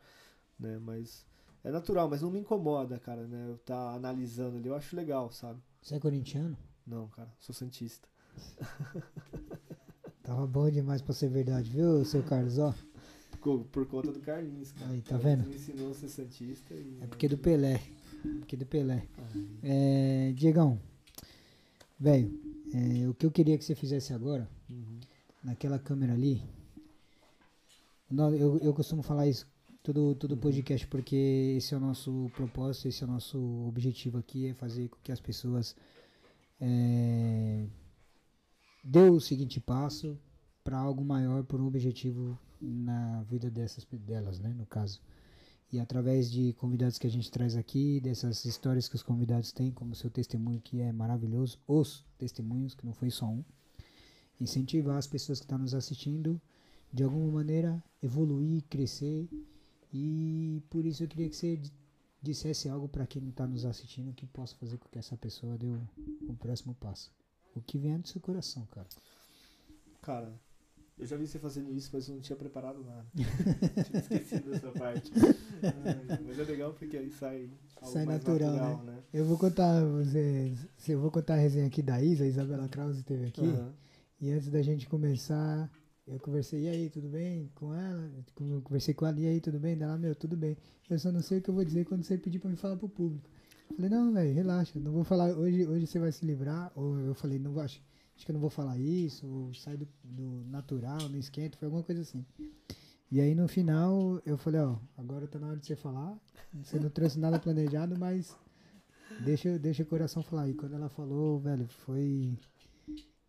Né? Mas é natural, mas não me incomoda, cara, né? Eu tá analisando ali, eu acho legal, sabe? Você é corintiano? Não, cara, sou santista. Tava bom demais pra ser verdade, viu, seu Carlos? Ó, Por, por conta do Carlinhos, cara. Aí, tá vendo? Me ensinou a ser santista e. é porque do Pelé. Porque do Pelé. É, Diegão, velho, é, o que eu queria que você fizesse agora, uhum. naquela câmera ali, eu, eu costumo falar isso todo, Uhum. todo podcast, porque esse é o nosso propósito, esse é o nosso objetivo aqui, é fazer com que as pessoas é, dê o seguinte passo para algo maior, por um objetivo na vida dessas delas, né, no caso. E através de convidados que a gente traz aqui, dessas histórias que os convidados têm, como seu testemunho que é maravilhoso, os testemunhos, que não foi só um, incentivar as pessoas que estão nos assistindo de alguma maneira evoluir, crescer e por isso eu queria que você di- dissesse algo para quem está nos assistindo que possa fazer com que essa pessoa dê o, o próximo passo. O que vem do seu coração, cara. Cara, eu já vi você fazendo isso, mas eu não tinha preparado nada. tinha esquecido dessa parte. Mas é legal porque aí sai algo Sai mais natural, né? Eu vou contar você, eu vou contar a resenha aqui da Isa, a Isabela Krause esteve aqui. Aham. E antes da gente começar, eu conversei, e aí, tudo bem com ela? Conversei com ela, e aí, tudo bem? Dela, meu, tudo bem. Eu só não sei o que eu vou dizer quando você pedir pra me falar pro público. Falei, não, velho, relaxa, não vou falar, hoje, hoje você vai se livrar. Ou eu falei, não acho, acho que eu não vou falar isso, ou sai do, do natural, não esquenta, foi alguma coisa assim. E aí no final eu falei, ó, agora tá na hora de você falar. Você não trouxe nada planejado, mas deixa, deixa o coração falar. E quando ela falou, velho, foi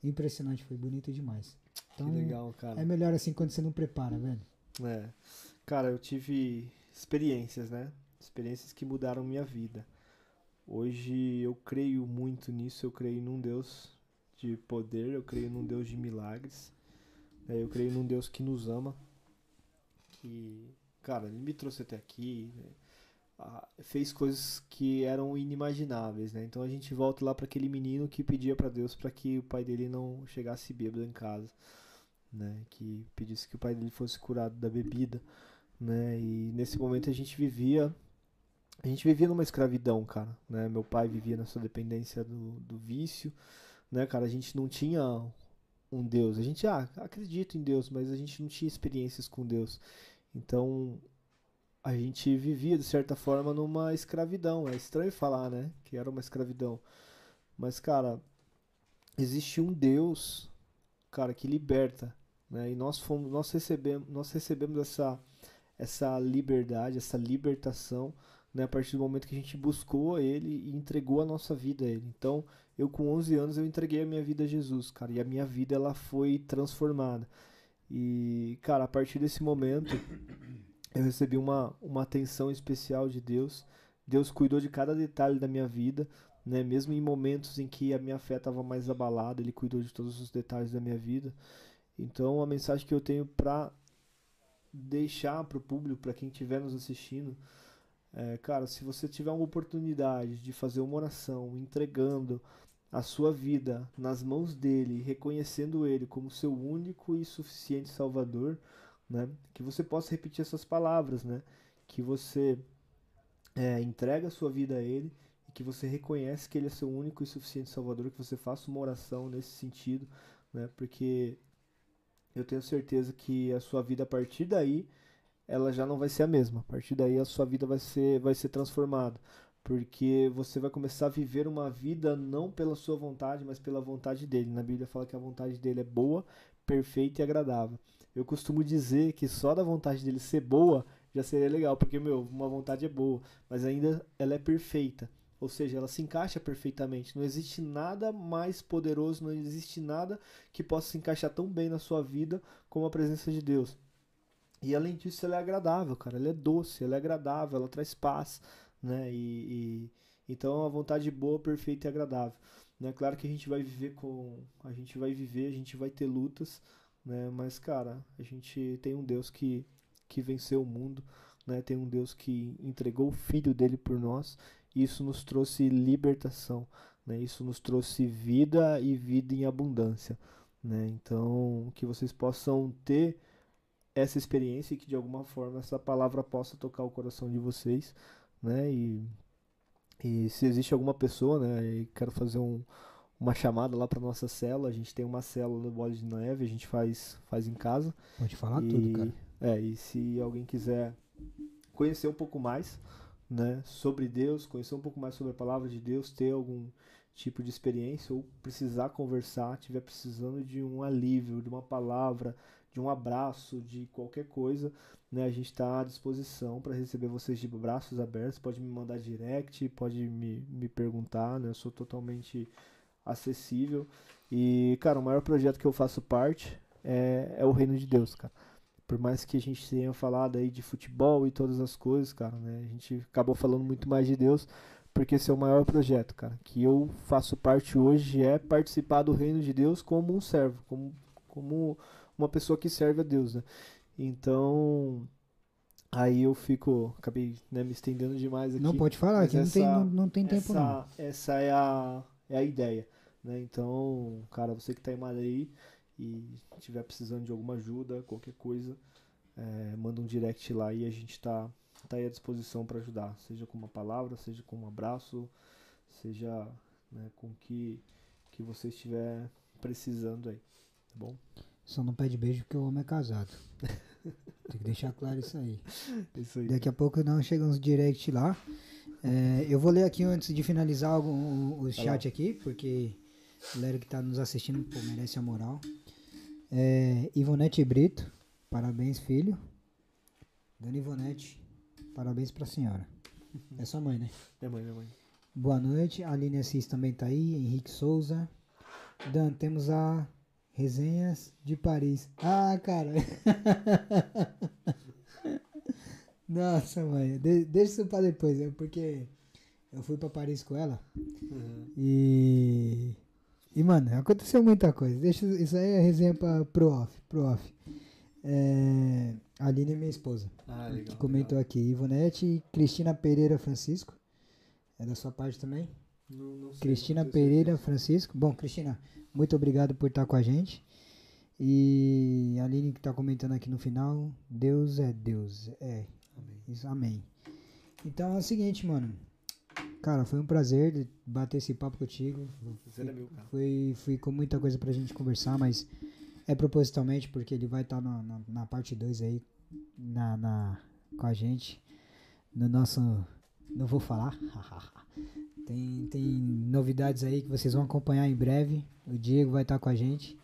impressionante, foi bonito demais. Então, que legal, cara. é melhor assim quando você não prepara, velho. É. Cara, eu tive experiências, né? Experiências que mudaram minha vida. Hoje eu creio muito nisso, eu creio num Deus de poder, eu creio num Deus de milagres. né? Eu creio num Deus que nos ama. Que, cara, ele me trouxe até aqui, né? Ah, fez coisas que eram inimagináveis, né? Então a gente volta lá para aquele menino que pedia para Deus para que o pai dele não chegasse bêbado em casa né, que pedisse que o pai dele fosse curado da bebida, né? E nesse momento a gente vivia a gente vivia numa escravidão, cara, né? Meu pai vivia nessa dependência do, do vício, né, cara? A gente não tinha um Deus. A gente ah, acredita em Deus, mas a gente não tinha experiências com Deus. Então a gente vivia de certa forma numa escravidão. É estranho falar, né? Que era uma escravidão. Mas, cara, existe um Deus, cara, que liberta, né? E nós fomos, nós recebemos, nós recebemos essa essa liberdade, essa libertação, né, a partir do momento que a gente buscou ele e entregou a nossa vida a ele. Então, eu com 11 anos eu entreguei a minha vida a Jesus, cara, e a minha vida ela foi transformada. E, cara, a partir desse momento eu recebi uma uma atenção especial de Deus. Deus cuidou de cada detalhe da minha vida, né? Mesmo em momentos em que a minha fé estava mais abalada, ele cuidou de todos os detalhes da minha vida. Então, a mensagem que eu tenho para deixar para o público, para quem estiver nos assistindo, é, cara, se você tiver uma oportunidade de fazer uma oração entregando a sua vida nas mãos dele, reconhecendo ele como seu único e suficiente Salvador, né? Que você possa repetir essas palavras, né? Que você é, entrega a sua vida a ele e que você reconhece que ele é seu único e suficiente Salvador, que você faça uma oração nesse sentido, né? Porque eu tenho certeza que a sua vida a partir daí ela já não vai ser a mesma. A partir daí a sua vida vai ser vai ser transformada, porque você vai começar a viver uma vida não pela sua vontade, mas pela vontade dele. Na Bíblia fala que a vontade dele é boa, perfeita e agradável. Eu costumo dizer que só da vontade dele ser boa já seria legal, porque meu, uma vontade é boa, mas ainda ela é perfeita. Ou seja, ela se encaixa perfeitamente. Não existe nada mais poderoso, não existe nada que possa se encaixar tão bem na sua vida como a presença de Deus. E além disso, ela é agradável, cara. Ela é doce, ela é agradável, ela traz paz, né? E, e então a vontade boa, perfeita e agradável. Né? Claro que a gente vai viver com, a gente vai viver, a gente vai ter lutas, né? Mas cara, a gente tem um Deus que que venceu o mundo, né? Tem um Deus que entregou o filho dele por nós isso nos trouxe libertação, né? Isso nos trouxe vida e vida em abundância, né? Então, que vocês possam ter essa experiência e que de alguma forma essa palavra possa tocar o coração de vocês, né? E, e se existe alguma pessoa, né? E quero fazer um, uma chamada lá para nossa célula. A gente tem uma célula no Bode de Neve, a gente faz faz em casa. Pode falar e, tudo, cara. É, e se alguém quiser conhecer um pouco mais, né, sobre Deus, conhecer um pouco mais sobre a palavra de Deus, ter algum tipo de experiência ou precisar conversar, tiver precisando de um alívio, de uma palavra, de um abraço, de qualquer coisa, né, a gente está à disposição para receber vocês de braços abertos. Pode me mandar direct, pode me, me perguntar, né, eu sou totalmente acessível. E, cara, o maior projeto que eu faço parte é, é o Reino de Deus, cara por mais que a gente tenha falado aí de futebol e todas as coisas, cara, né? A gente acabou falando muito mais de Deus, porque esse é o maior projeto, cara, que eu faço parte hoje é participar do reino de Deus como um servo, como, como uma pessoa que serve a Deus, né? Então, aí eu fico, acabei né, me estendendo demais aqui. Não pode falar, aqui essa, não, tem, não, não tem tempo essa, não. Essa é a, é a ideia, né? Então, cara, você que tá em aí, e tiver precisando de alguma ajuda, qualquer coisa, é, manda um direct lá e a gente está tá aí à disposição para ajudar, seja com uma palavra, seja com um abraço, seja né, com que que você estiver precisando aí, tá bom? Só não pede beijo porque o homem é casado. Tem que deixar claro isso aí. Isso aí. Daqui a pouco não chega uns direct lá. É, eu vou ler aqui antes de finalizar algum, o, chat aqui, porque a galera que está nos assistindo pô, merece a moral. É, Ivonete Brito, parabéns, filho. Dona Ivonete, parabéns pra senhora. É sua mãe, né? É mãe, é mãe. Boa noite. A Aline Assis também tá aí. Henrique Souza. Dan, temos a Resenhas de Paris. Ah, cara. Nossa, mãe. De deixa isso pra depois, porque eu fui pra Paris com ela. Uhum. E e, mano, aconteceu muita coisa. Deixa isso aí é resenha pra, pro off. Pro off. É, a Aline é minha esposa. Ah, legal, que comentou legal. aqui. Ivonete e Cristina Pereira Francisco. É da sua parte também? Não, não Cristina não sei Pereira Francisco. Bom, Cristina, muito obrigado por estar com a gente. E a Aline que tá comentando aqui no final, Deus é Deus. É. Amém. Isso, amém. Então é o seguinte, mano. Cara, foi um prazer bater esse papo contigo. É cara. Foi, fui com muita coisa pra gente conversar, mas é propositalmente porque ele vai estar na, na, na parte 2 aí, na, na, com a gente. No nosso. Não vou falar. tem, tem novidades aí que vocês vão acompanhar em breve. O Diego vai estar com a gente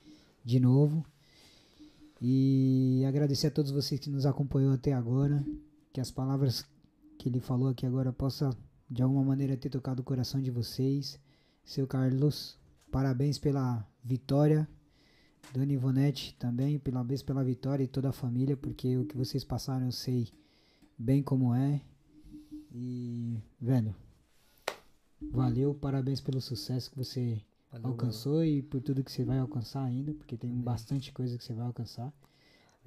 de novo. E agradecer a todos vocês que nos acompanhou até agora. Que as palavras que ele falou aqui agora possa de alguma maneira ter tocado o coração de vocês. Seu Carlos, parabéns pela vitória. Dona Ivonete também, parabéns pela vitória e toda a família, porque o que vocês passaram eu sei bem como é. E, velho, valeu, parabéns pelo sucesso que você Valeu, alcançou e por tudo que você vai alcançar ainda, porque tem Amém. bastante coisa que você vai alcançar.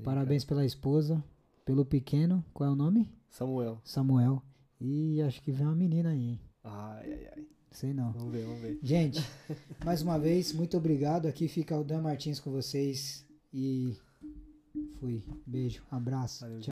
Parabéns pela esposa, pelo pequeno, qual é o nome? Samuel. Samuel. E acho que vem uma menina aí, hein? Ai, ai, ai. Sei não. Vamos ver, vamos ver. Gente, mais uma vez, muito obrigado. Aqui fica o Dan Martins com vocês. E fui. Beijo, abraço. Valeu, Tchau.